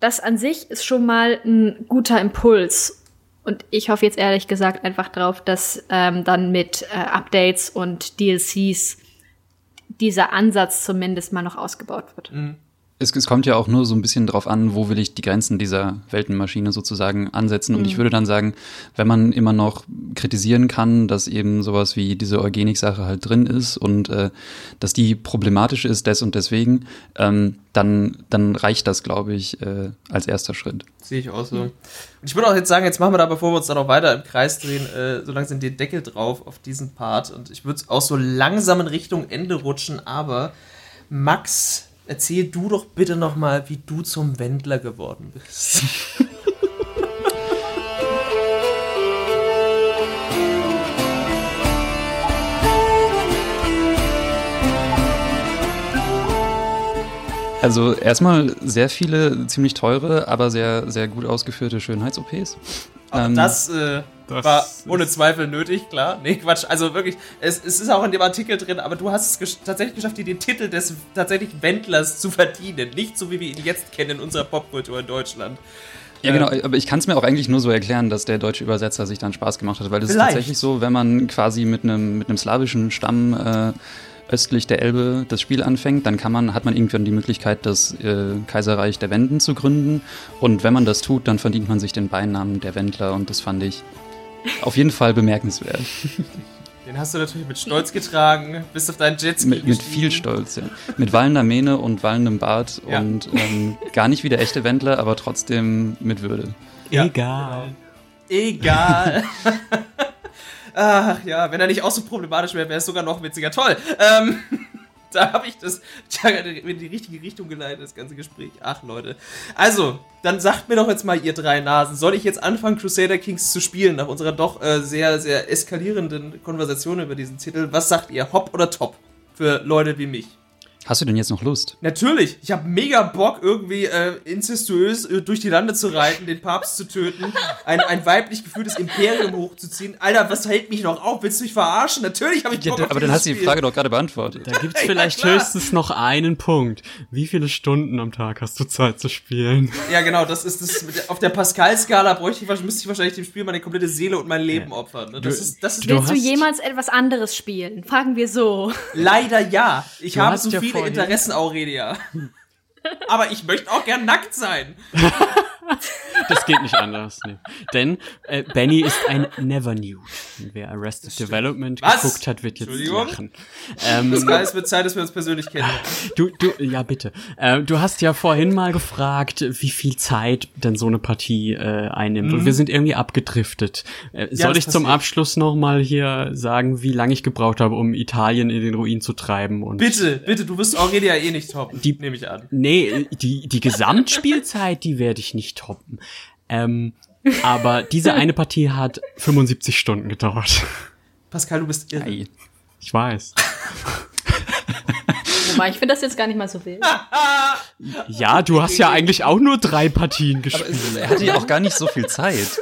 das an sich ist schon mal ein guter Impuls. Und ich hoffe jetzt ehrlich gesagt einfach drauf, dass ähm, dann mit äh, Updates und DLCs dieser Ansatz zumindest mal noch ausgebaut wird. Mhm. Es, es, kommt ja auch nur so ein bisschen drauf an, wo will ich die Grenzen dieser Weltenmaschine sozusagen ansetzen. Und mhm. ich würde dann sagen, wenn man immer noch kritisieren kann, dass eben sowas wie diese Eugenik-Sache halt drin ist und äh, dass die problematisch ist, des und deswegen, ähm, dann, dann reicht das, glaube ich, äh, als erster Schritt. Sehe ich auch so. Und ich würde auch jetzt sagen, jetzt machen wir da, bevor wir uns dann noch weiter im Kreis drehen, äh, so langsam den Deckel drauf auf diesen Part. Und ich würde auch so langsam in Richtung Ende rutschen, aber Max erzähl du doch bitte noch mal, wie du zum Wendler geworden bist. *laughs* Also erstmal sehr viele ziemlich teure, aber sehr, sehr gut ausgeführte Schönheits-OPs. Ähm, das, äh, das war ohne Zweifel nötig, klar. Nee, Quatsch. Also wirklich, es, es ist auch in dem Artikel drin, aber du hast es gesch tatsächlich geschafft, dir den Titel des tatsächlich Wendlers zu verdienen. Nicht so, wie wir ihn jetzt kennen in unserer Popkultur in Deutschland. Ja, genau, äh, aber ich kann es mir auch eigentlich nur so erklären, dass der deutsche Übersetzer sich dann Spaß gemacht hat, weil es ist tatsächlich so, wenn man quasi mit einem mit einem slawischen Stamm äh, östlich der Elbe das Spiel anfängt, dann kann man, hat man irgendwann die Möglichkeit, das äh, Kaiserreich der Wenden zu gründen. Und wenn man das tut, dann verdient man sich den Beinamen der Wendler und das fand ich auf jeden Fall bemerkenswert. Den hast du natürlich mit Stolz getragen, bist auf deinen Jetski mit, mit viel Stolz, ja. Mit wallender Mähne und wallendem Bart ja. und ähm, gar nicht wie der echte Wendler, aber trotzdem mit Würde. Ja, Egal. Egal. *laughs* Ach ja, wenn er nicht auch so problematisch wäre, wäre es sogar noch witziger. Toll. Ähm, da habe ich das *laughs* in die richtige Richtung geleitet, das ganze Gespräch. Ach Leute. Also, dann sagt mir doch jetzt mal, ihr drei Nasen, soll ich jetzt anfangen, Crusader Kings zu spielen, nach unserer doch äh, sehr, sehr eskalierenden Konversation über diesen Titel? Was sagt ihr, Hopp oder Top? Für Leute wie mich. Hast du denn jetzt noch Lust? Natürlich. Ich habe mega Bock, irgendwie äh, incestuös äh, durch die Lande zu reiten, den Papst zu töten, ein, ein weiblich geführtes Imperium hochzuziehen. Alter, was hält mich noch auf? Willst du mich verarschen? Natürlich habe ich Bock ja, Aber dann hast du die Frage doch gerade beantwortet. Da gibt's *laughs* vielleicht ja, höchstens noch einen Punkt. Wie viele Stunden am Tag hast du Zeit zu spielen? Ja, genau. Das ist das. Auf der Pascal-Skala bräuchte ich, müsste ich wahrscheinlich dem Spiel meine komplette Seele und mein Leben ja. opfern. Ne? Das ist, das ist, Willst du, du jemals etwas anderes spielen? Fragen wir so. Leider ja. Ich du habe so viel viele Interessen, Aurelia. Aber ich möchte auch gern nackt sein. *laughs* das geht nicht anders. Nee. Denn äh, Benny ist ein Never Nude. wer Arrested Development Was? geguckt hat, wird jetzt lachen. Ähm, das heißt, wird Zeit, dass wir uns persönlich kennen. Du, du, ja bitte. Äh, du hast ja vorhin mal gefragt, wie viel Zeit denn so eine Partie äh, einnimmt. Mhm. Und wir sind irgendwie abgedriftet. Äh, ja, soll ich zum Abschluss noch mal hier sagen, wie lange ich gebraucht habe, um Italien in den Ruin zu treiben? Und bitte, bitte, du wirst Aurelia eh nicht toppen. Die nehme ich an. Nee, die, die Gesamtspielzeit, die werde ich nicht toppen. Ähm, aber diese eine Partie hat 75 Stunden gedauert. Pascal, du bist irre. Ei. Ich weiß. Wobei, ich finde das jetzt gar nicht mal so wild. *laughs* ja, du hast ja eigentlich auch nur drei Partien gespielt. Aber er hatte ja auch gar nicht so viel Zeit.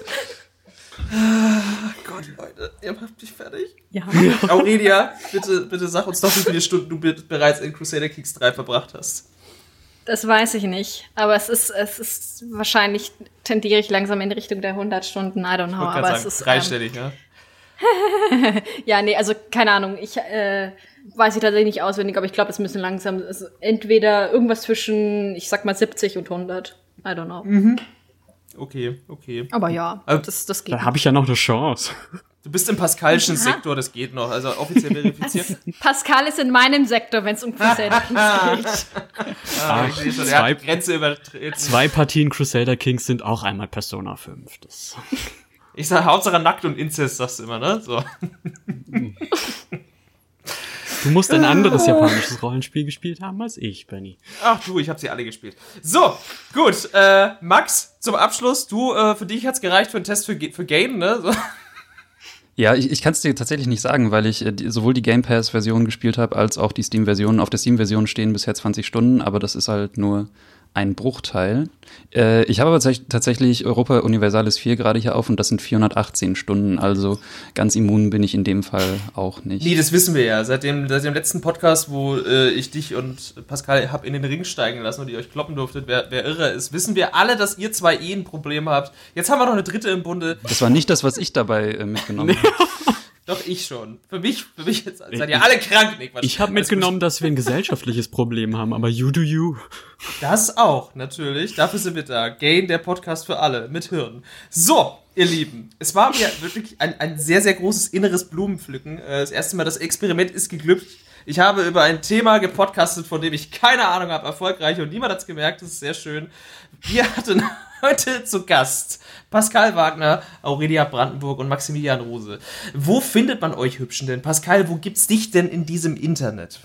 Gott, Leute, ihr macht mich fertig. Ja. Aurelia, bitte, bitte sag uns doch, wie viele Stunden du bereits in Crusader Kings 3 verbracht hast. Das weiß ich nicht. Aber es ist, es ist wahrscheinlich tendiere ich langsam in Richtung der 100 Stunden. I don't know. Aber sagen, es ist dreistellig, ähm, ja. *laughs* ja, nee, also keine Ahnung. Ich äh, weiß ich tatsächlich nicht auswendig, aber ich glaube, es müssen langsam es entweder irgendwas zwischen, ich sag mal 70 und 100. I don't know. Mhm. Okay, okay. Aber ja, also, das, das geht. Da habe ich ja noch eine Chance. Du bist im Pascalischen Sektor, das geht noch, also offiziell *laughs* verifiziert. Pascal ist in meinem Sektor, wenn es um Crusader *laughs* Kings geht. ah, ich schon, zwei, Grenze übertreten. Zwei Partien Crusader Kings sind auch einmal Persona 5. Das. Ich sag Hauptsache nackt und Inzest, sagst du immer, ne? So. Du musst ein anderes *laughs* japanisches Rollenspiel gespielt haben als ich, Benny. Ach du, ich habe sie alle gespielt. So, gut. Äh, Max, zum Abschluss, du, äh, für dich hat's gereicht für einen Test für, für Game, ne? So. Ja, ich, ich kann es dir tatsächlich nicht sagen, weil ich äh, die, sowohl die Game Pass-Version gespielt habe, als auch die Steam-Version. Auf der Steam-Version stehen bisher 20 Stunden, aber das ist halt nur ein Bruchteil. Äh, ich habe aber tatsächlich Europa Universalis 4 gerade hier auf und das sind 418 Stunden, also ganz immun bin ich in dem Fall auch nicht. Nee, das wissen wir ja. Seit dem, seit dem letzten Podcast, wo äh, ich dich und Pascal hab in den Ring steigen lassen und ihr euch kloppen durftet, wer, wer irre ist, wissen wir alle, dass ihr zwei eh ein Problem habt. Jetzt haben wir noch eine dritte im Bunde. Das war nicht das, was ich dabei äh, mitgenommen habe. Doch, ich schon. Für mich, für mich jetzt, seid ihr alle krank. Nee, ich habe mitgenommen, dass wir ein gesellschaftliches Problem haben, aber you do you. Das auch, natürlich. Dafür sind wir da. Gain, der Podcast für alle, mit Hirn. So, ihr Lieben, es war mir wirklich ein, ein sehr, sehr großes inneres Blumenpflücken. Äh, das erste Mal, das Experiment ist geglückt. Ich habe über ein Thema gepodcastet, von dem ich keine Ahnung habe, erfolgreich und niemand hat es gemerkt. Das ist sehr schön. Wir hatten *laughs* heute zu Gast Pascal Wagner, Aurelia Brandenburg und Maximilian Rose. Wo findet man euch Hübschen denn? Pascal, wo gibt's dich denn in diesem Internet?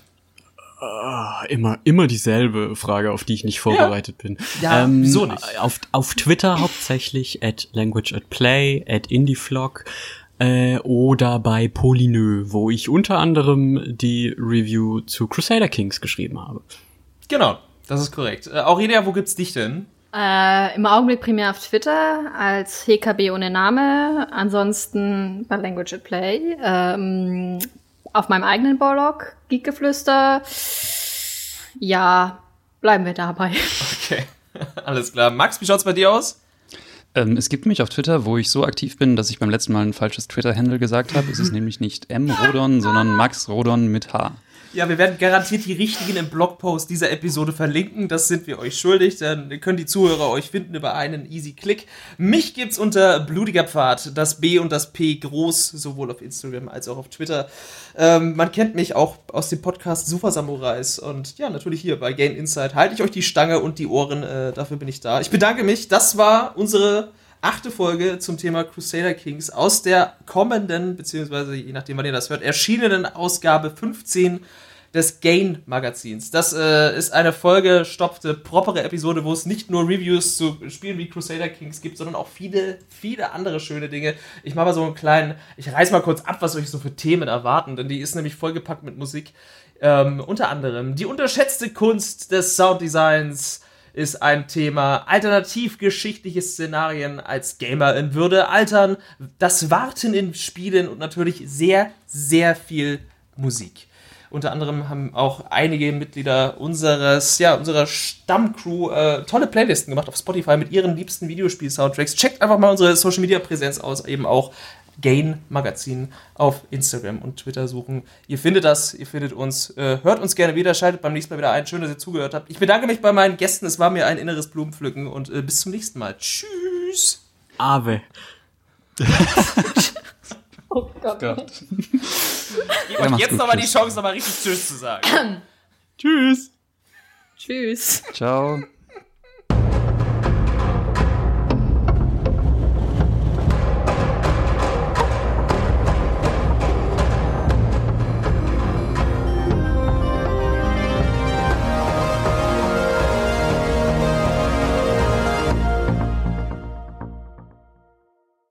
Ah, immer, immer dieselbe Frage, auf die ich nicht vorbereitet ja. bin. Ja, ähm, wieso nicht? Auf, auf Twitter hauptsächlich at language at play, at indieflog äh, oder bei Polynö, wo ich unter anderem die Review zu Crusader Kings geschrieben habe. Genau, das ist korrekt. Äh, Aurelia, wo gibt's dich denn? Äh, Im Augenblick primär auf Twitter als HKB ohne Name, ansonsten bei Language at Play, ähm, auf meinem eigenen Blog, Geekgeflüster. Ja, bleiben wir dabei. Okay, *laughs* alles klar. Max, wie schaut's bei dir aus? Ähm, es gibt mich auf Twitter, wo ich so aktiv bin, dass ich beim letzten Mal ein falsches Twitter-Handle gesagt habe. es ist nämlich nicht M Rodon, sondern Max Rodon mit H. Ja, wir werden garantiert die richtigen im Blogpost dieser Episode verlinken. Das sind wir euch schuldig. Dann können die Zuhörer euch finden über einen easy Klick. Mich gibt's unter Blutiger Pfad. Das B und das P groß, sowohl auf Instagram als auch auf Twitter. Ähm, man kennt mich auch aus dem Podcast Super Samurais. Und ja, natürlich hier bei Gain Insight halte ich euch die Stange und die Ohren. Äh, dafür bin ich da. Ich bedanke mich. Das war unsere achte Folge zum Thema Crusader Kings aus der kommenden, beziehungsweise je nachdem, wann ihr das hört, erschienenen Ausgabe 15 des Gain Magazins. Das äh, ist eine vollgestopfte, propere Episode, wo es nicht nur Reviews zu Spielen wie Crusader Kings gibt, sondern auch viele, viele andere schöne Dinge. Ich mache mal so einen kleinen, ich reiß mal kurz ab, was euch so für Themen erwarten, denn die ist nämlich vollgepackt mit Musik. Ähm, unter anderem die unterschätzte Kunst des Sounddesigns, ist ein Thema. Alternativgeschichtliche Szenarien als Gamer in Würde altern, das Warten in Spielen und natürlich sehr, sehr viel Musik. Unter anderem haben auch einige Mitglieder unseres, ja, unserer Stammcrew äh, tolle Playlisten gemacht auf Spotify mit ihren liebsten Videospiel-Soundtracks. Checkt einfach mal unsere Social-Media-Präsenz aus, eben auch Gain Magazin auf Instagram und Twitter suchen. Ihr findet das, ihr findet uns, äh, hört uns gerne wieder, schaltet beim nächsten Mal wieder ein. Schön, dass ihr zugehört habt. Ich bedanke mich bei meinen Gästen, es war mir ein inneres Blumenpflücken und äh, bis zum nächsten Mal. Tschüss. Ave. *laughs* *laughs* oh Gott. Gott. *laughs* Gebt euch jetzt nochmal die Chance, nochmal richtig Tschüss zu sagen. Tschüss. Tschüss. Ciao.